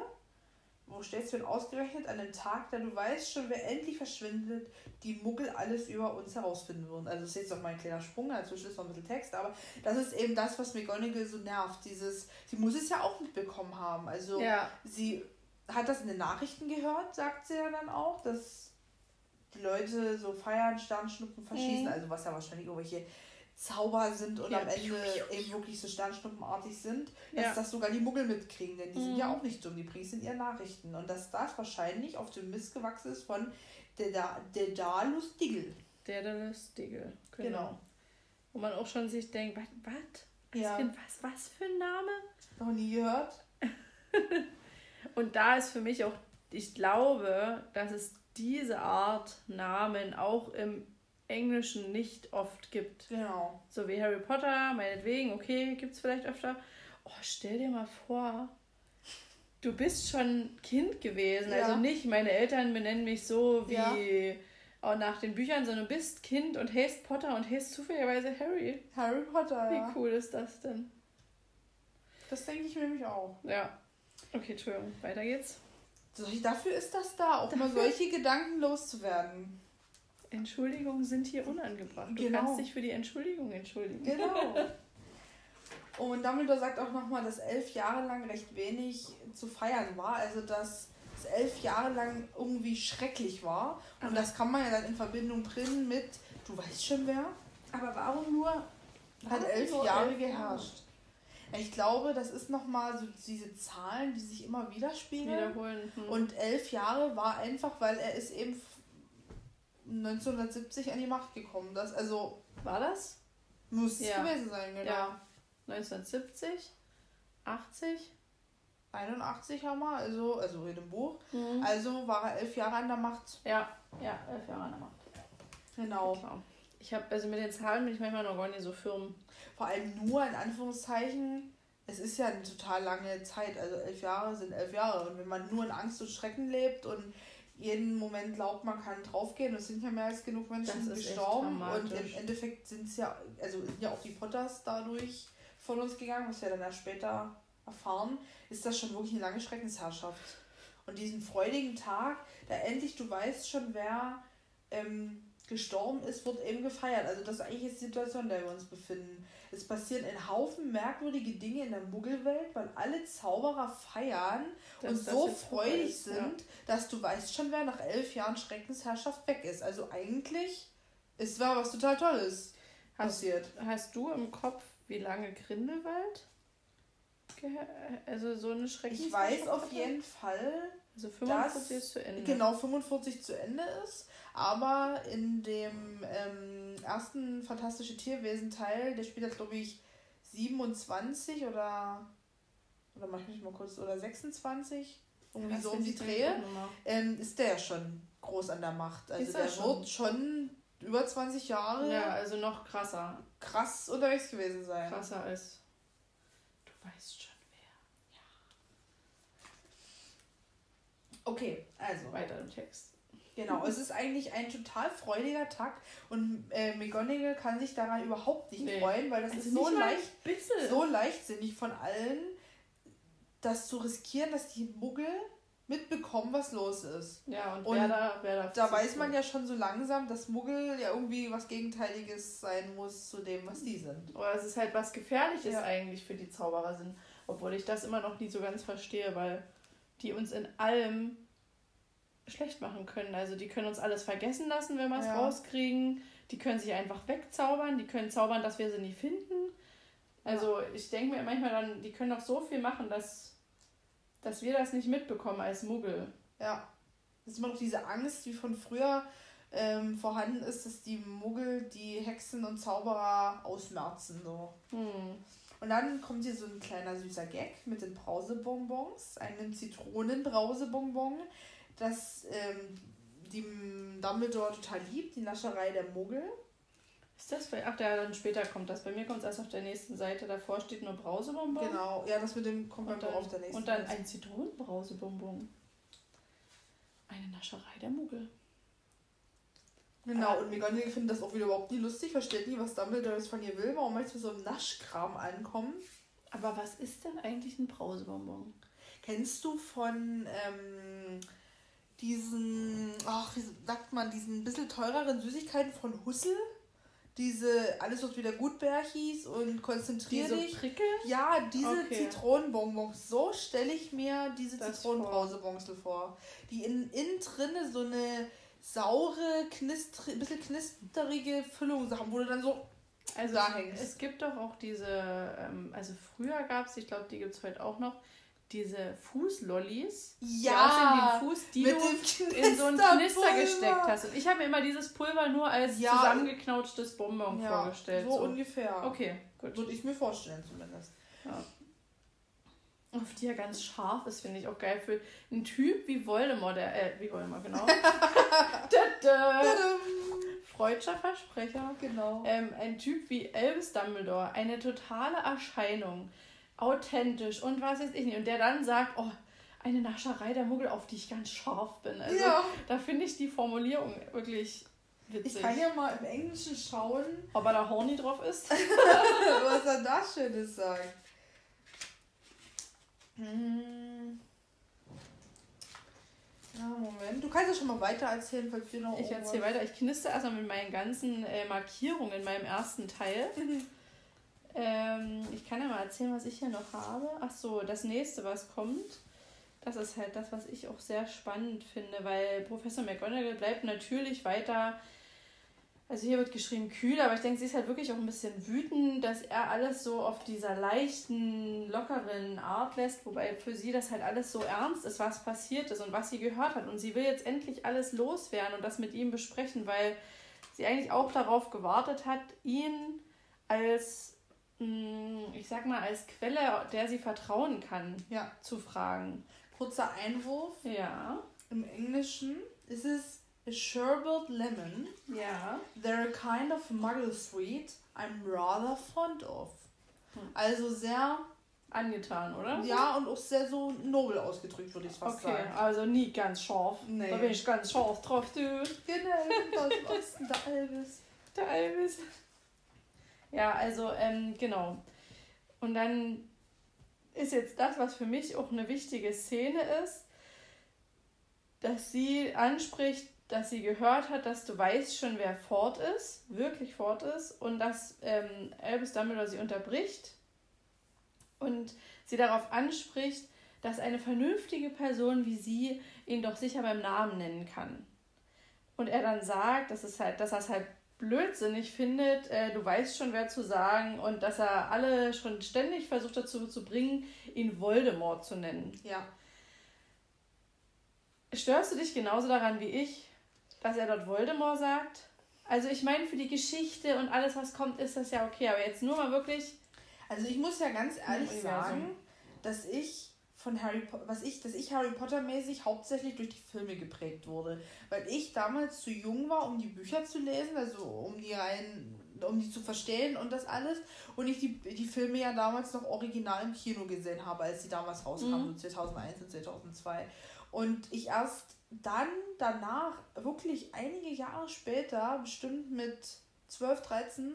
wo stellst du denn ausgerechnet an einem Tag, da du weißt schon, wer endlich verschwindet, die Muggel alles über uns herausfinden würden. Also das ist jetzt noch mal ein kleiner Sprung, dazwischen ist noch ein bisschen Text, aber das ist eben das, was McGonagall so nervt. Dieses, sie muss es ja auch mitbekommen haben. Also ja. sie hat das in den Nachrichten gehört, sagt sie ja dann auch, dass die Leute so feiern, Sternschnuppen verschießen, mhm. also was ja wahrscheinlich irgendwelche Zauber sind und ja. am Ende eben wirklich so Sternschnuppenartig sind, dass ja. das sogar die Muggel mitkriegen, denn die mhm. sind ja mhm. auch nicht dumm, die bringen es in ihren Nachrichten. Und dass das wahrscheinlich auf dem Mist gewachsen ist von Dedalus Diggle. Dedalus Diggle, genau. genau. Wo man auch schon sich denkt, was, was? Ja. Was, was für ein Name? Noch nie gehört. und da ist für mich auch, ich glaube, dass es diese Art Namen auch im Englischen nicht oft gibt. Genau. So wie Harry Potter, meinetwegen, okay, gibt es vielleicht öfter. Oh, stell dir mal vor, du bist schon Kind gewesen. Ja. Also nicht, meine Eltern benennen mich so wie ja. auch nach den Büchern, sondern du bist Kind und heißt Potter und heißt zufälligerweise Harry. Harry Potter, Wie ja. cool ist das denn? Das denke ich nämlich auch. Ja. Okay, Entschuldigung, weiter geht's. Dafür ist das da, auch dafür? mal solche Gedanken loszuwerden. Entschuldigungen sind hier unangebracht. Du genau. kannst dich für die Entschuldigung entschuldigen. Genau. Und Dumbledore sagt auch nochmal, dass elf Jahre lang recht wenig zu feiern war. Also, dass es elf Jahre lang irgendwie schrecklich war. Und aber das kann man ja dann in Verbindung bringen mit, du weißt schon wer. Aber warum nur? Hat elf Jahre elf geherrscht. Ich glaube, das ist nochmal so diese Zahlen, die sich immer widerspiegeln. Wiederholen. Hm. Und elf Jahre war einfach, weil er ist eben 1970 an die Macht gekommen. Das, also, war das? Muss ja. gewesen sein, genau. Ja. 1970, 80. 81 haben wir, also, also in dem Buch. Mhm. Also war er elf Jahre an der Macht. Ja, ja, elf Jahre an der Macht. Genau. Klar. Ich habe, also mit den Zahlen bin ich manchmal noch gar nicht so firm. Vor allem nur in Anführungszeichen, es ist ja eine total lange Zeit. Also elf Jahre sind elf Jahre. Und wenn man nur in Angst und Schrecken lebt und jeden Moment glaubt, man kann draufgehen. Es sind ja mehr als genug Menschen gestorben. Und im Endeffekt sind es ja, also sind ja auch die Potters dadurch von uns gegangen, was wir dann erst später erfahren, ist das schon wirklich eine lange Schreckensherrschaft. Und diesen freudigen Tag, da endlich du weißt schon, wer ähm, gestorben ist, wird eben gefeiert. Also das ist eigentlich die Situation, in der wir uns befinden. Es passieren ein Haufen merkwürdige Dinge in der Muggelwelt, weil alle Zauberer feiern das, und so freudig ist, sind, ja. dass du weißt schon, wer nach elf Jahren Schreckensherrschaft weg ist. Also eigentlich ist war was total Tolles passiert. Hast du im Kopf, wie lange Grindelwald? Also so eine Schreckensherrschaft? Ich weiß auf jeden Fall, also 45 ist zu Ende. Genau, 45 zu Ende ist. Aber in dem ähm, ersten Fantastische Tierwesen-Teil, der spielt jetzt, glaube ich, 27 oder. Oder mach ich mich mal kurz. Oder 26. Irgendwie das so um die Drehe. Ähm, ist der ja schon groß an der Macht. Also der schon? wird schon über 20 Jahre. Ja, also noch krasser. Krass unterwegs gewesen sein. Krasser als. Du weißt schon wer. Ja. Okay, also. Weiter im Text. Genau, es ist eigentlich ein total freudiger Tag und äh, McGonagall kann sich daran überhaupt nicht nee. freuen, weil das also ist so leicht, so leichtsinnig von allen, das zu riskieren, dass die Muggel mitbekommen, was los ist. Ja, und, und wer da, wer da, da weiß man ja schon so langsam, dass Muggel ja irgendwie was Gegenteiliges sein muss zu dem, was die sind. Oder es ist halt was Gefährliches ja. eigentlich für die Zauberer sind. Obwohl ich das immer noch nie so ganz verstehe, weil die uns in allem schlecht machen können. Also die können uns alles vergessen lassen, wenn wir es ja. rauskriegen. Die können sich einfach wegzaubern. Die können zaubern, dass wir sie nie finden. Also ja. ich denke mir manchmal dann, die können doch so viel machen, dass, dass wir das nicht mitbekommen als Muggel. Ja. Das ist immer noch diese Angst, wie von früher ähm, vorhanden ist, dass die Muggel die Hexen und Zauberer ausmerzen. So. Hm. Und dann kommt hier so ein kleiner süßer Gag mit den Brausebonbons, einem Zitronenbrausebonbon, das ähm, die Dumbledore total liebt, die Nascherei der Muggel. Ist das bei. Ach, der dann später kommt das. Bei mir kommt es erst auf der nächsten Seite. Davor steht nur Brausebonbon. Genau, ja, das mit dem kommt bei mir auf der nächsten Und dann Seite. ein Zitronenbrausebonbon. Eine Nascherei der Muggel. Genau, und McGonagall findet das auch wieder überhaupt nie lustig, versteht nie, was Dumbledore jetzt von ihr will, warum möchte so ein Naschkram ankommen. Aber was ist denn eigentlich ein Brausebonbon? Kennst du von ähm, diesen, ach, wie sagt man, diesen bisschen teureren Süßigkeiten von Hussel? Diese, alles was wieder Gutbärchis und konzentrier die dich. So prickeln? Ja, diese okay. Zitronenbonbons. So stelle ich mir diese Zitronenbrausebons vor. Die in, innen drinne so eine saure, knistri, bisschen knisterige Füllung haben, wo du dann so also da hängst. Es gibt doch auch diese, ähm, also früher gab es, ich glaube, die gibt es heute auch noch, diese Fußlollis. Ja, die in den Fuß, die du in so einen Knister gesteckt hast. Und ich habe mir immer dieses Pulver nur als ja, zusammengeknautschtes Bonbon ja, vorgestellt. So, so ungefähr. Okay, gut. Würde ich mir vorstellen zumindest. Ja. Auf die er ganz scharf ist, finde ich auch geil. Für einen Typ wie Voldemort, der, äh, wie Voldemort, genau. Freudscher Versprecher. Genau. Ähm, ein Typ wie Albus Dumbledore, eine totale Erscheinung authentisch und was weiß ich nicht. Und der dann sagt, oh, eine Nascherei der Muggel, auf die ich ganz scharf bin. Also ja. da finde ich die Formulierung wirklich witzig. Ich kann ja mal im Englischen schauen. Ob er da horny drauf ist. was er da Schönes sagt. Hm. Ja, Moment. Du kannst ja schon mal weiter erzählen, falls wir noch. Ich erzähle weiter. Ich knister erstmal mit meinen ganzen äh, Markierungen in meinem ersten Teil. Ähm, ich kann ja mal erzählen, was ich hier noch habe. Ach so, das nächste, was kommt, das ist halt das, was ich auch sehr spannend finde, weil Professor McGonagall bleibt natürlich weiter. Also hier wird geschrieben kühl, aber ich denke, sie ist halt wirklich auch ein bisschen wütend, dass er alles so auf dieser leichten, lockeren Art lässt, wobei für sie das halt alles so ernst ist, was passiert ist und was sie gehört hat. Und sie will jetzt endlich alles loswerden und das mit ihm besprechen, weil sie eigentlich auch darauf gewartet hat, ihn als ich sag mal, als Quelle, der sie vertrauen kann, ja. zu fragen. Kurzer Einwurf. Ja. Im Englischen ist es a sherbet lemon. Ja. They're a kind of muggle sweet I'm rather fond of. Hm. Also sehr angetan, oder? Ja, und auch sehr so nobel ausgedrückt, würde ich fast okay, sagen. Okay, also nie ganz scharf. Nee. Da bin ich ganz scharf drauf, du. Genau, aus dem Osten, der Albus. Der Albus. Ja, also ähm, genau. Und dann ist jetzt das, was für mich auch eine wichtige Szene ist, dass sie anspricht, dass sie gehört hat, dass du weißt schon, wer fort ist, wirklich fort ist, und dass ähm, Albus Dumbledore sie unterbricht und sie darauf anspricht, dass eine vernünftige Person wie sie ihn doch sicher beim Namen nennen kann. Und er dann sagt, dass, es halt, dass er halt blödsinnig findet, äh, du weißt schon, wer zu sagen und dass er alle schon ständig versucht dazu zu bringen, ihn Voldemort zu nennen. Ja. Störst du dich genauso daran wie ich, dass er dort Voldemort sagt? Also ich meine, für die Geschichte und alles, was kommt, ist das ja okay, aber jetzt nur mal wirklich... Also ich muss ja ganz ehrlich sagen, dass ich von Harry Potter, was ich, dass ich Harry Potter mäßig hauptsächlich durch die Filme geprägt wurde. Weil ich damals zu jung war, um die Bücher zu lesen, also um die rein, um die zu verstehen und das alles. Und ich die, die Filme ja damals noch original im Kino gesehen habe, als sie damals rauskamen, mhm. so 2001 und 2002. Und ich erst dann danach, wirklich einige Jahre später, bestimmt mit 12, 13,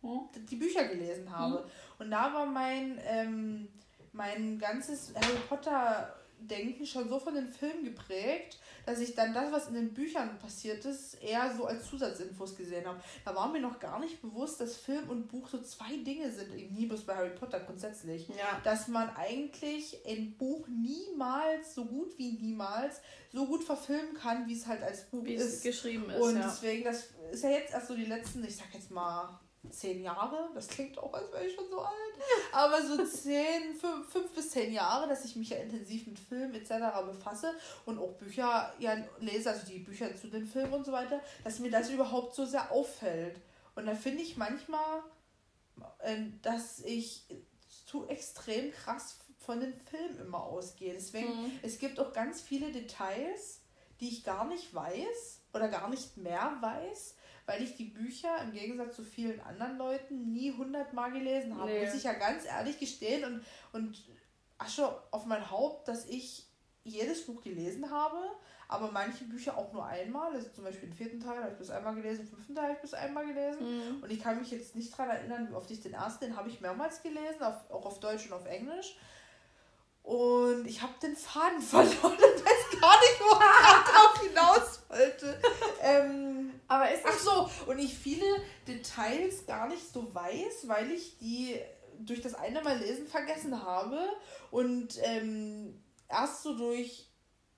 hm? die Bücher gelesen habe. Hm? Und da war mein, ähm, mein ganzes Harry Potter Denken schon so von den Filmen geprägt, dass ich dann das, was in den Büchern passiert ist, eher so als Zusatzinfos gesehen habe. Da war mir noch gar nicht bewusst, dass Film und Buch so zwei Dinge sind, nie bloß bei Harry Potter grundsätzlich. Ja. Dass man eigentlich ein Buch niemals, so gut wie niemals, so gut verfilmen kann, wie es halt als Buch wie ist. geschrieben ist. Und ja. deswegen, das ist ja jetzt erst so die letzten, ich sag jetzt mal, zehn Jahre, das klingt auch, als wäre ich schon so alt, aber so zehn, fünf, fünf bis zehn Jahre, dass ich mich ja intensiv mit Film etc. befasse und auch Bücher ja lese, also die Bücher zu den Filmen und so weiter, dass mir das überhaupt so sehr auffällt. Und da finde ich manchmal, ähm, dass ich zu extrem krass von den Filmen immer ausgehe. Deswegen, mhm. es gibt auch ganz viele Details, die ich gar nicht weiß oder gar nicht mehr weiß, weil ich die Bücher im Gegensatz zu vielen anderen Leuten nie hundertmal gelesen habe. Nee. Muss ich ja ganz ehrlich gestehen und, und Asche auf mein Haupt, dass ich jedes Buch gelesen habe, aber manche Bücher auch nur einmal. Also zum Beispiel den vierten Teil habe ich bis einmal gelesen, den fünften Teil habe ich bis einmal gelesen. Mhm. Und ich kann mich jetzt nicht daran erinnern, wie oft ich den ersten, den habe ich mehrmals gelesen, auf, auch auf Deutsch und auf Englisch. Und ich habe den Faden verloren und weiß gar nicht, wo ich drauf hinaus wollte. Ähm, Aber ist ach so, und ich viele Details gar nicht so weiß, weil ich die durch das eine Mal lesen vergessen habe und ähm, erst so durch,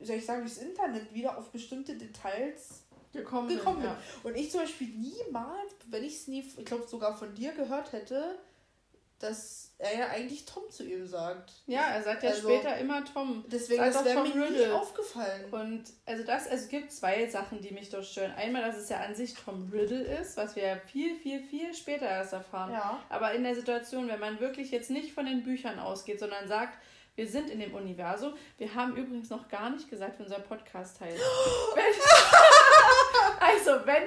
soll ich sagen, durchs Internet wieder auf bestimmte Details gekommen, gekommen bin. Ja. Und ich zum Beispiel niemals, wenn ich es nie, ich glaube sogar von dir gehört hätte, dass er ja eigentlich Tom zu ihm sagt. Ja, er sagt ja also, später immer Tom. Deswegen ist mir Riddle. nie aufgefallen. Und also das, also es gibt zwei Sachen, die mich dort stören. Einmal, dass es ja an sich Tom Riddle ist, was wir ja viel, viel, viel später erst erfahren. Ja. Aber in der Situation, wenn man wirklich jetzt nicht von den Büchern ausgeht, sondern sagt, wir sind in dem Universum. Wir haben übrigens noch gar nicht gesagt, wie unser Podcast heißt. also, wenn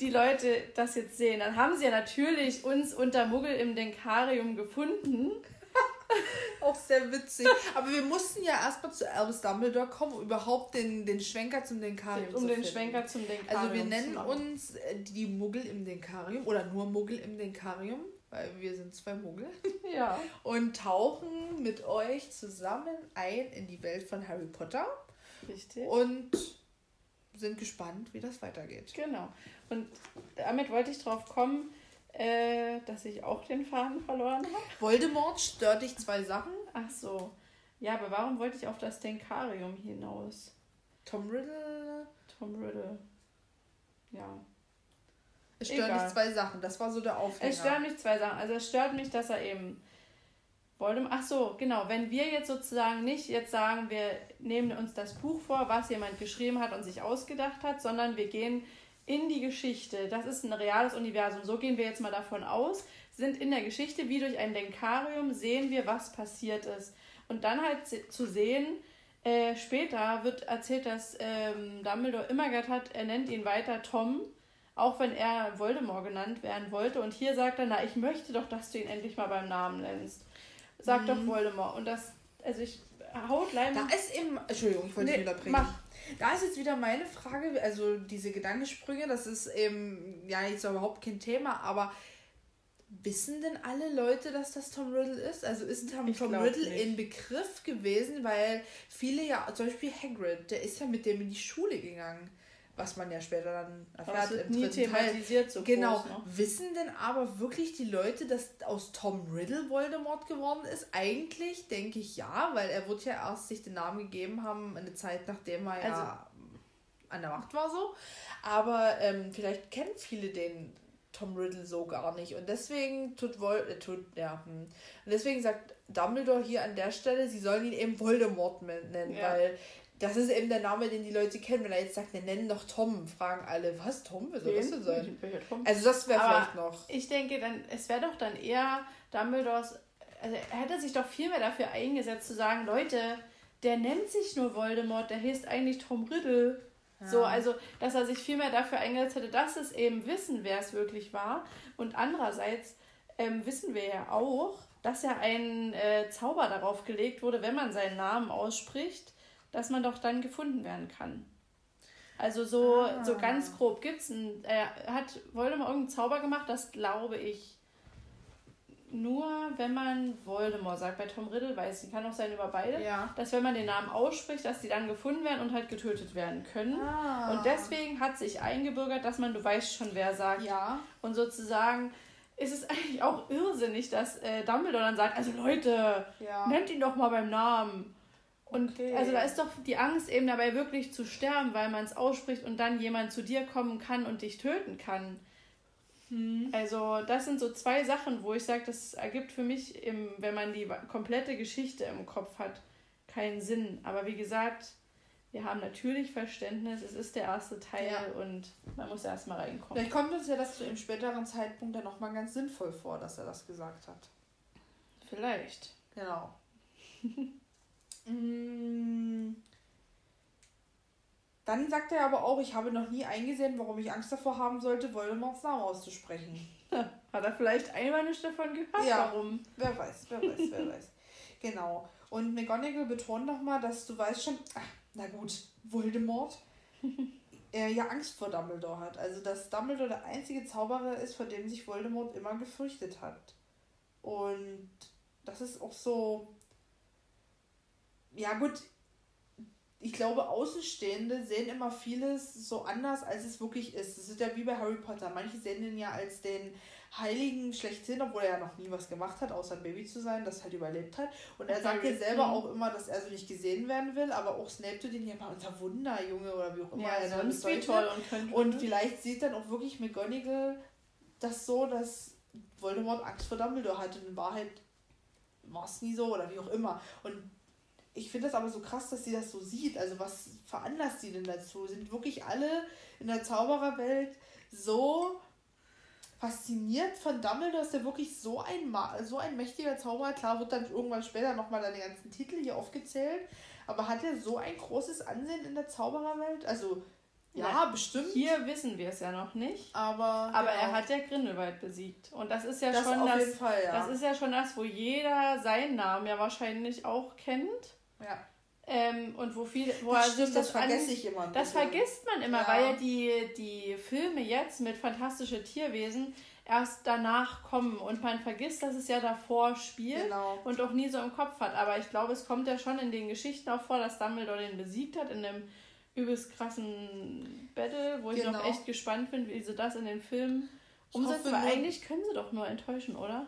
die Leute das jetzt sehen, dann haben sie ja natürlich uns unter Muggel im Denkarium gefunden. Auch sehr witzig. Aber wir mussten ja erstmal zu Albus Dumbledore kommen, um überhaupt den, den Schwenker zum Denkarium um zu finden. Um den Schwenker zum Denkarium Also wir nennen uns äh, die Muggel im Denkarium oder nur Muggel im Denkarium, weil wir sind zwei Muggel. Ja. Und tauchen mit euch zusammen ein in die Welt von Harry Potter. Richtig. Und sind gespannt, wie das weitergeht. Genau. Und damit wollte ich drauf kommen, äh, dass ich auch den Faden verloren habe. Voldemort stört dich zwei Sachen? Ach so. Ja, aber warum wollte ich auf das Denkarium hinaus? Tom Riddle? Tom Riddle. Ja. Es stört Egal. mich zwei Sachen. Das war so der Aufhänger. Es stört mich zwei Sachen. Also es stört mich, dass er eben Voldemort. Ach so, genau. Wenn wir jetzt sozusagen nicht jetzt sagen, wir nehmen uns das Buch vor, was jemand geschrieben hat und sich ausgedacht hat, sondern wir gehen in die Geschichte. Das ist ein reales Universum. So gehen wir jetzt mal davon aus. Sind in der Geschichte wie durch ein Denkarium, sehen wir, was passiert ist. Und dann halt zu sehen, äh, später wird erzählt, dass ähm, Dumbledore immer gehört hat, er nennt ihn weiter Tom, auch wenn er Voldemort genannt werden wollte. Und hier sagt er, na, ich möchte doch, dass du ihn endlich mal beim Namen nennst. Sag mhm. doch Voldemort. Und das, also ich, Hautleim. Da ist eben, Entschuldigung, ich wollte nee, dich unterbrechen. Mach. Da ist jetzt wieder meine Frage, also diese Gedankensprünge, das ist eben ja jetzt überhaupt kein Thema, aber wissen denn alle Leute, dass das Tom Riddle ist? Also ist Tom, Tom Riddle nicht. in Begriff gewesen, weil viele ja, zum Beispiel Hagrid, der ist ja mit dem in die Schule gegangen was man ja später dann erfährt im nie thematisiert so Genau. Ne? Wissen denn aber wirklich die Leute, dass aus Tom Riddle Voldemort geworden ist? Eigentlich denke ich ja, weil er wird ja erst sich den Namen gegeben haben, eine Zeit nachdem er also, ja an der Macht war so. Aber ähm, vielleicht kennen viele den Tom Riddle so gar nicht. Und deswegen tut Vol äh, tut, ja, hm. Und deswegen sagt Dumbledore hier an der Stelle, sie sollen ihn eben Voldemort nennen, ja. weil das ist eben der Name, den die Leute kennen. Wenn er jetzt sagt, wir nennen doch Tom, fragen alle, was Tom? Wer soll das denn sein? Also das wäre vielleicht noch. Ich denke, dann es wäre doch dann eher Dumbledores. Also er hätte sich doch viel mehr dafür eingesetzt zu sagen, Leute, der nennt sich nur Voldemort, der heißt eigentlich Tom Riddle. Ja. So, also, dass er sich viel mehr dafür eingesetzt hätte, dass es eben wissen, wer es wirklich war. Und andererseits ähm, wissen wir ja auch, dass ja ein äh, Zauber darauf gelegt wurde, wenn man seinen Namen ausspricht, dass man doch dann gefunden werden kann. Also so, ah. so ganz grob gibt's ein, äh, hat Voldemort irgendeinen Zauber gemacht, das glaube ich nur, wenn man Voldemort sagt. Bei Tom Riddle weiß ich, kann auch sein über beide, ja. dass wenn man den Namen ausspricht, dass die dann gefunden werden und halt getötet werden können. Ah. Und deswegen hat sich eingebürgert, dass man, du weißt schon, wer sagt. Ja. Und sozusagen ist es eigentlich auch irrsinnig, dass äh, Dumbledore dann sagt, also Leute, ja. nennt ihn doch mal beim Namen. Und okay. also da ist doch die Angst eben dabei wirklich zu sterben, weil man es ausspricht und dann jemand zu dir kommen kann und dich töten kann. Hm. Also das sind so zwei Sachen, wo ich sage, das ergibt für mich, im, wenn man die komplette Geschichte im Kopf hat, keinen Sinn. Aber wie gesagt, wir haben natürlich Verständnis, es ist der erste Teil ja. und man muss erst mal reinkommen. Vielleicht kommt uns ja das zu einem späteren Zeitpunkt dann nochmal ganz sinnvoll vor, dass er das gesagt hat. Vielleicht. Genau. mm. Dann sagt er aber auch, ich habe noch nie eingesehen, warum ich Angst davor haben sollte, Voldemorts Namen auszusprechen. Hat er vielleicht einmal nicht davon gehört? Ja, warum? Wer weiß, wer weiß, wer weiß. Genau. Und McGonagall betont nochmal, dass du weißt schon, ach, na gut, Voldemort, er ja Angst vor Dumbledore hat. Also, dass Dumbledore der einzige Zauberer ist, vor dem sich Voldemort immer gefürchtet hat. Und das ist auch so. Ja, gut, ich glaube, Außenstehende sehen immer vieles so anders, als es wirklich ist. Das ist ja wie bei Harry Potter. Manche sehen ihn ja als den Heiligen schlechthin, obwohl er ja noch nie was gemacht hat, außer ein Baby zu sein, das halt überlebt hat. Und er sagt ja selber mhm. auch immer, dass er so nicht gesehen werden will, aber auch Snape tut ihn ja mal unser Wunderjunge oder wie auch immer ja, er sonst wie toll und, und vielleicht sieht dann auch wirklich McGonagall das so, dass Voldemort Angst vor Dumbledore hatte. Und in Wahrheit war es nie so oder wie auch immer. Und ich finde das aber so krass, dass sie das so sieht. Also was veranlasst sie denn dazu? Sind wirklich alle in der Zaubererwelt so fasziniert von Dumbledore, dass der wirklich so ein, so ein mächtiger Zauberer, klar wird dann irgendwann später nochmal deine ganzen Titel hier aufgezählt, aber hat er so ein großes Ansehen in der Zaubererwelt? Also, ja, ja bestimmt. Hier wissen wir es ja noch nicht. Aber, aber genau. er hat ja Grindelwald besiegt. Und das ist ja das schon das, Fall, ja. das ist ja schon das, wo jeder seinen Namen ja wahrscheinlich auch kennt. Ja. Ähm, und wo viel, wo das, stimmt, das, vergesse ich immer. Das vergisst man immer, ja. weil ja die, die Filme jetzt mit fantastische Tierwesen erst danach kommen und man vergisst, dass es ja davor spielt genau. und auch nie so im Kopf hat. Aber ich glaube, es kommt ja schon in den Geschichten auch vor, dass Dumbledore den besiegt hat in dem übelst krassen Battle, wo ich genau. noch echt gespannt bin, wie sie das in den Filmen umsetzen. Aber eigentlich können sie doch nur enttäuschen, oder?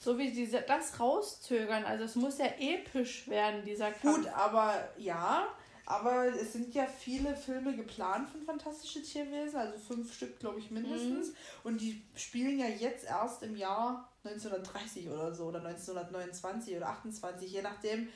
So wie sie das rauszögern. Also es muss ja episch werden, dieser Kampf. Gut, aber ja, aber es sind ja viele Filme geplant von Fantastische Tierwesen, also fünf Stück, glaube ich, mindestens. Mhm. Und die spielen ja jetzt erst im Jahr 1930 oder so, oder 1929 oder 28, je nachdem.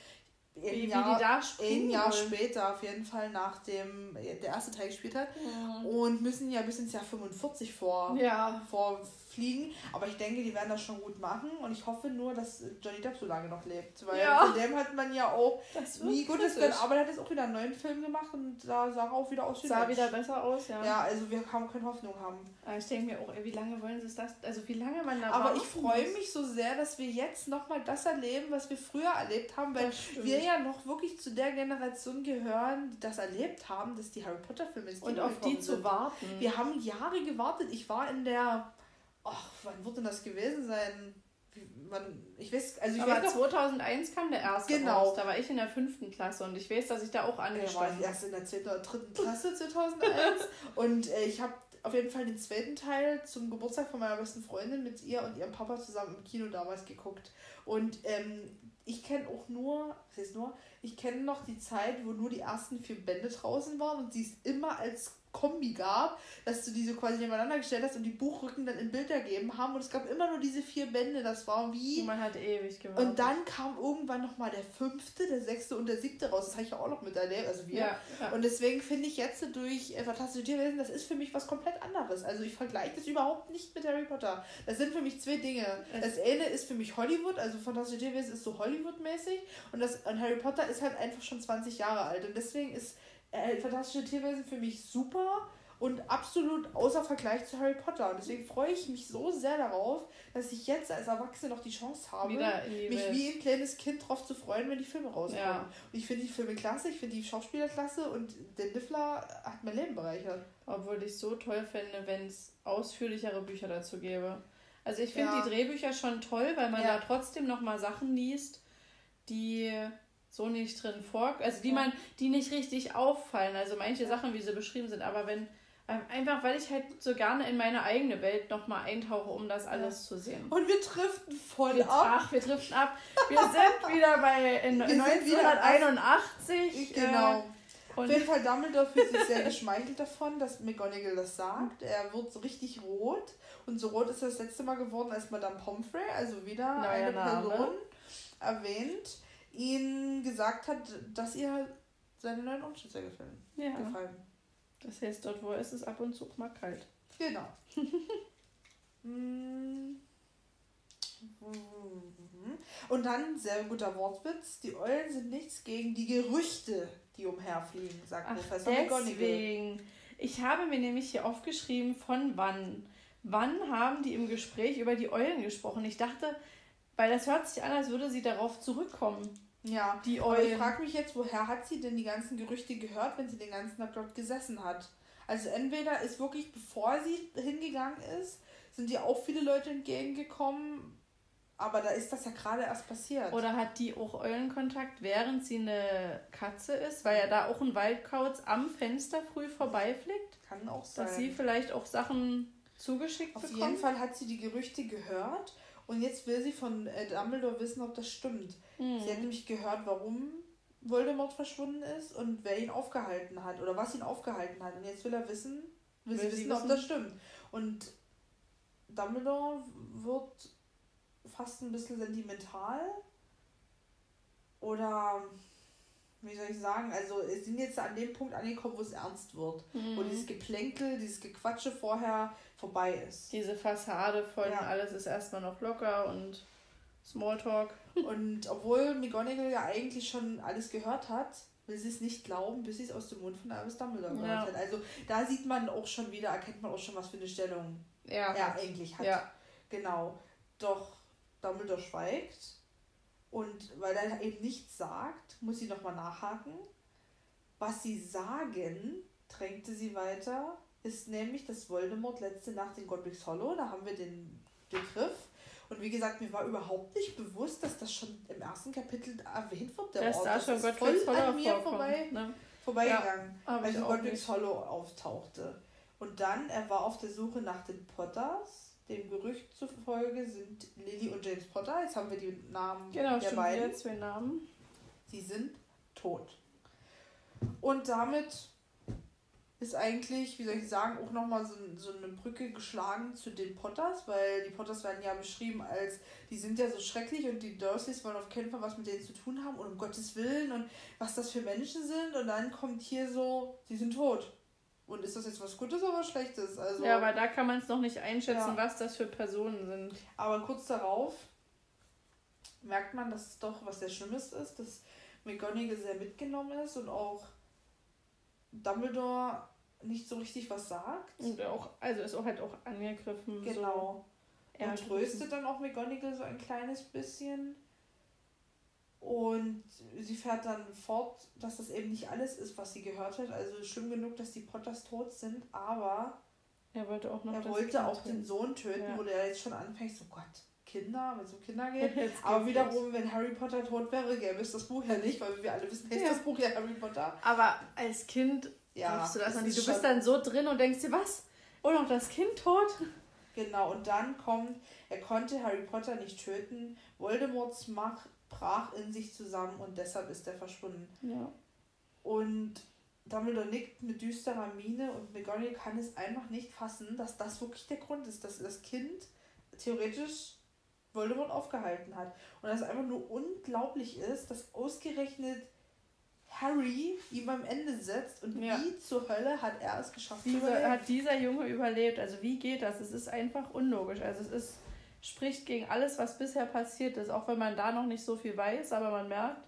Ein wie, Jahr, wie die da ein Jahr später, auf jeden Fall, nachdem der erste Teil gespielt hat. Mhm. Und müssen ja bis ins Jahr 45 vor, ja. vor fliegen. Aber ich denke, die werden das schon gut machen. Und ich hoffe nur, dass Johnny Depp so lange noch lebt. Weil ja. von dem hat man ja auch nie Gutes gehört. Aber der hat jetzt auch wieder einen neuen Film gemacht und da sah er auch wieder aus wie Sah wieder besser aus, ja. Ja, also wir haben keine Hoffnung haben. Aber ich denke mir auch, wie lange wollen sie das? Also wie lange man da Aber ich freue mich so sehr, dass wir jetzt nochmal das erleben, was wir früher erlebt haben. Weil wir ja noch wirklich zu der Generation gehören, die das erlebt haben, dass die Harry Potter Filme Und auf die sind. zu warten. Wir haben Jahre gewartet. Ich war in der ach, wann wird denn das gewesen sein? Wann, ich weiß, also ich Aber weiß 2001 kam der erste genau. raus, da war ich in der fünften Klasse und ich weiß, dass ich da auch angestanden war. erst in der zweiten oder dritten Klasse 2001 und äh, ich habe auf jeden Fall den zweiten Teil zum Geburtstag von meiner besten Freundin mit ihr und ihrem Papa zusammen im Kino damals geguckt. Und ähm, ich kenne auch nur, was heißt nur, ich kenne noch die Zeit, wo nur die ersten vier Bände draußen waren und sie ist immer als Kombi gab, dass du diese quasi nebeneinander gestellt hast und die Buchrücken dann in Bild ergeben haben und es gab immer nur diese vier Bände, das war wie... Man hat ewig gewartet. Und dann kam irgendwann nochmal der fünfte, der sechste und der siebte raus, das habe ich ja auch noch miterlebt, also wir. Ja, ja. Und deswegen finde ich jetzt durch äh, Fantastische Tierwesen, das ist für mich was komplett anderes. Also ich vergleiche das überhaupt nicht mit Harry Potter. Das sind für mich zwei Dinge. Das eine ist für mich Hollywood, also Fantastische Tierwesen ist so Hollywood-mäßig und, das, und Harry Potter ist halt einfach schon 20 Jahre alt und deswegen ist äh, Fantastische Tierwesen für mich super und absolut außer Vergleich zu Harry Potter. Und deswegen freue ich mich so sehr darauf, dass ich jetzt als Erwachsene noch die Chance habe, mich Welt. wie ein kleines Kind darauf zu freuen, wenn die Filme rauskommen. Ja. Und ich finde die Filme klasse, ich finde die Schauspieler klasse und der Niffler hat mein Leben bereichert. Obwohl ich so toll fände, wenn es ausführlichere Bücher dazu gäbe. Also ich finde ja. die Drehbücher schon toll, weil man ja. da trotzdem nochmal Sachen liest, die so nicht drin vor, also die man, die nicht richtig auffallen. Also manche Sachen, wie sie beschrieben sind, aber wenn einfach, weil ich halt so gerne in meine eigene Welt nochmal eintauche, um das alles ja. zu sehen. Und wir driften voll wir, ab. Ach, wir driften ab. Wir sind wieder bei in 1981. genau. Äh, und Auf jeden Fall Dumbledore fühlt sich sehr geschmeichelt davon, dass McGonagall das sagt. Er wird so richtig rot. Und so rot ist er das letzte Mal geworden, als Madame Pomfrey, also wieder Neuer eine Name. Person erwähnt, ihn gesagt hat, dass ihr seine neuen Umstände gefallen. Ja. gefallen. Das heißt, dort wo er ist, ist ab und zu mal kalt. Genau. Mm. und dann, sehr guter Wortwitz, die Eulen sind nichts gegen die Gerüchte, die umherfliegen, sagt Ach, Professor deswegen. Ich habe mir nämlich hier aufgeschrieben, von wann. Wann haben die im Gespräch über die Eulen gesprochen? Ich dachte, weil das hört sich an, als würde sie darauf zurückkommen. Ja, die. Aber ich frage mich jetzt, woher hat sie denn die ganzen Gerüchte gehört, wenn sie den ganzen Tag dort gesessen hat? Also entweder ist wirklich, bevor sie hingegangen ist, sind ihr auch viele Leute entgegengekommen, aber da ist das ja gerade erst passiert. Oder hat die auch Eulenkontakt, während sie eine Katze ist, weil ja da auch ein Waldkauz am Fenster früh vorbeifliegt? Kann auch sein. Dass sie vielleicht auch Sachen zugeschickt Auf bekommt? Auf jeden Fall hat sie die Gerüchte gehört und jetzt will sie von äh, Dumbledore wissen, ob das stimmt. Mhm. Sie hat nämlich gehört, warum Voldemort verschwunden ist und wer ihn aufgehalten hat oder was ihn aufgehalten hat. Und jetzt will er wissen, will, will sie wissen, wissen, ob das stimmt. Und Dumbledore wird fast ein bisschen sentimental oder wie soll ich sagen, also sind jetzt an dem Punkt angekommen, wo es ernst wird. Mhm. Wo dieses Geplänkel, dieses Gequatsche vorher vorbei ist. Diese Fassade von ja. alles ist erstmal noch locker und Smalltalk. Und obwohl McGonagall ja eigentlich schon alles gehört hat, will sie es nicht glauben, bis sie es aus dem Mund von Albus Dumbledore gehört ja. hat. Also da sieht man auch schon wieder, erkennt man auch schon, was für eine Stellung ja. er eigentlich hat. Ja. Genau. Doch Dumbledore schweigt und weil er eben nichts sagt, muss sie nochmal nachhaken. Was sie sagen, drängte sie weiter, ist nämlich, dass Voldemort letzte Nacht in Godric's Hollow, da haben wir den Begriff. Und wie gesagt, mir war überhaupt nicht bewusst, dass das schon im ersten Kapitel erwähnt wird. Der das Ort. Da schon ist voll an mir vorbei, ne? vorbeigegangen, ja, als Godric's Hollow auftauchte. Und dann, er war auf der Suche nach den Potters dem Gerücht zufolge sind Lily und James Potter, jetzt haben wir die Namen genau, der beiden. Genau, zwei Namen. Sie sind tot. Und damit ist eigentlich, wie soll ich sagen, auch nochmal so, so eine Brücke geschlagen zu den Potters, weil die Potters werden ja beschrieben als, die sind ja so schrecklich und die Dursleys wollen auf keinen Fall was mit denen zu tun haben und um Gottes Willen und was das für Menschen sind und dann kommt hier so, sie sind tot. Und ist das jetzt was Gutes oder was Schlechtes? Also, ja, aber da kann man es noch nicht einschätzen, ja. was das für Personen sind. Aber kurz darauf merkt man, dass es doch was sehr Schlimmes ist, dass McGonagall sehr mitgenommen ist und auch Dumbledore nicht so richtig was sagt. Und auch, also ist auch halt auch angegriffen. Genau. So und tröstet dann auch McGonagall so ein kleines bisschen. Und sie fährt dann fort, dass das eben nicht alles ist, was sie gehört hat. Also schlimm genug, dass die Potters tot sind, aber er wollte auch noch er wollte auch den Sohn töten, ja. wo der jetzt schon anfängt, so Gott, Kinder, wenn es um Kinder geht. aber wiederum, wenn Harry Potter tot wäre, gäbe es das Buch ja nicht, weil wir alle wissen, ist ja. das Buch ja Harry Potter. Aber als Kind ja, du das nicht. Du bist dann so drin und denkst dir, was? Oh, noch das Kind tot? Genau, und dann kommt, er konnte Harry Potter nicht töten. Voldemorts Macht brach in sich zusammen und deshalb ist er verschwunden. Ja. Und Dumbledore nickt mit düsterer Miene und McGonagall kann es einfach nicht fassen, dass das wirklich der Grund ist, dass das Kind theoretisch Voldemort aufgehalten hat. Und dass es einfach nur unglaublich ist, dass ausgerechnet Harry ihm am Ende setzt und ja. wie zur Hölle hat er es geschafft Diese, Hat dieser Junge überlebt? Also wie geht das? Es ist einfach unlogisch. Also es ist spricht gegen alles, was bisher passiert ist, auch wenn man da noch nicht so viel weiß, aber man merkt,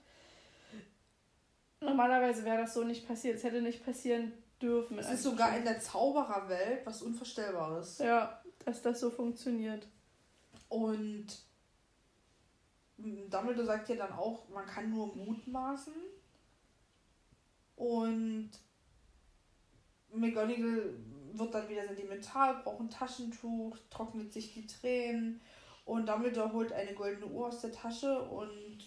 normalerweise wäre das so nicht passiert. Es hätte nicht passieren dürfen. Es ist sogar in der Zaubererwelt was Unvorstellbares. Ja, dass das so funktioniert. Und Dumbledore sagt ja dann auch, man kann nur mutmaßen. Und McGonagall wird dann wieder sentimental, braucht ein Taschentuch, trocknet sich die Tränen und Dumbledore holt eine goldene Uhr aus der Tasche und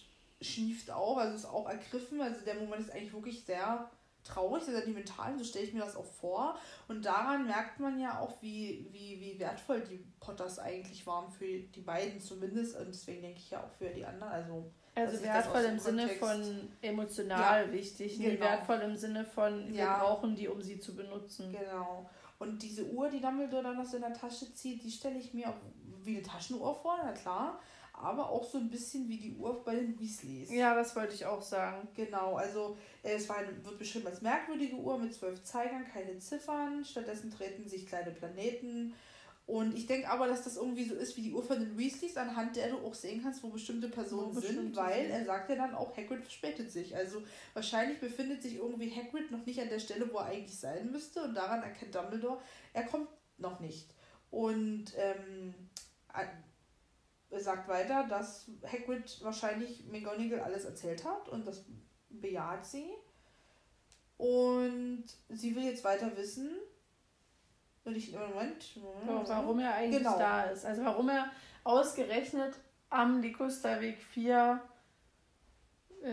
schnieft auch, also ist auch ergriffen. Also der Moment ist eigentlich wirklich sehr traurig, sehr sentimental, so stelle ich mir das auch vor. Und daran merkt man ja auch, wie, wie, wie wertvoll die Potters eigentlich waren für die beiden zumindest. Und deswegen denke ich ja auch für die anderen. Also, also wertvoll im Sinne von emotional ja, wichtig, genau. nie wertvoll im Sinne von wir ja. brauchen die, um sie zu benutzen. Genau. Und diese Uhr, die Dumbledore dann aus seiner Tasche zieht, die stelle ich mir auch wie eine Taschenuhr vor, na klar aber auch so ein bisschen wie die Uhr bei den Weasleys. Ja, das wollte ich auch sagen. Genau, also äh, es war eine, wird beschrieben als merkwürdige Uhr mit zwölf Zeigern, keine Ziffern. Stattdessen treten sich kleine Planeten. Und ich denke aber, dass das irgendwie so ist wie die Uhr von den Weasleys, anhand der du auch sehen kannst, wo bestimmte Personen wo sind, weil sind. er sagt ja dann auch, Hagrid verspätet sich. Also wahrscheinlich befindet sich irgendwie Hagrid noch nicht an der Stelle, wo er eigentlich sein müsste. Und daran erkennt Dumbledore, er kommt noch nicht. Und ähm, sagt weiter, dass Hagrid wahrscheinlich McGonagall alles erzählt hat und das bejaht sie. Und sie will jetzt weiter wissen. Und ich, Moment, Moment warum er eigentlich genau. da ist. Also warum er ausgerechnet am Ligusterweg 4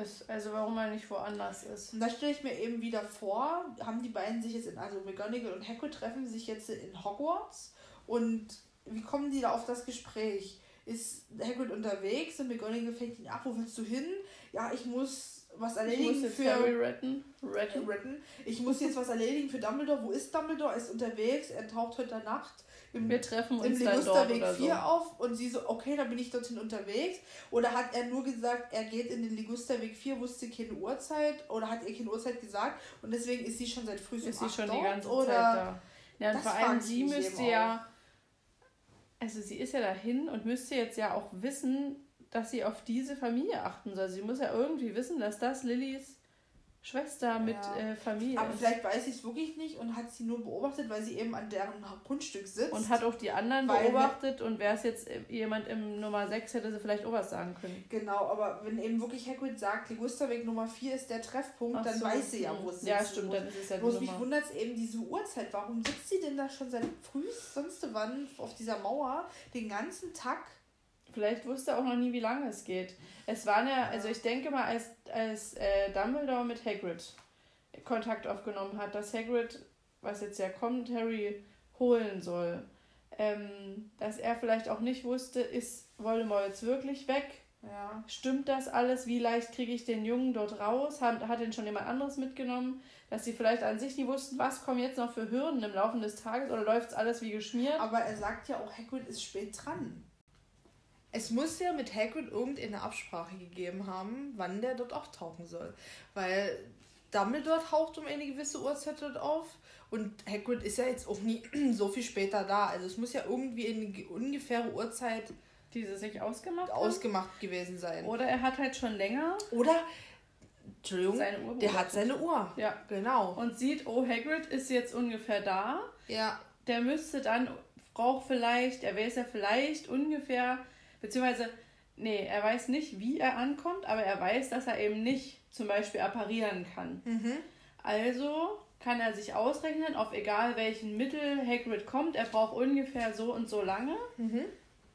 ist. Also warum er nicht woanders ist. Und da stelle ich mir eben wieder vor, haben die beiden sich jetzt in, also McGonagall und Hagrid treffen sich jetzt in Hogwarts und wie kommen die da auf das Gespräch? Ist Hagrid unterwegs und McGonagall fängt ihn ab, wo willst du hin? Ja, ich muss was erledigen ich muss für Harry retten. retten. retten. Ich muss jetzt was erledigen für Dumbledore. Wo ist Dumbledore? Er ist unterwegs, er taucht heute Nacht im, Wir treffen uns im Ligusterweg 4 so. auf und sie so, okay, dann bin ich dorthin unterwegs. Oder hat er nur gesagt, er geht in den Ligusterweg 4, wusste keine Uhrzeit oder hat ihr keine Uhrzeit gesagt und deswegen ist sie schon seit früh um Ist sie schon dort, die ganze oder? Zeit da. Ja, und vor allem sie müsste ja also sie ist ja dahin und müsste jetzt ja auch wissen, dass sie auf diese Familie achten soll. Sie muss ja irgendwie wissen, dass das Lillys Schwester mit ja. äh, Familie Aber vielleicht weiß sie es wirklich nicht und hat sie nur beobachtet, weil sie eben an deren Grundstück sitzt. Und hat auch die anderen beobachtet und wäre es jetzt jemand im Nummer 6, hätte sie vielleicht auch was sagen können. Genau, aber wenn eben wirklich Hagrid sagt, Ligusterweg Nummer 4 ist der Treffpunkt, Ach dann so. weiß sie ja, wo es ist. Ja, stimmt, dann ist es ja Bloß mich wundert es eben diese Uhrzeit. Warum sitzt sie denn da schon seit früh sonst wann auf dieser Mauer den ganzen Tag Vielleicht wusste er auch noch nie, wie lange es geht. Es waren ja, also ich denke mal, als, als äh, Dumbledore mit Hagrid Kontakt aufgenommen hat, dass Hagrid, was jetzt ja kommt, Harry holen soll, ähm, dass er vielleicht auch nicht wusste, ist Voldemort jetzt wirklich weg? Ja. Stimmt das alles? Wie leicht kriege ich den Jungen dort raus? Hat, hat ihn schon jemand anderes mitgenommen? Dass sie vielleicht an sich nie wussten, was kommen jetzt noch für Hürden im Laufe des Tages oder läuft es alles wie geschmiert? Aber er sagt ja auch, Hagrid ist spät dran. Es muss ja mit Hagrid irgendeine Absprache gegeben haben, wann der dort auftauchen soll. Weil Dumbledore taucht um eine gewisse Uhrzeit dort auf und Hagrid ist ja jetzt auch nie so viel später da. Also es muss ja irgendwie eine ungefähre Uhrzeit die sie sich ausgemacht ausgemacht haben. gewesen sein. Oder er hat halt schon länger. Oder Entschuldigung, der hat seine Uhr. Ja. Genau. Und sieht, oh, Hagrid ist jetzt ungefähr da. Ja. Der müsste dann, braucht vielleicht, er weiß ja vielleicht ungefähr Beziehungsweise, nee, er weiß nicht, wie er ankommt, aber er weiß, dass er eben nicht zum Beispiel apparieren kann. Mhm. Also kann er sich ausrechnen, auf egal welchen Mittel Hagrid kommt, er braucht ungefähr so und so lange. Mhm.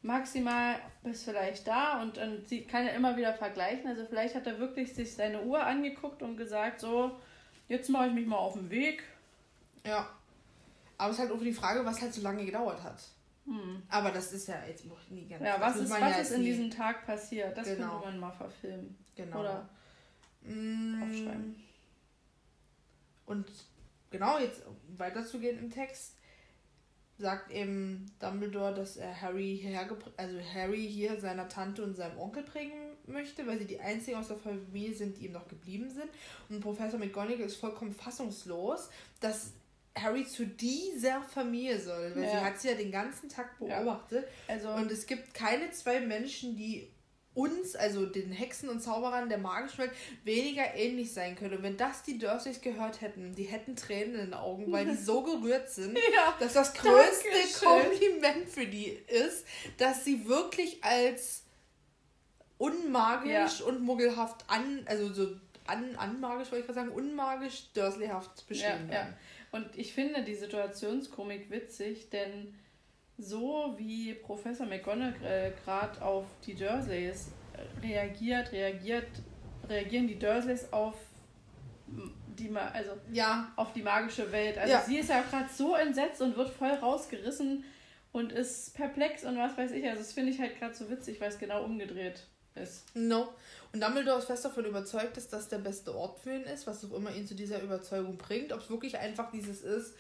Maximal bis vielleicht da und dann kann er immer wieder vergleichen. Also vielleicht hat er wirklich sich seine Uhr angeguckt und gesagt, so, jetzt mache ich mich mal auf den Weg. Ja. Aber es ist halt auch die Frage, was halt so lange gedauert hat. Hm. Aber das ist ja jetzt nie ganz. Ja, was ist, was ja ist in diesem Tag passiert? Das genau. könnte man mal verfilmen. Genau. Oder mm. aufschreiben. Und genau, jetzt weiterzugehen im Text, sagt eben Dumbledore, dass er Harry hierher also Harry hier seiner Tante und seinem Onkel bringen möchte, weil sie die einzigen aus der Familie sind, die ihm noch geblieben sind. Und Professor McGonagall ist vollkommen fassungslos, dass Harry zu dieser Familie soll, weil ja. sie hat sie ja den ganzen Tag beobachtet. Ja. Also und es gibt keine zwei Menschen, die uns, also den Hexen und Zauberern der magischen Welt, weniger ähnlich sein können. Und wenn das die Dursleys gehört hätten, die hätten Tränen in den Augen, weil die so gerührt sind, ja, dass das größte. Kompliment für die ist, dass sie wirklich als unmagisch und muggelhaft an, also so an, anmagisch, wollte ich gerade sagen, unmagisch, Dursleyhaft beschrieben werden. Und ich finde die Situationskomik witzig, denn so wie Professor McGonagall gerade auf die Dursleys reagiert, reagiert, reagieren die Dursleys auf die also ja. auf die magische Welt. Also ja. sie ist ja gerade so entsetzt und wird voll rausgerissen und ist perplex und was weiß ich. Also das finde ich halt gerade so witzig, weil es genau umgedreht ist. No. Und Dumbledore ist fest davon überzeugt, dass das der beste Ort für ihn ist, was auch immer ihn zu dieser Überzeugung bringt. Ob es wirklich einfach dieses ist,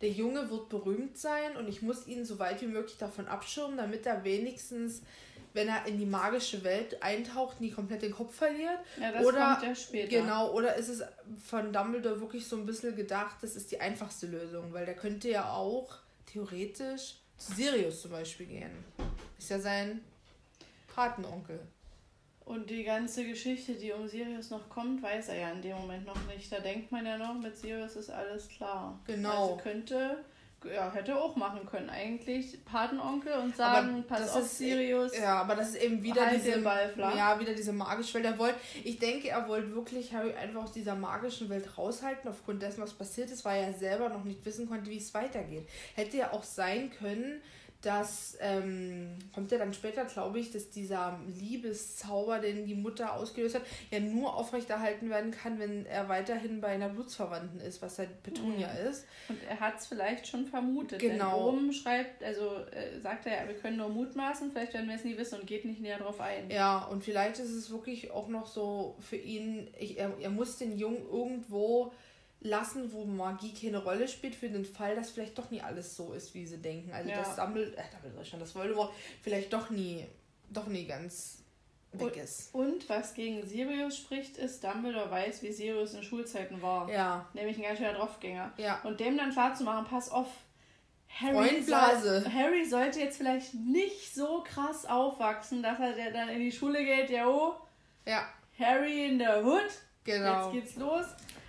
der Junge wird berühmt sein und ich muss ihn so weit wie möglich davon abschirmen, damit er wenigstens, wenn er in die magische Welt eintaucht, nie komplett den Kopf verliert. Ja, das oder, kommt ja später. Genau, oder ist es von Dumbledore wirklich so ein bisschen gedacht, das ist die einfachste Lösung, weil der könnte ja auch theoretisch zu Sirius zum Beispiel gehen. Ist ja sein Patenonkel. Und die ganze Geschichte, die um Sirius noch kommt, weiß er ja in dem Moment noch nicht. Da denkt man ja noch, mit Sirius ist alles klar. Genau. Also könnte, ja, hätte auch machen können eigentlich Patenonkel und sagen, aber pass auf ist, Sirius. Ja, aber das ist eben wieder halt diese, ja, wieder diese magische Welt. Er wollte, ich denke, er wollte wirklich Harry einfach aus dieser magischen Welt raushalten, aufgrund dessen, was passiert ist, weil er selber noch nicht wissen konnte, wie es weitergeht. Hätte ja auch sein können, dass, ähm, kommt ja dann später, glaube ich, dass dieser Liebeszauber, den die Mutter ausgelöst hat, ja nur aufrechterhalten werden kann, wenn er weiterhin bei einer Blutsverwandten ist, was halt Petunia mhm. ist. Und er hat es vielleicht schon vermutet. Genau. Denn oben schreibt, also äh, sagt er ja, wir können nur mutmaßen, vielleicht werden wir es nie wissen und geht nicht näher drauf ein. Ja, und vielleicht ist es wirklich auch noch so für ihn, ich, er, er muss den Jungen irgendwo lassen, wo Magie keine Rolle spielt, für den Fall, dass vielleicht doch nie alles so ist, wie sie denken. Also ja. das Dumbledore, äh, Dumbledore schon, das Voldemort vielleicht doch nie, doch nie ganz weg ist. Und was gegen Sirius spricht, ist, Dumbledore weiß, wie Sirius in Schulzeiten war. Ja. Nämlich ein ganz schöner Draufgänger. Ja. Und dem dann klar zu machen, pass auf, Harry, soll, Harry sollte jetzt vielleicht nicht so krass aufwachsen, dass er dann in die Schule geht, ja, oh, ja. Harry in der Hood, genau. jetzt geht's los.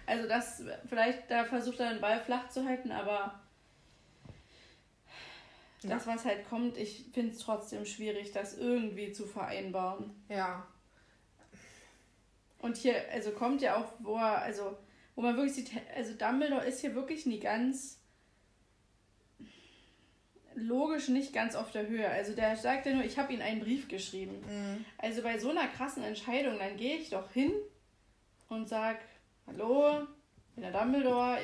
Also das, vielleicht, da versucht er den Ball flach zu halten, aber ja. das, was halt kommt, ich finde es trotzdem schwierig, das irgendwie zu vereinbaren. Ja. Und hier, also kommt ja auch, wo er, also, wo man wirklich sieht, also Dumbledore ist hier wirklich nie ganz logisch nicht ganz auf der Höhe. Also der sagt ja nur, ich habe ihm einen Brief geschrieben. Mhm. Also bei so einer krassen Entscheidung, dann gehe ich doch hin und sage, hallo, ich bin der Dumbledore,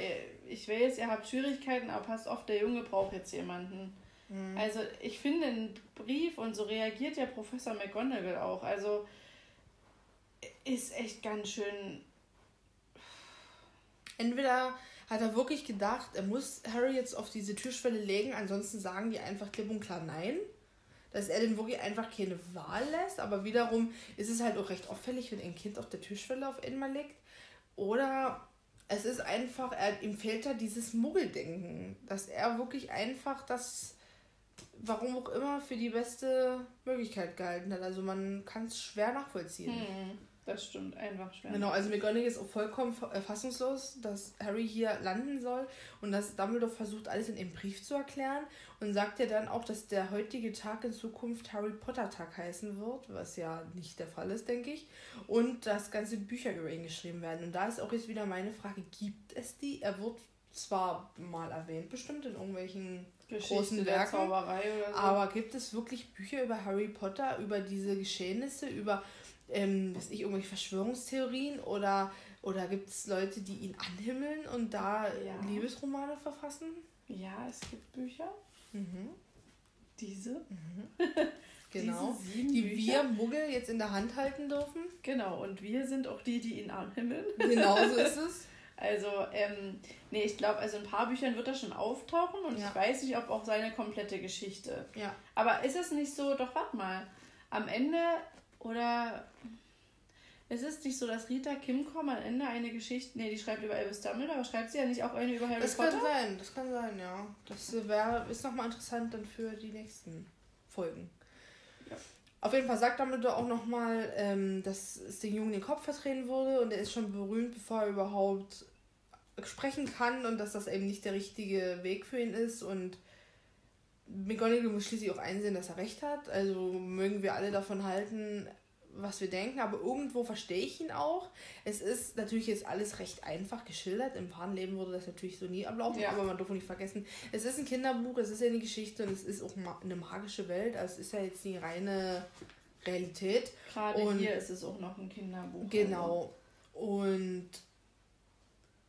ich weiß, ihr habt Schwierigkeiten, aber passt auf, der Junge braucht jetzt jemanden. Mhm. Also ich finde einen Brief und so reagiert ja Professor McGonagall auch. Also ist echt ganz schön. Entweder hat er wirklich gedacht, er muss Harry jetzt auf diese Türschwelle legen, ansonsten sagen die einfach klipp und klar nein. Dass er den wirklich einfach keine Wahl lässt, aber wiederum ist es halt auch recht auffällig, wenn ein Kind auf der Türschwelle auf einmal liegt. Oder es ist einfach, er, ihm fehlt da dieses Muggeldenken, dass er wirklich einfach das, warum auch immer, für die beste Möglichkeit gehalten hat. Also man kann es schwer nachvollziehen. Hm. Das stimmt, einfach schwer. Genau, also McGonagall ist auch vollkommen äh, fassungslos, dass Harry hier landen soll und dass Dumbledore versucht, alles in dem Brief zu erklären und sagt ja dann auch, dass der heutige Tag in Zukunft Harry Potter Tag heißen wird, was ja nicht der Fall ist, denke ich, und dass ganze Bücher über ihn geschrieben werden. Und da ist auch jetzt wieder meine Frage, gibt es die? Er wird zwar mal erwähnt, bestimmt in irgendwelchen Geschichte großen Werken, so. aber gibt es wirklich Bücher über Harry Potter, über diese Geschehnisse, über ähm, weiß ich, irgendwelche Verschwörungstheorien oder, oder gibt es Leute, die ihn anhimmeln und da ja. Liebesromane verfassen? Ja, es gibt Bücher. Mhm. Diese. Mhm. Genau. Die Bücher. wir Muggel jetzt in der Hand halten dürfen. Genau, und wir sind auch die, die ihn anhimmeln. Genau so ist es. Also, ähm, nee, ich glaube, also in ein paar Büchern wird er schon auftauchen und ja. ich weiß nicht, ob auch seine komplette Geschichte. Ja. Aber ist es nicht so, doch warte mal, am Ende oder es ist nicht so, dass Rita Kimcom am Ende eine Geschichte, nee, die schreibt über Elvis Dumbledore, aber schreibt sie ja nicht auch eine über Harry das Potter? Das kann sein, das kann sein, ja. Das wär, ist nochmal interessant dann für die nächsten Folgen. Ja. Auf jeden Fall sagt Dumbledore auch nochmal, ähm, dass es den Jungen den Kopf verdrehen würde und er ist schon berühmt, bevor er überhaupt sprechen kann und dass das eben nicht der richtige Weg für ihn ist und McGonagall muss schließlich auch einsehen, dass er recht hat. Also mögen wir alle davon halten, was wir denken, aber irgendwo verstehe ich ihn auch. Es ist natürlich jetzt alles recht einfach geschildert. Im wahren Leben würde das natürlich so nie ablaufen, ja. aber man darf nicht vergessen, es ist ein Kinderbuch, es ist ja eine Geschichte und es ist auch eine magische Welt. Also es ist ja jetzt die reine Realität. Gerade und hier ist es auch noch ein Kinderbuch. Genau. Also. Und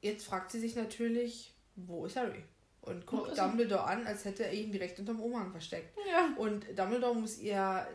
jetzt fragt sie sich natürlich, wo ist Harry? Und guckt Dumbledore an, als hätte er ihn direkt unterm Umhang versteckt. Ja. Und Dumbledore muss ihr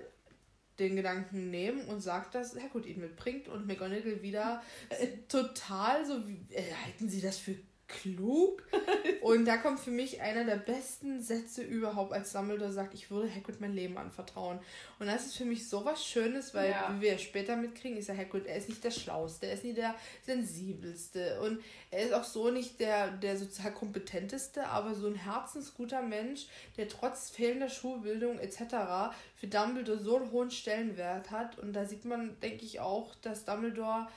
den Gedanken nehmen und sagt, dass Herrgott ihn mitbringt und McGonagall wieder äh, total so, wie, äh, halten Sie das für klug. Und da kommt für mich einer der besten Sätze überhaupt, als Dumbledore sagt, ich würde Hagrid mein Leben anvertrauen. Und das ist für mich so was Schönes, weil, ja. wie wir später mitkriegen, ist ja Hagrid, er ist nicht der Schlauste, er ist nicht der Sensibelste und er ist auch so nicht der, der sozial kompetenteste, aber so ein herzensguter Mensch, der trotz fehlender Schulbildung etc. für Dumbledore so einen hohen Stellenwert hat. Und da sieht man, denke ich, auch, dass Dumbledore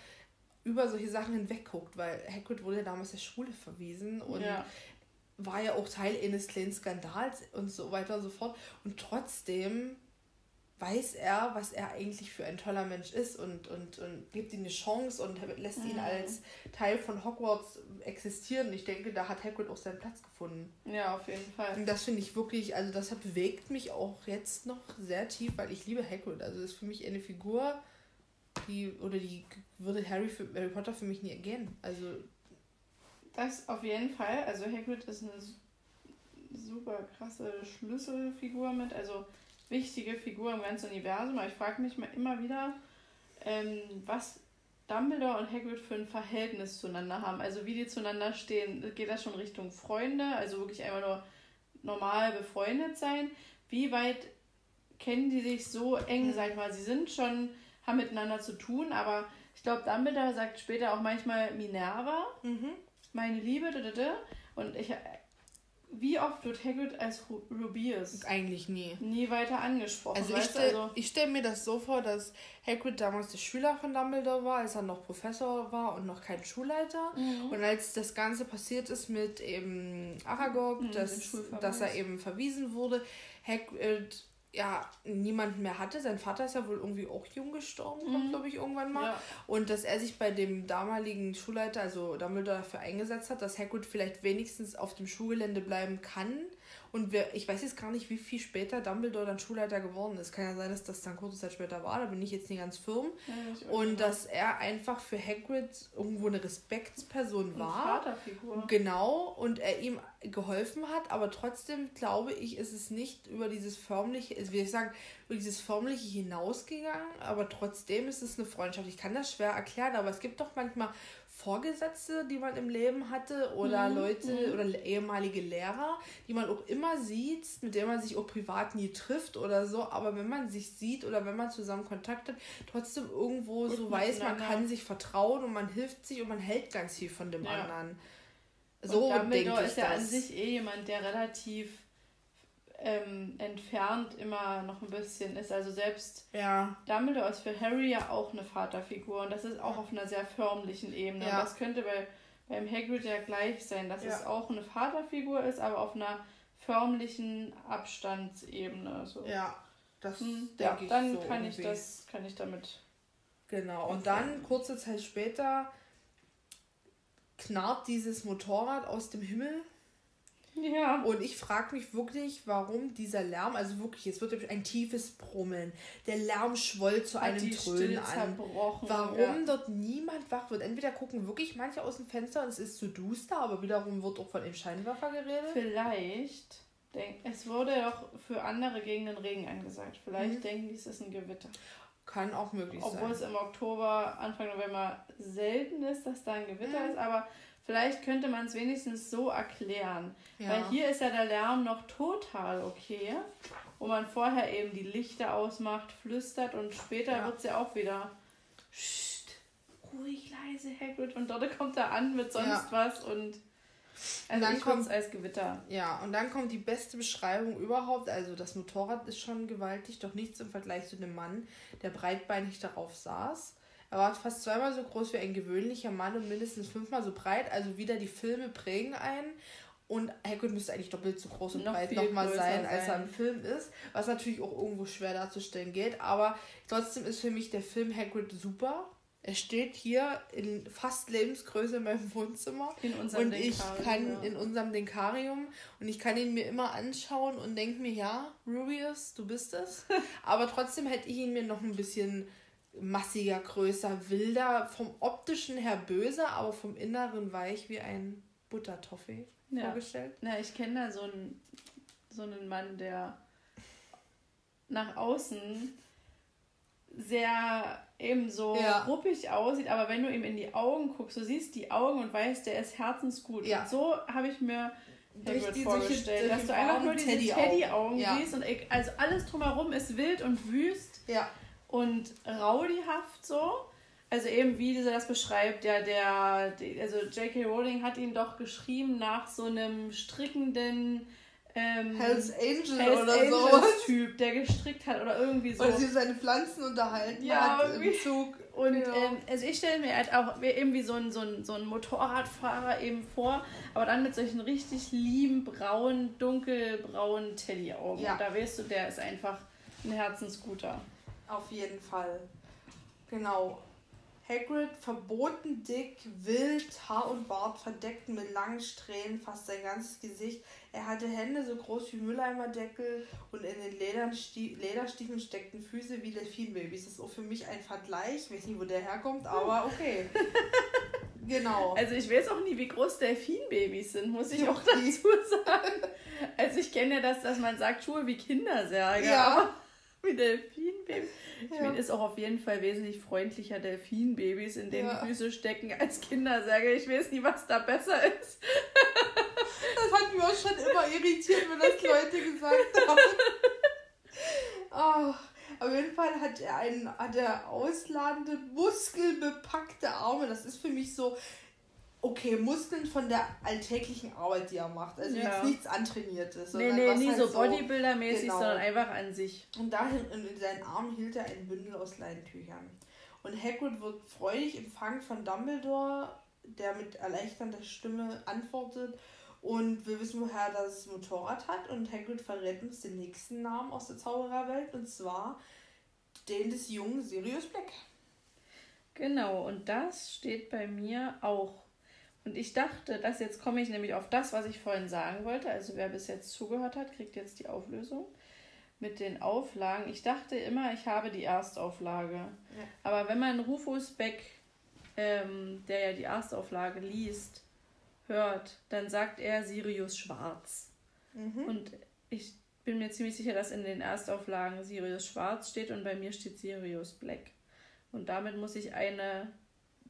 über solche Sachen hinweg guckt, weil Hagrid wurde ja damals der Schule verwiesen und ja. war ja auch Teil eines kleinen Skandals und so weiter und so fort. Und trotzdem weiß er, was er eigentlich für ein toller Mensch ist und, und, und gibt ihm eine Chance und lässt mhm. ihn als Teil von Hogwarts existieren. Ich denke, da hat Hagrid auch seinen Platz gefunden. Ja, auf jeden Fall. Und das finde ich wirklich, also das bewegt mich auch jetzt noch sehr tief, weil ich liebe Hagrid. Also das ist für mich eine Figur, die oder die würde Harry für Harry Potter für mich nie ergehen. Also das auf jeden Fall. Also Hagrid ist eine super krasse Schlüsselfigur mit, also wichtige Figur im ganzen Universum. Aber ich frage mich mal immer wieder, ähm, was Dumbledore und Hagrid für ein Verhältnis zueinander haben. Also wie die zueinander stehen. Geht das schon Richtung Freunde? Also wirklich einfach nur normal befreundet sein? Wie weit kennen die sich so eng, mhm. sag ich mal? Sie sind schon haben miteinander zu tun, aber ich glaube, Dumbledore sagt später auch manchmal Minerva, mhm. meine Liebe, und ich, wie oft wird Hagrid als Rubius? Eigentlich nie. Nie weiter angesprochen. Also ich stelle also stell mir das so vor, dass Hagrid damals der Schüler von Dumbledore war, als er noch Professor war und noch kein Schulleiter. Mhm. Und als das Ganze passiert ist mit eben Aragog, mhm, dass, dass er eben verwiesen wurde, Hagrid ja niemanden mehr hatte. Sein Vater ist ja wohl irgendwie auch jung gestorben, mhm. glaube ich, irgendwann mal. Ja. Und dass er sich bei dem damaligen Schulleiter, also Dumbledore, dafür eingesetzt hat, dass Hagrid vielleicht wenigstens auf dem Schulgelände bleiben kann und wer, ich weiß jetzt gar nicht, wie viel später Dumbledore dann Schulleiter geworden ist. Kann ja sein, dass das dann kurze Zeit später war, da bin ich jetzt nicht ganz firm. Ja, und dass er einfach für Hagrid irgendwo eine Respektsperson war. Eine Vaterfigur. Genau, und er ihm geholfen hat, aber trotzdem glaube ich, ist es nicht über dieses förmliche, wie ich sagen, über dieses förmliche hinausgegangen, aber trotzdem ist es eine Freundschaft. Ich kann das schwer erklären, aber es gibt doch manchmal Vorgesetzte, die man im Leben hatte oder mhm. Leute mhm. oder ehemalige Lehrer, die man auch immer sieht, mit denen man sich auch privat nie trifft oder so, aber wenn man sich sieht oder wenn man zusammen Kontakt hat, trotzdem irgendwo Gut so weiß, man kann sich vertrauen und man hilft sich und man hält ganz viel von dem ja. anderen. So und Dumbledore ist ja das. an sich eh jemand, der relativ ähm, entfernt immer noch ein bisschen ist. Also selbst ja. Dumbledore ist für Harry ja auch eine Vaterfigur und das ist auch auf einer sehr förmlichen Ebene. Ja. Und das könnte bei, beim Hagrid ja gleich sein, dass ja. es auch eine Vaterfigur ist, aber auf einer förmlichen Abstandsebene. So. Ja, das hm, ja, ich dann so kann irgendwie. ich das, kann ich damit. Genau, und dann kurze Zeit später knarrt dieses Motorrad aus dem Himmel ja. Und ich frage mich wirklich, warum dieser Lärm, also wirklich, es wird ein tiefes Brummeln. Der Lärm schwoll zu Hat einem Dröhnen an. Warum ja. dort niemand wach wird. Entweder gucken wirklich manche aus dem Fenster und es ist zu duster, aber wiederum wird auch von dem Scheinwerfer geredet. Vielleicht. Denk, es wurde auch für andere Gegenden Regen angesagt. Vielleicht mhm. denken die, es ist ein Gewitter. Kann auch möglich Obwohl sein. Obwohl es im Oktober, Anfang November selten ist, dass da ein Gewitter mhm. ist, aber Vielleicht könnte man es wenigstens so erklären. Ja. Weil hier ist ja der Lärm noch total okay. Wo man vorher eben die Lichter ausmacht, flüstert und später ja. wird es ja auch wieder ruhig, leise, Hagrid. Und dort kommt er an mit sonst ja. was und Also dann kommt als Gewitter. Ja, und dann kommt die beste Beschreibung überhaupt. Also das Motorrad ist schon gewaltig, doch nichts im Vergleich zu dem Mann, der breitbeinig darauf saß. Er war fast zweimal so groß wie ein gewöhnlicher Mann und mindestens fünfmal so breit. Also wieder die Filme prägen einen. Und Hagrid müsste eigentlich doppelt so groß und noch breit nochmal sein, sein, als er im Film ist. Was natürlich auch irgendwo schwer darzustellen geht. Aber trotzdem ist für mich der Film Hagrid super. Er steht hier in fast Lebensgröße in meinem Wohnzimmer. In unserem und ich kann ja. in unserem Denkarium und ich kann ihn mir immer anschauen und denke mir, ja, Rubius, du bist es. Aber trotzdem hätte ich ihn mir noch ein bisschen massiger, größer, wilder, vom optischen her böser, aber vom Inneren weich wie ein Buttertoffee ja. vorgestellt. Ja, ich kenne da so einen, so einen Mann, der nach außen sehr eben so ja. ruppig aussieht, aber wenn du ihm in die Augen guckst, du siehst die Augen und weißt, der ist herzensgut. Ja. Und so habe ich mir Hagrid vorgestellt, dass du einfach nur diese Teddy-Augen Teddy ja. siehst und also alles drumherum ist wild und wüst ja. Und rowdyhaft so. Also eben wie dieser das beschreibt, ja, der, also J.K. Rowling hat ihn doch geschrieben nach so einem strickenden ähm, Hells Angel Hells oder so. Typ, der gestrickt hat oder irgendwie so. Oder sie seine Pflanzen unterhalten ja, hat irgendwie. im Zug. Und ja. ähm, also ich stelle mir halt auch irgendwie so einen so so ein Motorradfahrer eben vor, aber dann mit solchen richtig lieben, braunen, dunkelbraunen Teddy-Augen. Ja. Und da weißt du, der ist einfach ein Herzensguter. Auf jeden Fall. Genau. Hagrid, verboten dick, wild, Haar und Bart verdeckt mit langen Strähnen, fast sein ganzes Gesicht. Er hatte Hände so groß wie Mülleimerdeckel und in den Lederstiefeln steckten Füße wie Delfinbabys. Das ist auch für mich ein Vergleich. Ich weiß nicht, wo der herkommt, aber okay. genau. Also ich weiß auch nie, wie groß Delfinbabys sind, muss ich auch dazu sagen. Also ich kenne ja das, dass man sagt, Schuhe wie Kindersärge. Ja. Wie Delfinbabys. Ich ja. meine, ist auch auf jeden Fall wesentlich freundlicher Delfinbabys, in denen ja. Füße stecken, als Kindersärge. Ich weiß nie, was da besser ist. Das hat mich auch schon immer irritiert, wenn das Leute gesagt haben. Oh, auf jeden Fall hat er, einen, hat er ausladende, muskelbepackte Arme. Das ist für mich so, okay, Muskeln von der alltäglichen Arbeit, die er macht. Also ja. jetzt nichts antrainiertes. Nee, nee, nie halt so Bodybuilder-mäßig, genau. sondern einfach an sich. Und dahin in seinen Armen hielt er ein Bündel aus Leintüchern. Und Hagrid wird freudig empfangen von Dumbledore, der mit erleichternder Stimme antwortet. Und wir wissen, woher das Motorrad hat. Und Hagrid verrät uns den nächsten Namen aus der Zaubererwelt. Und zwar den des jungen Sirius Black. Genau, und das steht bei mir auch und ich dachte, dass jetzt komme ich nämlich auf das, was ich vorhin sagen wollte. Also wer bis jetzt zugehört hat, kriegt jetzt die Auflösung mit den Auflagen. Ich dachte immer, ich habe die Erstauflage. Ja. Aber wenn man Rufus Beck, ähm, der ja die Erstauflage liest, hört, dann sagt er Sirius Schwarz. Mhm. Und ich bin mir ziemlich sicher, dass in den Erstauflagen Sirius Schwarz steht und bei mir steht Sirius Black. Und damit muss ich eine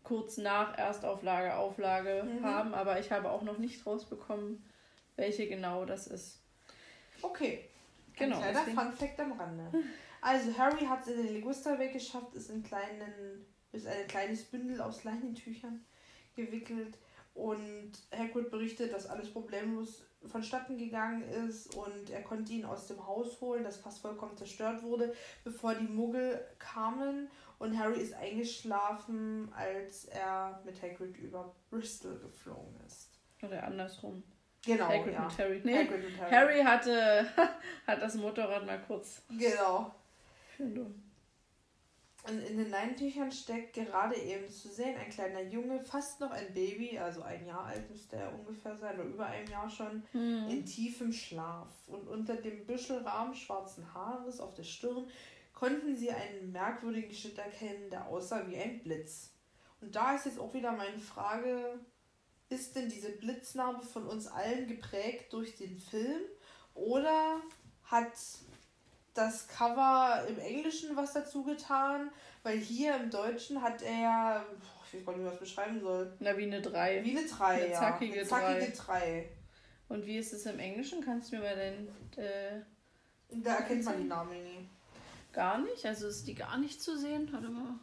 kurz nach Erstauflage, Auflage mhm. haben, aber ich habe auch noch nicht rausbekommen, welche genau das ist. Okay. Genau. Ein kleiner. Funfact am Rande. Also Harry hat es in den Ligusterweg geschafft, ist in kleinen, ist ein kleines Bündel aus Leinentüchern gewickelt und Hagrid berichtet, dass alles problemlos vonstatten gegangen ist und er konnte ihn aus dem Haus holen, das fast vollkommen zerstört wurde, bevor die Muggel kamen und Harry ist eingeschlafen, als er mit Hagrid über Bristol geflogen ist. Oder andersrum. Genau, Hagrid ja. und Harry. Nee, Hagrid und Harry. Harry hatte hat das Motorrad mal kurz. Genau. Und in den Leintüchern steckt gerade eben zu sehen ein kleiner Junge, fast noch ein Baby, also ein Jahr alt müsste er ungefähr sein, oder über einem Jahr schon, hm. in tiefem Schlaf. Und unter dem Büschelrahmen schwarzen Haares auf der Stirn konnten sie einen merkwürdigen Schnitt erkennen, der aussah wie ein Blitz. Und da ist jetzt auch wieder meine Frage, ist denn diese Blitznarbe von uns allen geprägt durch den Film oder hat das Cover im Englischen was dazu getan? Weil hier im Deutschen hat er, ich weiß gar nicht, wie man das beschreiben soll. Na, wie eine 3. Wie eine 3, eine ja. Zackige, eine zackige 3. Und wie ist es im Englischen? Kannst du mir mal den... Äh, da erkennt man die Namen nie. Gar nicht? Also ist die gar nicht zu sehen? Warte mal.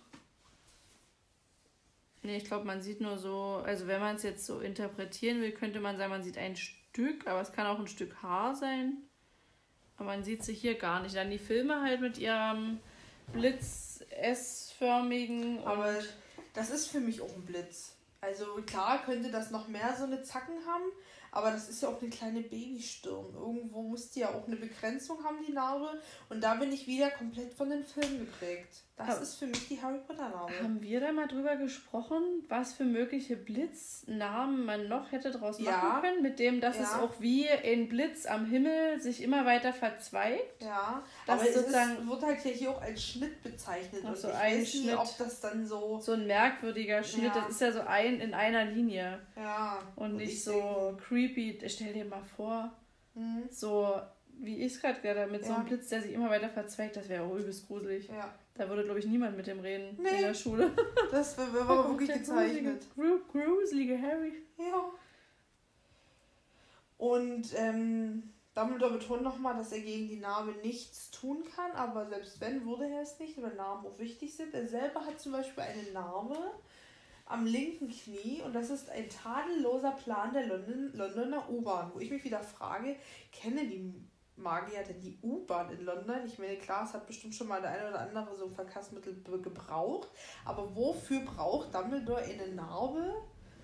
Nee, ich glaube, man sieht nur so, also wenn man es jetzt so interpretieren will, könnte man sagen, man sieht ein Stück, aber es kann auch ein Stück Haar sein. Aber man sieht sie hier gar nicht. Dann die Filme halt mit ihrem Blitz S-förmigen. Aber das ist für mich auch ein Blitz. Also klar könnte das noch mehr so eine Zacken haben, aber das ist ja auch eine kleine Babystirn. Irgendwo muss die ja auch eine Begrenzung haben, die Narbe. Und da bin ich wieder komplett von den Filmen geprägt. Das ist für mich die Harry Potter Narbe. Haben wir da mal drüber gesprochen, was für mögliche Blitznamen man noch hätte draus ja. machen können? Mit dem, dass ja. es auch wie ein Blitz am Himmel sich immer weiter verzweigt. Ja, das aber sozusagen es wird halt hier auch als Schnitt bezeichnet. Also und ich ein weiß Schnitt, nicht, ob das dann so... So ein merkwürdiger Schnitt. Ja. Das ist ja so ein in einer Linie. Ja. Und, und nicht so denke, creepy. Stell dir mal vor, mhm. so wie ich es gerade gerade mit so einem Blitz, der sich immer weiter verzweigt, das wäre auch übelst gruselig. Ja. Da würde, glaube ich, niemand mit dem reden nee. in der Schule. Das wäre wär aber wirklich gezeichnet. Gruselige, gruselige Harry. Ja. Und ähm, Dumbledore betont nochmal, dass er gegen die Narbe nichts tun kann, aber selbst wenn, würde er es nicht, weil Narben auch wichtig sind. Er selber hat zum Beispiel eine Narbe am linken Knie und das ist ein tadelloser Plan der London, Londoner U-Bahn, wo ich mich wieder frage, kennen die Magier denn die U-Bahn in London? Ich meine, klar, es hat bestimmt schon mal der eine oder andere so ein Verkehrsmittel gebraucht, aber wofür braucht Dumbledore eine Narbe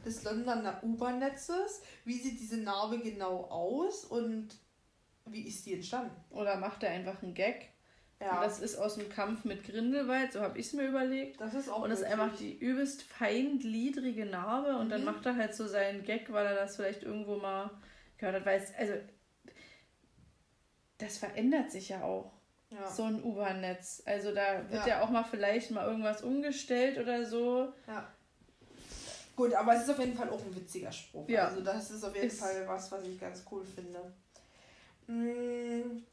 des Londoner U-Bahn-Netzes? Wie sieht diese Narbe genau aus und wie ist die entstanden? Oder macht er einfach einen Gag? Ja. Und das ist aus dem Kampf mit Grindelwald, so habe ich es mir überlegt. Das ist auch Und das ist einfach die übelst feingliedrige Narbe und mhm. dann macht er halt so seinen Gag, weil er das vielleicht irgendwo mal gehört hat. Weil es, also das verändert sich ja auch. Ja. So ein U-Bahn-Netz. Also da wird ja. ja. auch mal vielleicht mal irgendwas umgestellt oder so. Ja. Gut, aber es ist auf jeden Fall auch ein witziger Spruch. Ja. Also das ist auf jeden ist Fall was, was ich ganz cool finde. Mhm.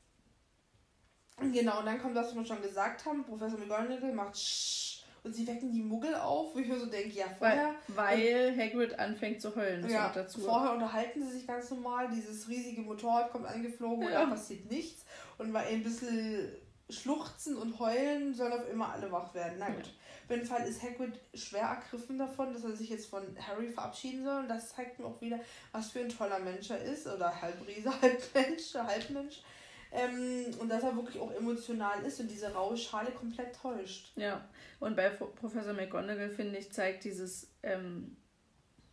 Genau, und dann kommt, was wir schon gesagt haben, Professor McGonagall macht Sch und sie wecken die Muggel auf, wo ich mir so denke, ja, vorher. Weil, weil Hagrid anfängt zu heulen. ja, dazu. Vorher unterhalten sie sich ganz normal, dieses riesige Motorrad kommt angeflogen ja. und da passiert nichts. Und bei ein bisschen schluchzen und heulen sollen auf immer alle wach werden. Na gut. Auf jeden Fall ist Hagrid schwer ergriffen davon, dass er sich jetzt von Harry verabschieden soll. Und das zeigt mir auch wieder, was für ein toller Mensch er ist. Oder Halbriese, Halbmensch, Halbmensch. Ähm, und dass er wirklich auch emotional ist und diese raue Schale komplett täuscht. Ja, und bei Professor McGonagall, finde ich, zeigt dieses, ähm,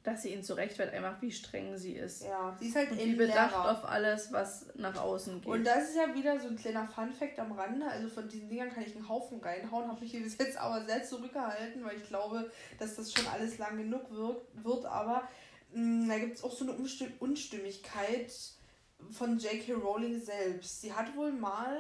dass sie ihn zurechtfällt, einfach wie streng sie ist. Ja, sie ist halt und wie bedacht Lehrer. auf alles, was nach außen geht. Und das ist ja wieder so ein kleiner Fun-Fact am Rande. Also von diesen Dingern kann ich einen Haufen reinhauen, habe mich hier bis jetzt aber sehr zurückgehalten, weil ich glaube, dass das schon alles lang genug wirkt, wird. Aber mh, mm, da gibt es auch so eine Unstimmigkeit von J.K. Rowling selbst. Sie hat wohl mal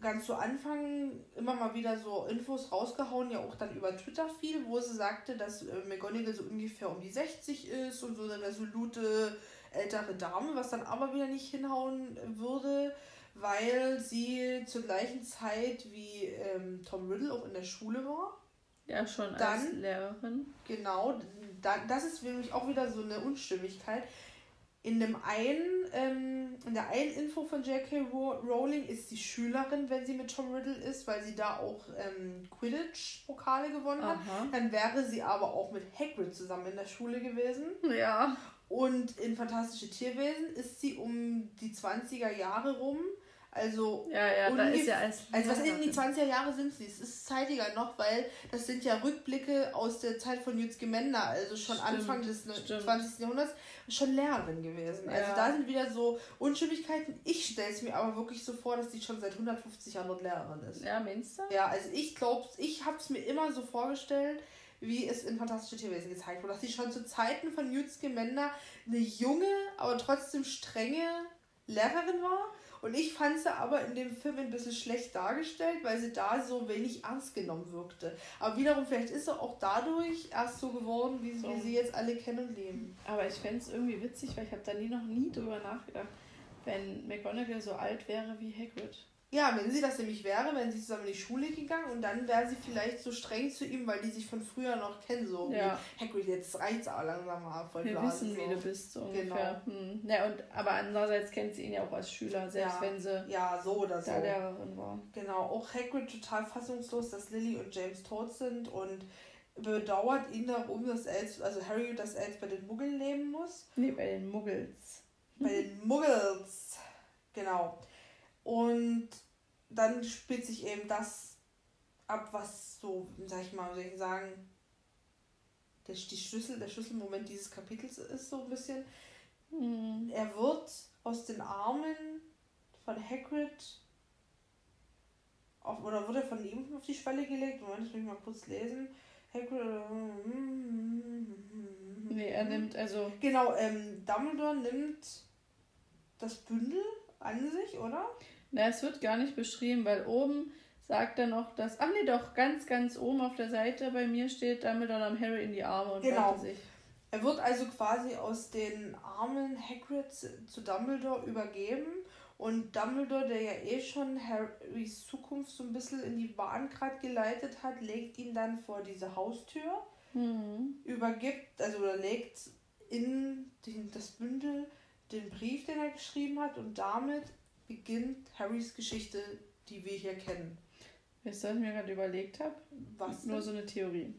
ganz zu Anfang immer mal wieder so Infos rausgehauen, ja auch dann über Twitter viel, wo sie sagte, dass äh, McGonagall so ungefähr um die 60 ist und so eine resolute ältere Dame, was dann aber wieder nicht hinhauen würde, weil sie zur gleichen Zeit wie ähm, Tom Riddle auch in der Schule war. Ja, schon dann, als Lehrerin. Genau, dann, das ist nämlich auch wieder so eine Unstimmigkeit in dem einen, ähm, in der einen Info von J.K. Rowling ist sie Schülerin, wenn sie mit Tom Riddle ist, weil sie da auch ähm, Quidditch-Pokale gewonnen hat. Aha. Dann wäre sie aber auch mit Hagrid zusammen in der Schule gewesen. Ja. Und in Fantastische Tierwesen ist sie um die 20er Jahre rum also, ja, ja, da ist ja alles. Also, was in die 20er Jahre sind sie? Es ist zeitiger noch, weil das sind ja Rückblicke aus der Zeit von Jütz Gemender, also schon stimmt, Anfang des stimmt. 20. Jahrhunderts, schon Lehrerin gewesen. Also, ja. Also, da sind wieder so Unstimmigkeiten. Ich stelle es mir aber wirklich so vor, dass die schon seit 150 Jahren dort Lehrerin ist. Ja, meinst du? Ja, also ich glaube, ich habe es mir immer so vorgestellt, wie es in Fantastische Tierwesen gezeigt wurde, dass sie schon zu Zeiten von Jütz Gemender eine junge, aber trotzdem strenge Lehrerin war und ich fand sie aber in dem Film ein bisschen schlecht dargestellt, weil sie da so wenig ernst genommen wirkte. Aber wiederum, vielleicht ist sie auch dadurch erst so geworden, wie, so. wie sie jetzt alle kennen und leben. Aber ich fände es irgendwie witzig, weil ich habe da nie noch nie drüber nachgedacht, wenn McGonagall so alt wäre wie Hagrid. Ja, wenn sie das nämlich wäre, wenn sie zusammen in die Schule gegangen und dann wäre sie vielleicht so streng zu ihm, weil die sich von früher noch kennen, so ja. wie Hagrid, jetzt reicht's aber langsam mal voll Wir Blasen, wissen, so. wie du bist, so ungefähr. Genau. Hm. Ja, und, aber andererseits kennt sie ihn ja auch als Schüler, selbst ja. wenn sie ja, so oder so. Lehrerin war. Genau, auch Hagrid total fassungslos, dass Lily und James tot sind und bedauert ihn darum, dass jetzt, also Harry, dass er jetzt bei den Muggeln leben muss. Nee, bei den Muggels. Bei den Muggels, genau. Und dann spielt sich eben das ab, was so, sag ich mal, soll ich sagen, der, die Schlüssel, der Schlüsselmoment dieses Kapitels ist so ein bisschen. Hm. Er wird aus den Armen von Hagrid auf, oder wird er von ihm auf die Schwelle gelegt? Moment, ich muss mal kurz lesen. Hagrid oder. Nee, er nimmt also. Genau, ähm, Dumbledore nimmt das Bündel an sich, oder? Na, es wird gar nicht beschrieben, weil oben sagt er noch, dass. Ach nee, doch, ganz, ganz oben auf der Seite bei mir steht, Dumbledore nahm Harry in die Arme und Genau. sich. Er wird also quasi aus den Armen Hagrids zu Dumbledore übergeben. Und Dumbledore, der ja eh schon Harrys Zukunft so ein bisschen in die Bahn gerade geleitet hat, legt ihn dann vor diese Haustür, Hm. übergibt, also oder legt in den, das Bündel den Brief, den er geschrieben hat. Und damit beginnt Harrys Geschichte, die wir hier kennen. Weißt du, was ich mir gerade überlegt habe? Was? Nur denn? so eine Theorie.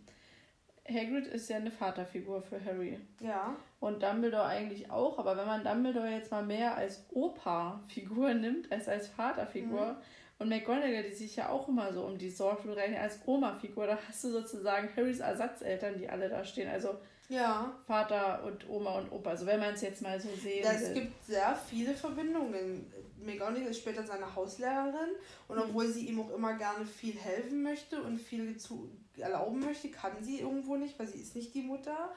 Hagrid ist ja eine Vaterfigur für Harry. Ja. Und Dumbledore eigentlich auch, aber wenn man Dumbledore jetzt mal mehr als Opa-Figur nimmt, als als Vaterfigur, und McGonagall, die sich ja auch immer so um die rein als Oma-Figur, da hast du sozusagen Harrys Ersatzeltern, die alle da stehen. Also Ja. Vater und Oma und Opa. Also wenn man es jetzt mal so sehen Ja, es will. gibt sehr viele Verbindungen. McGonagall ist später seine Hauslehrerin und obwohl sie ihm auch immer gerne viel helfen möchte und viel zu erlauben möchte, kann sie irgendwo nicht, weil sie ist nicht die Mutter.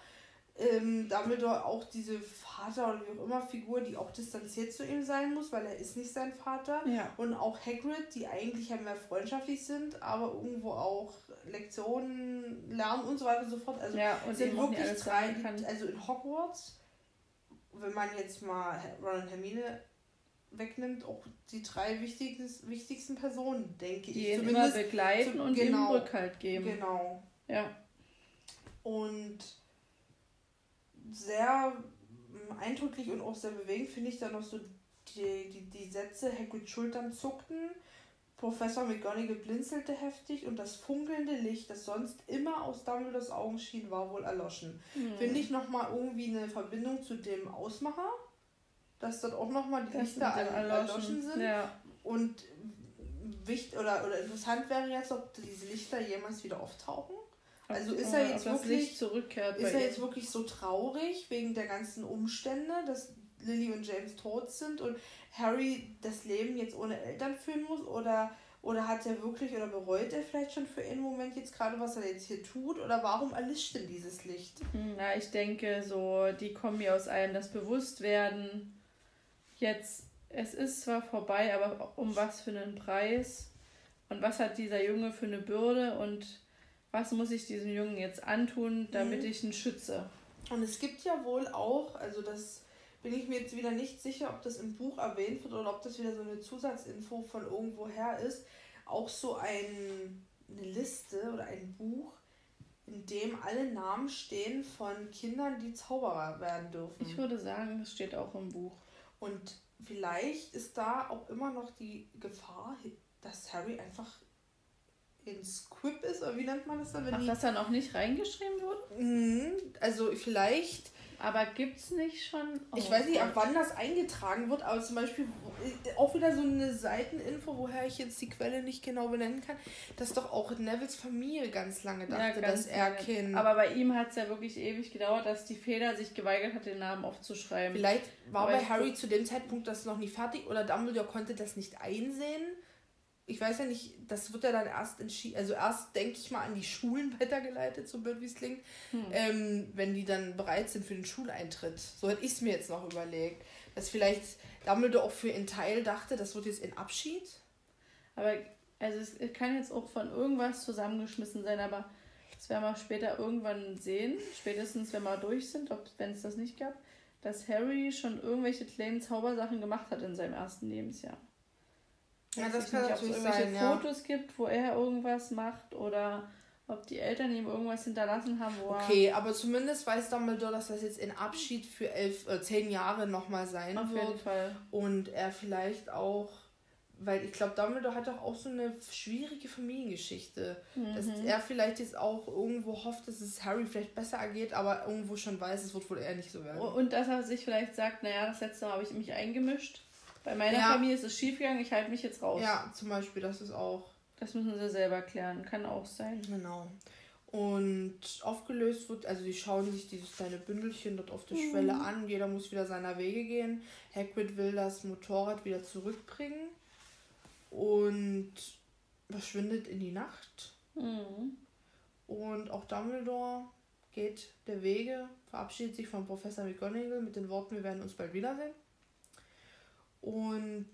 Ähm, Dumbledore auch diese Vater- oder wie auch immer Figur, die auch distanziert zu ihm sein muss, weil er ist nicht sein Vater. Ja. Und auch Hagrid, die eigentlich ja mehr freundschaftlich sind, aber irgendwo auch Lektionen lernen und so weiter und so fort. Also ja, und sind wirklich drei, also in Hogwarts, wenn man jetzt mal Ron und Hermine wegnimmt, auch die drei wichtigsten, wichtigsten Personen, denke Die ich. ihn immer begleiten zum- und genau. ihm Rückhalt geben. Genau. Ja. Und sehr mm, eindrücklich und auch sehr bewegend finde ich dann noch so die, die, die Sätze, Hagrid Schultern zuckten, Professor McGonagall blinzelte heftig und das funkelnde Licht, das sonst immer aus Dumbledores Augen schien, war wohl erloschen. Hm. Finde ich nochmal irgendwie eine Verbindung zu dem Ausmacher, dass dort auch nochmal die Das Lichter erloschen, erloschen sind. Ja. Und wichtig oder, oder interessant wäre jetzt, ob diese Lichter jemals wieder auftauchen. Also ist er jetzt wirklich- zurückkehrt Ist er jetzt wirklich so traurig wegen der ganzen Umstände, dass Lily und James tot sind und Harry das Leben jetzt ohne Eltern führen muss? Oder, oder hat er wirklich oder bereut er vielleicht schon für einen Moment jetzt gerade, was er jetzt hier tut? Oder warum erlischt denn dieses Licht? Hm, Na, ich denke, so, die kommen mir aus allem das Bewusstwerden. Jetzt, es ist zwar vorbei, aber um was für einen Preis? Und was hat dieser Junge für eine Bürde? Und was muss ich diesem Jungen jetzt antun, damit Mhm. ich ihn schütze? Und es gibt ja wohl auch, also das bin ich mir jetzt wieder nicht sicher, ob das im Buch erwähnt wird oder ob das wieder so eine Zusatzinfo von irgendwoher ist, auch so ein, eine Liste oder ein Buch, in dem alle Namen stehen von Kindern, die Zauberer werden dürfen. Ich würde sagen, das steht auch im Buch. Und vielleicht ist da auch immer noch die Gefahr, dass Harry einfach ins Quip ist, oder wie nennt man das dann? Wenn Ach, die, dass er noch nicht reingeschrieben wurde? Mhm, also vielleicht Aber gibt's nicht schon. Ich Oh weiß nicht, ab wann das eingetragen wird, aber zum Beispiel äh, auch wieder so eine Seiteninfo, woher ich jetzt die Quelle nicht genau benennen kann, dass doch auch Nevils Familie ganz lange dachte, dass er. Kind. Aber bei ihm hat es ja wirklich ewig gedauert, dass die Feder sich geweigert hat, den Namen aufzuschreiben. Vielleicht war Aber bei ich Harry zu dem Zeitpunkt das noch nie fertig oder Dumbledore konnte das nicht einsehen. Ich weiß ja nicht, das wird ja dann erst entschieden, also erst denke ich mal an die Schulen weitergeleitet, so blöd wie es klingt, Hm. ähm, wenn die dann bereit sind für den Schuleintritt. So hätte ich es mir jetzt noch überlegt. Dass vielleicht Dumbledore auch für einen Teil dachte, das wird jetzt ein Abschied. Aber also es kann jetzt auch von irgendwas zusammengeschmissen sein, aber das werden wir später irgendwann sehen, spätestens wenn wir durch sind, wenn es das nicht gab, dass Harry schon irgendwelche kleinen Zaubersachen gemacht hat in seinem ersten Lebensjahr. Ja, Weiß das ich kann nicht, ob es irgendwelche sein, ja. Fotos gibt, wo er irgendwas macht oder ob die Eltern ihm irgendwas hinterlassen haben, wo Okay, aber zumindest weiß Dumbledore, dass das jetzt ein Abschied für elf, äh, zehn Jahre nochmal sein er auf jeden wird. Fall. Und er vielleicht auch weil ich glaube, Dumbledore hat doch auch so eine schwierige Familiengeschichte. Mhm. Dass er vielleicht jetzt auch irgendwo hofft, dass es Harry vielleicht besser ergeht, aber irgendwo schon weiß, es wird wohl eher nicht so werden. Und dass er sich vielleicht sagt, naja, das letzte Mal habe ich mich eingemischt. Bei meiner ja. Familie ist es schiefgegangen, ich halte mich jetzt raus. Ja, zum Beispiel, das ist auch. Das müssen sie selber klären, kann auch sein. Genau. Und aufgelöst wird, also die schauen sich dieses kleine Bündelchen dort auf der mhm. Schwelle an. Jeder muss wieder seiner Wege gehen. Hagrid will das Motorrad wieder zurückbringen und verschwindet in die Nacht. Mhm. Und auch Dumbledore geht der Wege, verabschiedet sich von Professor McGonagall mit den Worten, wir werden uns bald wiedersehen. Und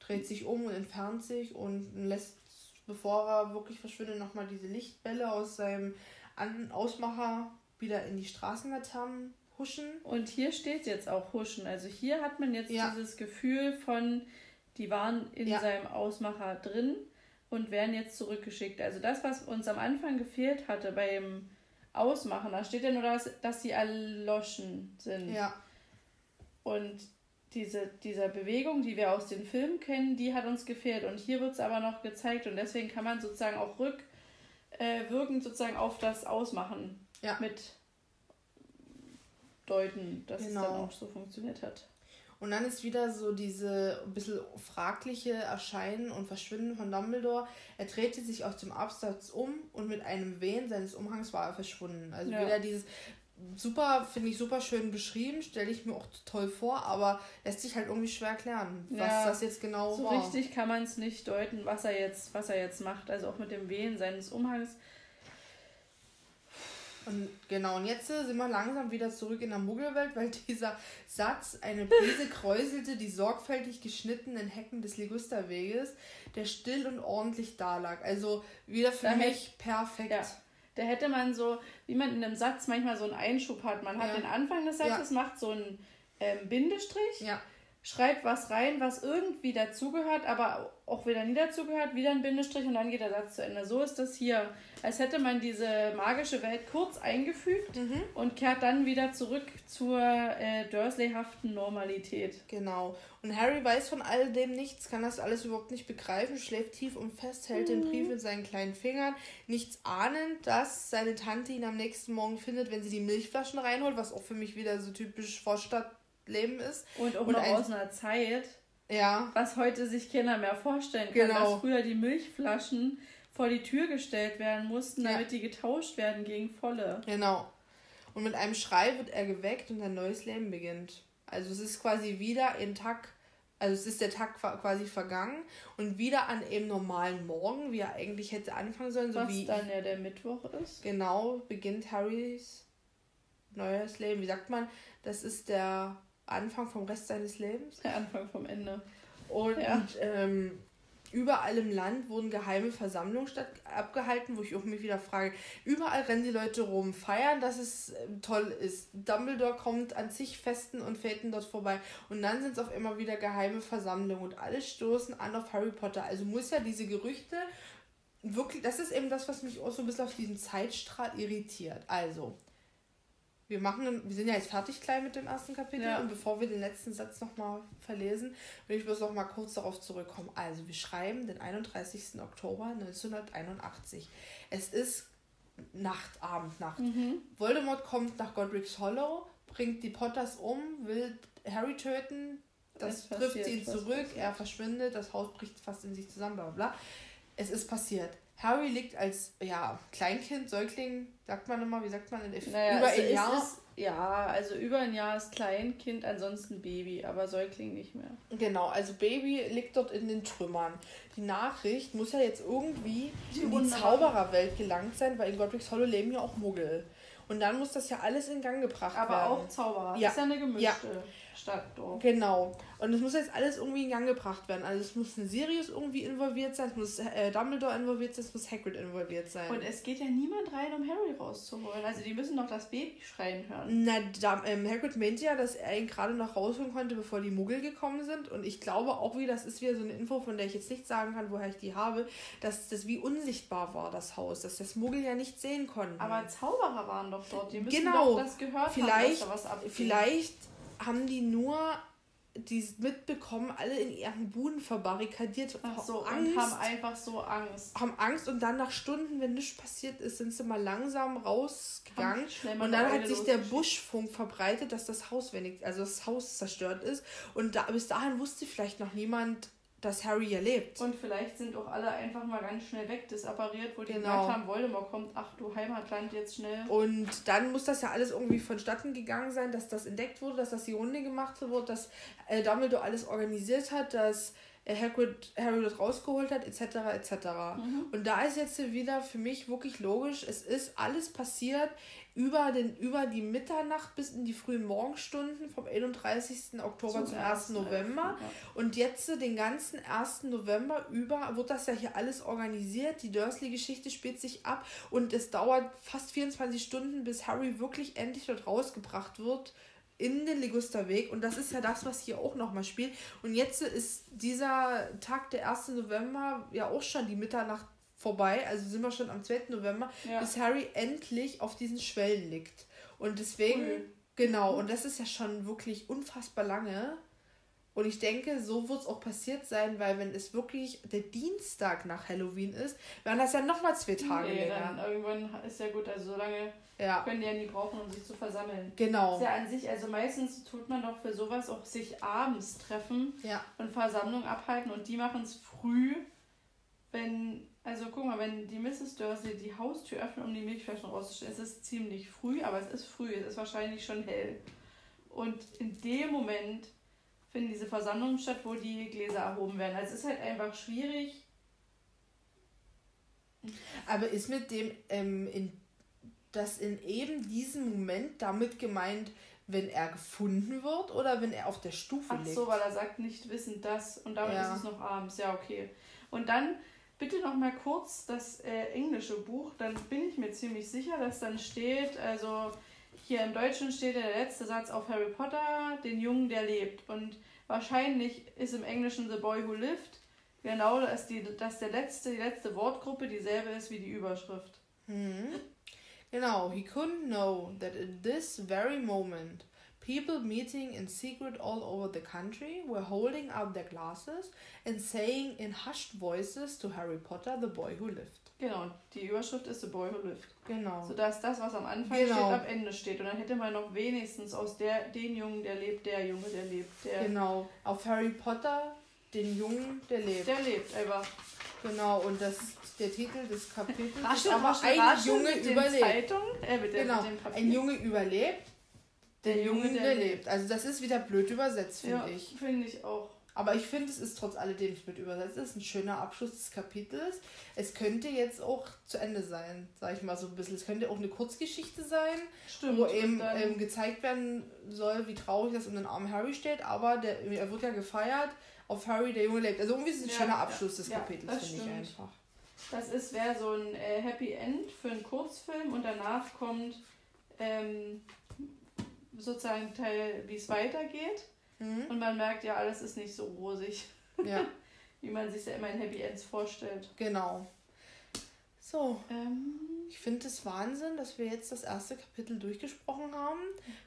dreht sich um und entfernt sich und lässt, bevor er wirklich verschwindet, nochmal diese Lichtbälle aus seinem An Ausmacher wieder in die Straßenlaternen huschen. Und hier steht jetzt auch huschen. Also hier hat man jetzt ja. dieses Gefühl von, die waren in ja. seinem Ausmacher drin und werden jetzt zurückgeschickt. Also das, was uns am Anfang gefehlt hatte beim Ausmachen, da steht ja nur, dass, dass sie erloschen sind. Ja. Und diese, diese Bewegung, die wir aus den Filmen kennen, die hat uns gefehlt. Und hier wird es aber noch gezeigt und deswegen kann man sozusagen auch rückwirkend äh, sozusagen auf das Ausmachen ja. mit deuten, dass genau. es dann auch so funktioniert hat. Und dann ist wieder so diese ein bisschen fragliche Erscheinen und Verschwinden von Dumbledore. Er drehte sich aus dem Absatz um und mit einem Wehen seines Umhangs war er verschwunden. Also ja. wieder dieses super, finde ich super schön beschrieben, stelle ich mir auch toll vor, aber lässt sich halt irgendwie schwer erklären, was ja, das jetzt genau so war. So richtig kann man es nicht deuten, was er jetzt, was er jetzt macht. Also auch mit dem Wehen seines Umhangs und genau, und jetzt sind wir langsam wieder zurück in der Muggelwelt, weil dieser Satz, eine Brise kräuselte die sorgfältig geschnittenen Hecken des Ligusterweges, der still und ordentlich dalag. Also wieder für da mich perfekt. Ja. Da hätte man so, wie man in einem Satz manchmal so einen Einschub hat. Man hat ja. den Anfang des Satzes, ja. macht so einen ähm, Bindestrich. Ja schreibt was rein, was irgendwie dazugehört, aber auch wieder nie dazugehört, wieder ein Bindestrich und dann geht der Satz zu Ende. So ist das hier, als hätte man diese magische Welt kurz eingefügt mhm. und kehrt dann wieder zurück zur äh, Dursley-haften Normalität. Genau. Und Harry weiß von all dem nichts, kann das alles überhaupt nicht begreifen, schläft tief und fest, hält mhm. den Brief in seinen kleinen Fingern, nichts ahnend, dass seine Tante ihn am nächsten Morgen findet, wenn sie die Milchflaschen reinholt, was auch für mich wieder so typisch Vorstadt Leben ist. Und auch und noch ein, aus einer Zeit, ja. was heute sich keiner mehr vorstellen kann, genau. dass früher die Milchflaschen vor die Tür gestellt werden mussten, ja. damit die getauscht werden gegen volle. Genau. Und mit einem Schrei wird er geweckt und ein neues Leben beginnt. Also es ist quasi wieder ein Tag, also es ist der Tag quasi vergangen und wieder an einem normalen Morgen, wie er eigentlich hätte anfangen sollen. So Was wie, dann ja der Mittwoch ist. Genau, beginnt Harrys neues Leben. Wie sagt man, das ist der Anfang vom Rest seines Lebens. Der Anfang vom Ende. Und ja. ähm, überall im Land wurden geheime Versammlungen statt, abgehalten, wo ich auch mich wieder frage, überall rennen die Leute rum, feiern, dass es äh, toll ist. Dumbledore kommt an zig Festen und Fäten dort vorbei und dann sind es auf immer wieder geheime Versammlungen und alle stoßen an auf Harry Potter. Also muss ja diese Gerüchte wirklich, das ist eben das, was mich auch so ein bisschen auf diesen Zeitstrahl irritiert. Also, wir machen, wir sind ja jetzt fertig klein mit dem ersten Kapitel ja. und bevor wir den letzten Satz nochmal verlesen, will ich bloß noch mal kurz darauf zurückkommen. Also, wir schreiben den 31. Oktober 1981. Es ist Nacht, Abend, Nacht. Mhm. Voldemort kommt nach Godric's Hollow, bringt die Potters um, will Harry töten, das trifft ihn zurück, er verschwindet, das Haus bricht fast in sich zusammen, bla bla. Es ist passiert. Harry liegt als ja, Kleinkind, Säugling, sagt man immer, wie sagt man, in naja, über also ein Jahr. Ist, ja, also über ein Jahr ist Kleinkind, ansonsten Baby, aber Säugling nicht mehr. Genau, also Baby liegt dort in den Trümmern. Die Nachricht muss ja jetzt irgendwie die in die Zaubererwelt gelangt sein, weil in Godric's Hollow leben ja auch Muggel. Und dann muss das ja alles in Gang gebracht aber werden. Aber auch Zauberer. Ja. Das ist ja eine gemischte. Ja. Stadtdorf. Genau. Und es muss jetzt alles irgendwie in Gang gebracht werden. Also es muss ein Sirius irgendwie involviert sein, es muss äh, Dumbledore involviert sein, es muss Hagrid involviert sein. Und es geht ja niemand rein, um Harry rauszuholen. Also die müssen doch das Baby schreien hören. Na, da, ähm, Hagrid meinte ja, dass er ihn gerade noch rausholen konnte, bevor die Muggel gekommen sind. Und ich glaube auch wie, das ist wieder so eine Info, von der ich jetzt nicht sagen kann, woher ich die habe, dass das wie unsichtbar war, das Haus. Dass das Muggel ja nicht sehen konnten. Aber Zauberer waren doch dort. Die müssen genau. doch das gehört vielleicht, haben, dass da was abgeht. Vielleicht haben die nur die mitbekommen, alle in ihren Buden verbarrikadiert. Ach so, Angst, und haben einfach so Angst. Haben Angst und dann nach Stunden, wenn nichts passiert ist, sind sie mal langsam rausgegangen. Und dann hat sich der Buschfunk verbreitet, dass das Haus wenig, also das Haus zerstört ist. Und da, bis dahin wusste vielleicht noch niemand, dass Harry ja lebt. Und vielleicht sind auch alle einfach mal ganz schnell weg, disappariert, wo die genau. gesagt haben, Voldemort kommt, ach du Heimatland, jetzt schnell. Und dann muss das ja alles irgendwie vonstatten gegangen sein, dass das entdeckt wurde, dass das die Runde gemacht wurde, dass äh, Dumbledore alles organisiert hat, dass äh, Hagrid Harry dort rausgeholt hat, etc. etc. Mhm. Und da ist jetzt wieder für mich wirklich logisch, es ist alles passiert über, den, über die Mitternacht bis in die frühen Morgenstunden vom 31. Oktober zum, 1. November. Ja. Und jetzt den ganzen 1. November über wird das ja hier alles organisiert. Die Dursley-Geschichte spielt sich ab und es dauert fast 24 Stunden, bis Harry wirklich endlich dort rausgebracht wird in den Ligusterweg und das ist ja das, was hier auch nochmal spielt. Und jetzt ist dieser Tag, der 1. November, ja auch schon die Mitternacht vorbei, also sind wir schon am 2. November, ja. bis Harry endlich auf diesen Schwellen liegt. Und deswegen, cool. genau, und das ist ja schon wirklich unfassbar lange. Und ich denke, so wird es auch passiert sein, weil wenn es wirklich der Dienstag nach Halloween ist, wären das ja nochmal zwei Tage nee, länger. Dann irgendwann ist ja gut, also so lange ja. können die ja nie brauchen, um sich zu versammeln. Genau. ist ja an sich, also meistens tut man doch für sowas auch sich abends treffen ja. und Versammlungen abhalten und die machen es früh, wenn, also guck mal, wenn die Mrs. Dursley die Haustür öffnet, um die Milchflaschen rauszustellen, ist es ziemlich früh, aber es ist früh, es ist wahrscheinlich schon hell. Und in dem Moment finden diese Versammlungen statt, wo die Gläser erhoben werden. Also es ist halt einfach schwierig. Aber ist mit dem, ähm, in, das in eben diesem Moment damit gemeint, wenn er gefunden wird oder wenn er auf der Stufe Ach liegt? Ach so, weil er sagt nicht wissend das und damit ja. ist es noch abends. Ja, okay. Und dann bitte noch mal kurz das äh, englische Buch. Dann bin ich mir ziemlich sicher, dass dann steht, also hier im Deutschen steht der letzte Satz auf Harry Potter, den Jungen, der lebt. Und wahrscheinlich ist im Englischen The Boy Who Lived genau, dass, die, dass der letzte, die letzte Wortgruppe dieselbe ist wie die Überschrift. Hm. Genau, he couldn't know that at this very moment people meeting in secret all over the country were holding up their glasses and saying in hushed voices to Harry Potter, the boy who lived. Genau, die Überschrift ist The Boy Who Lived. Genau. Sodass das, was am Anfang genau. steht, am Ende steht. Und dann hätte man noch wenigstens aus der, den Jungen, der lebt, der Junge, der lebt. Der genau, auf Harry Potter, den Jungen, der lebt. Der lebt, einfach. Genau, und das der Titel des Kapitels ist aber ein Junge überlebt. Zeitung, äh, der, genau, ein Junge überlebt, der, Junge, der, der lebt. Also das ist wieder blöd übersetzt, finde ja, ich. finde ich auch. Aber ich finde, es ist trotz alledem mit übersetzt. Es ist ein schöner Abschluss des Kapitels. Es könnte jetzt auch zu Ende sein, sage ich mal so ein bisschen. Es könnte auch eine Kurzgeschichte sein, Stimmt, wo eben ähm, gezeigt werden soll, wie traurig das um den armen Harry steht. Aber der, er wird ja gefeiert auf Harry, der Junge lebt. Also irgendwie ist es ein ja, schöner Abschluss ja, des Kapitels, finde ich einfach. Das ist wäre so ein äh, Happy End für einen Kurzfilm und danach kommt ähm, sozusagen Teil, wie es weitergeht. Mhm. Und man merkt ja, alles ist nicht so rosig. Ja. Wie man sich ja immer in Happy Ends vorstellt. Genau. So. Ähm. Ich finde es Wahnsinn, dass wir jetzt das erste Kapitel durchgesprochen haben,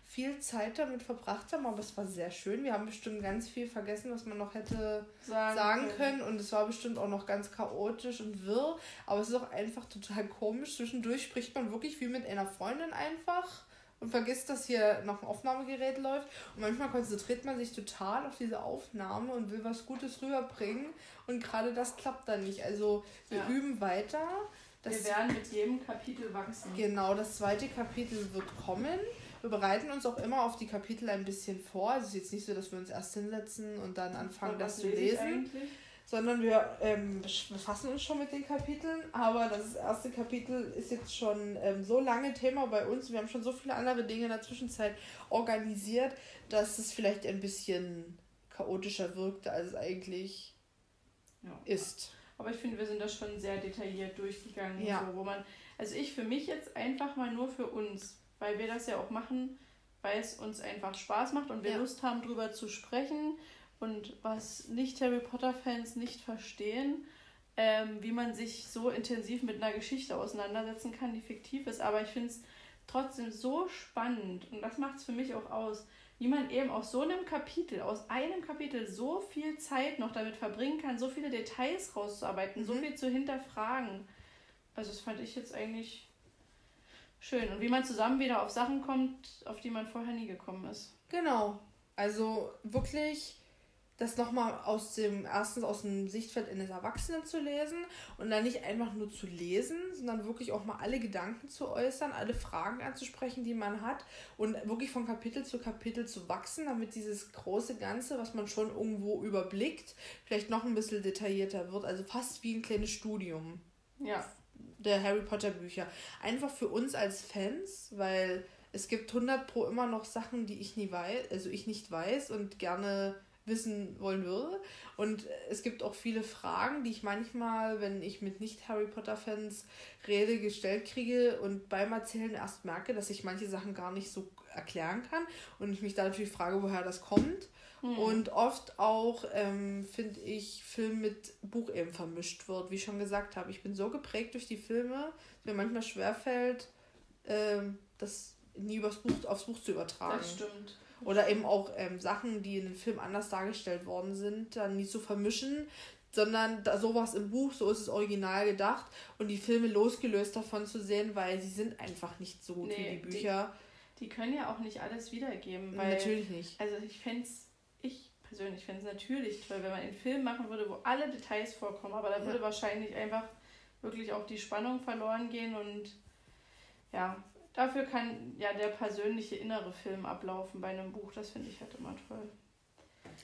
viel Zeit damit verbracht haben, aber es war sehr schön. Wir haben bestimmt ganz viel vergessen, was man noch hätte sagen, sagen können. Und es war bestimmt auch noch ganz chaotisch und wirr, aber es ist auch einfach total komisch. Zwischendurch spricht man wirklich wie mit einer Freundin einfach und vergisst, dass hier noch ein Aufnahmegerät läuft. Und manchmal konzentriert man sich total auf diese Aufnahme und will was Gutes rüberbringen. Und gerade das klappt dann nicht. Also wir ja. üben weiter. Wir werden mit jedem Kapitel wachsen. Genau, das zweite Kapitel wird kommen. Wir bereiten uns auch immer auf die Kapitel ein bisschen vor. Also es ist jetzt nicht so, dass wir uns erst hinsetzen und dann anfangen, und das zu lesen sondern wir ähm, befassen uns schon mit den Kapiteln, aber das erste Kapitel ist jetzt schon ähm, so lange Thema bei uns. Wir haben schon so viele andere Dinge in der Zwischenzeit organisiert, dass es vielleicht ein bisschen chaotischer wirkte, als es eigentlich ja. ist. Aber ich finde, wir sind da schon sehr detailliert durchgegangen, ja. so, wo man, also ich für mich jetzt einfach mal nur für uns, weil wir das ja auch machen, weil es uns einfach Spaß macht und wir ja. Lust haben, drüber zu sprechen und was nicht Harry Potter-Fans nicht verstehen, ähm, wie man sich so intensiv mit einer Geschichte auseinandersetzen kann, die fiktiv ist. Aber ich finde es trotzdem so spannend und das macht es für mich auch aus, wie man eben aus so einem Kapitel, aus einem Kapitel so viel Zeit noch damit verbringen kann, so viele Details rauszuarbeiten, mhm. so viel zu hinterfragen. Also das fand ich jetzt eigentlich schön. Und wie man zusammen wieder auf Sachen kommt, auf die man vorher nie gekommen ist. Genau. Also wirklich das nochmal aus dem, erstens aus dem Sichtfeld eines Erwachsenen zu lesen und dann nicht einfach nur zu lesen, sondern wirklich auch mal alle Gedanken zu äußern, alle Fragen anzusprechen, die man hat und wirklich von Kapitel zu Kapitel zu wachsen, damit dieses große Ganze, was man schon irgendwo überblickt, vielleicht noch ein bisschen detaillierter wird. Also fast wie ein kleines Studium. Ja. Der Harry Potter Bücher. Einfach für uns als Fans, weil es gibt 100 pro immer noch Sachen, die ich nie weiß, also ich nicht weiß und gerne wissen wollen würde. Und es gibt auch viele Fragen, die ich manchmal, wenn ich mit Nicht-Harry Potter-Fans rede, gestellt kriege und beim Erzählen erst merke, dass ich manche Sachen gar nicht so erklären kann und ich mich da natürlich frage, woher das kommt. Mhm. Und oft auch, ähm, finde ich, Film mit Buch eben vermischt wird. Wie ich schon gesagt habe, ich bin so geprägt durch die Filme, dass mir manchmal schwerfällt, ähm, das nie übers Buch, aufs Buch zu übertragen. Das stimmt. Oder eben auch ähm, Sachen, die in den Film anders dargestellt worden sind, dann nie zu vermischen, sondern da sowas im Buch, so ist es original gedacht und die Filme losgelöst davon zu sehen, weil sie sind einfach nicht so gut nee, wie die Bücher. Die, die, können ja auch nicht alles wiedergeben. Weil, natürlich nicht. Also ich fände es, ich persönlich fände es natürlich toll, wenn man einen Film machen würde, wo alle Details vorkommen, aber da würde wahrscheinlich einfach wirklich auch die Spannung verloren gehen und ja, Dafür kann ja der persönliche innere Film ablaufen bei einem Buch. Das finde ich halt immer toll.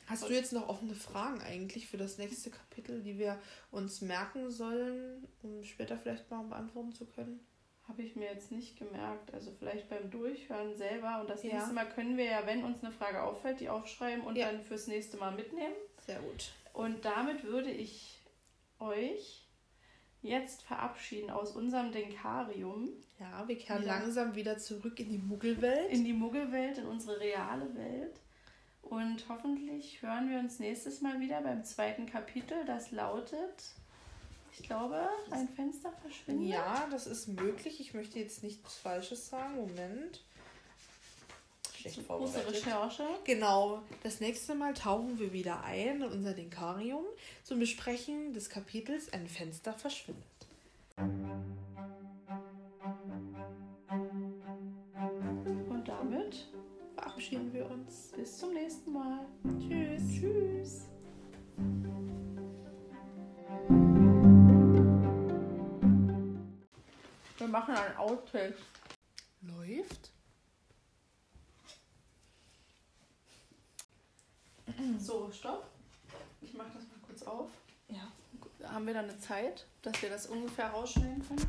Hast du jetzt noch offene Fragen eigentlich für das nächste Kapitel, die wir uns merken sollen, um später vielleicht mal beantworten zu können? Habe ich mir jetzt nicht gemerkt. Also vielleicht beim Durchhören selber. Und das ja. nächste Mal können wir ja, wenn uns eine Frage auffällt, die aufschreiben und ja. dann fürs nächste Mal mitnehmen. Sehr gut. Und damit würde ich euch jetzt verabschieden aus unserem Denkarium. Ja, wir kehren ja. langsam wieder zurück in die Muggelwelt. In die Muggelwelt, in unsere reale Welt. Und hoffentlich hören wir uns nächstes Mal wieder beim zweiten Kapitel. Das lautet, ich glaube, ein Fenster verschwindet. Ja, das ist möglich. Ich möchte jetzt nichts Falsches sagen. Moment schlecht vorbereitet. Große Recherche. Genau. Das nächste Mal tauchen wir wieder ein in unser Denkarium zum Besprechen des Kapitels Ein Fenster verschwindet. Und damit verabschieden wir uns. Bis zum nächsten Mal. Tschüss. Tschüss. Wir machen ein Outtake. Läuft? So, stopp. Ich mache das mal kurz auf. Ja. Haben wir dann eine Zeit, dass wir das ungefähr rausschneiden können?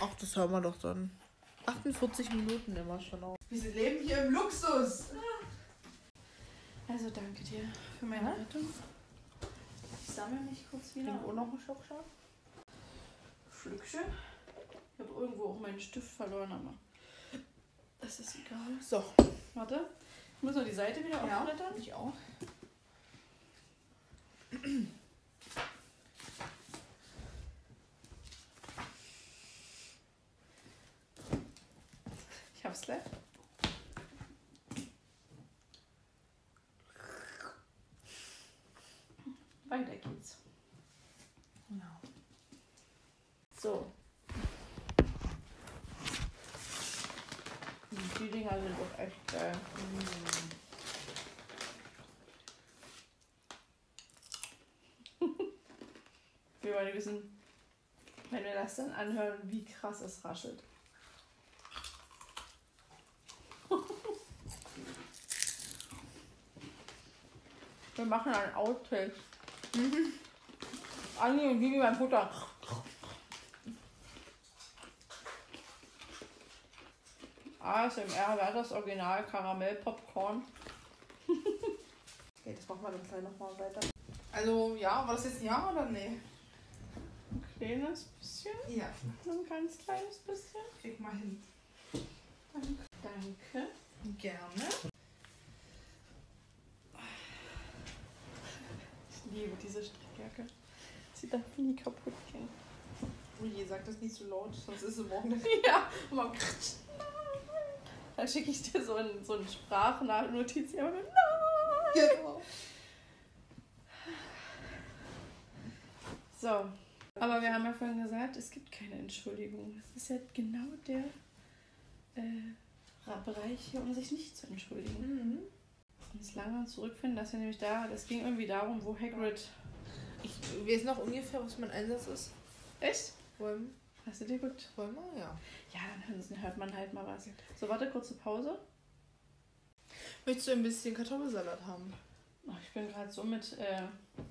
Ach, das haben wir doch dann. 48 Minuten immer schon auf. Wir leben hier im Luxus. Also danke dir für meine ja? Rettung. Ich sammle mich kurz wieder. Irgendwo noch ein Schockschaft? Schlückchen. Ich habe irgendwo auch meinen Stift verloren, aber das ist egal. So. Warte. Ich muss noch die Seite wieder ja, aufblättern. Ich auch. Ich hab's gleich. Weiter geht's. Genau. So. Die Dinger sind auch echt geil. Wir wollen wissen, wenn wir das dann anhören, wie krass es raschelt. Wir machen einen Outtake. Mhm. Anni und Gigi beim Futter. ASMR wäre das Original Karamell Popcorn. okay, das machen wir dann gleich nochmal weiter. Also, ja, war das jetzt ein Ja oder nee? Ein kleines bisschen? Ja. Ein ganz kleines bisschen? Krieg mal hin. Danke. Danke. Gerne. Ich liebe diese Strickjacke. Sie darf nie kaputt gehen. Je, sag das nicht so laut, sonst ist sie morgen. ja, morgen. Dann schicke ich dir so ein, so ein Sprachnachnotiz. Ja, no! Genau. So. Aber wir haben ja vorhin gesagt, es gibt keine Entschuldigung. Das ist ja genau der äh, Bereich hier, um sich nicht zu entschuldigen. Mhm. Uns lange zurückfinden, dass wir nämlich da, das ging irgendwie darum, wo Hagrid. Ich weiß noch ungefähr, was mein Einsatz ist. Echt? Wollen, Hast du dir gut? wollen wir? Ja. Ja, dann hört man halt mal was. So, warte, kurze Pause. Möchtest du ein bisschen Kartoffelsalat haben? Oh, ich bin gerade so mit äh,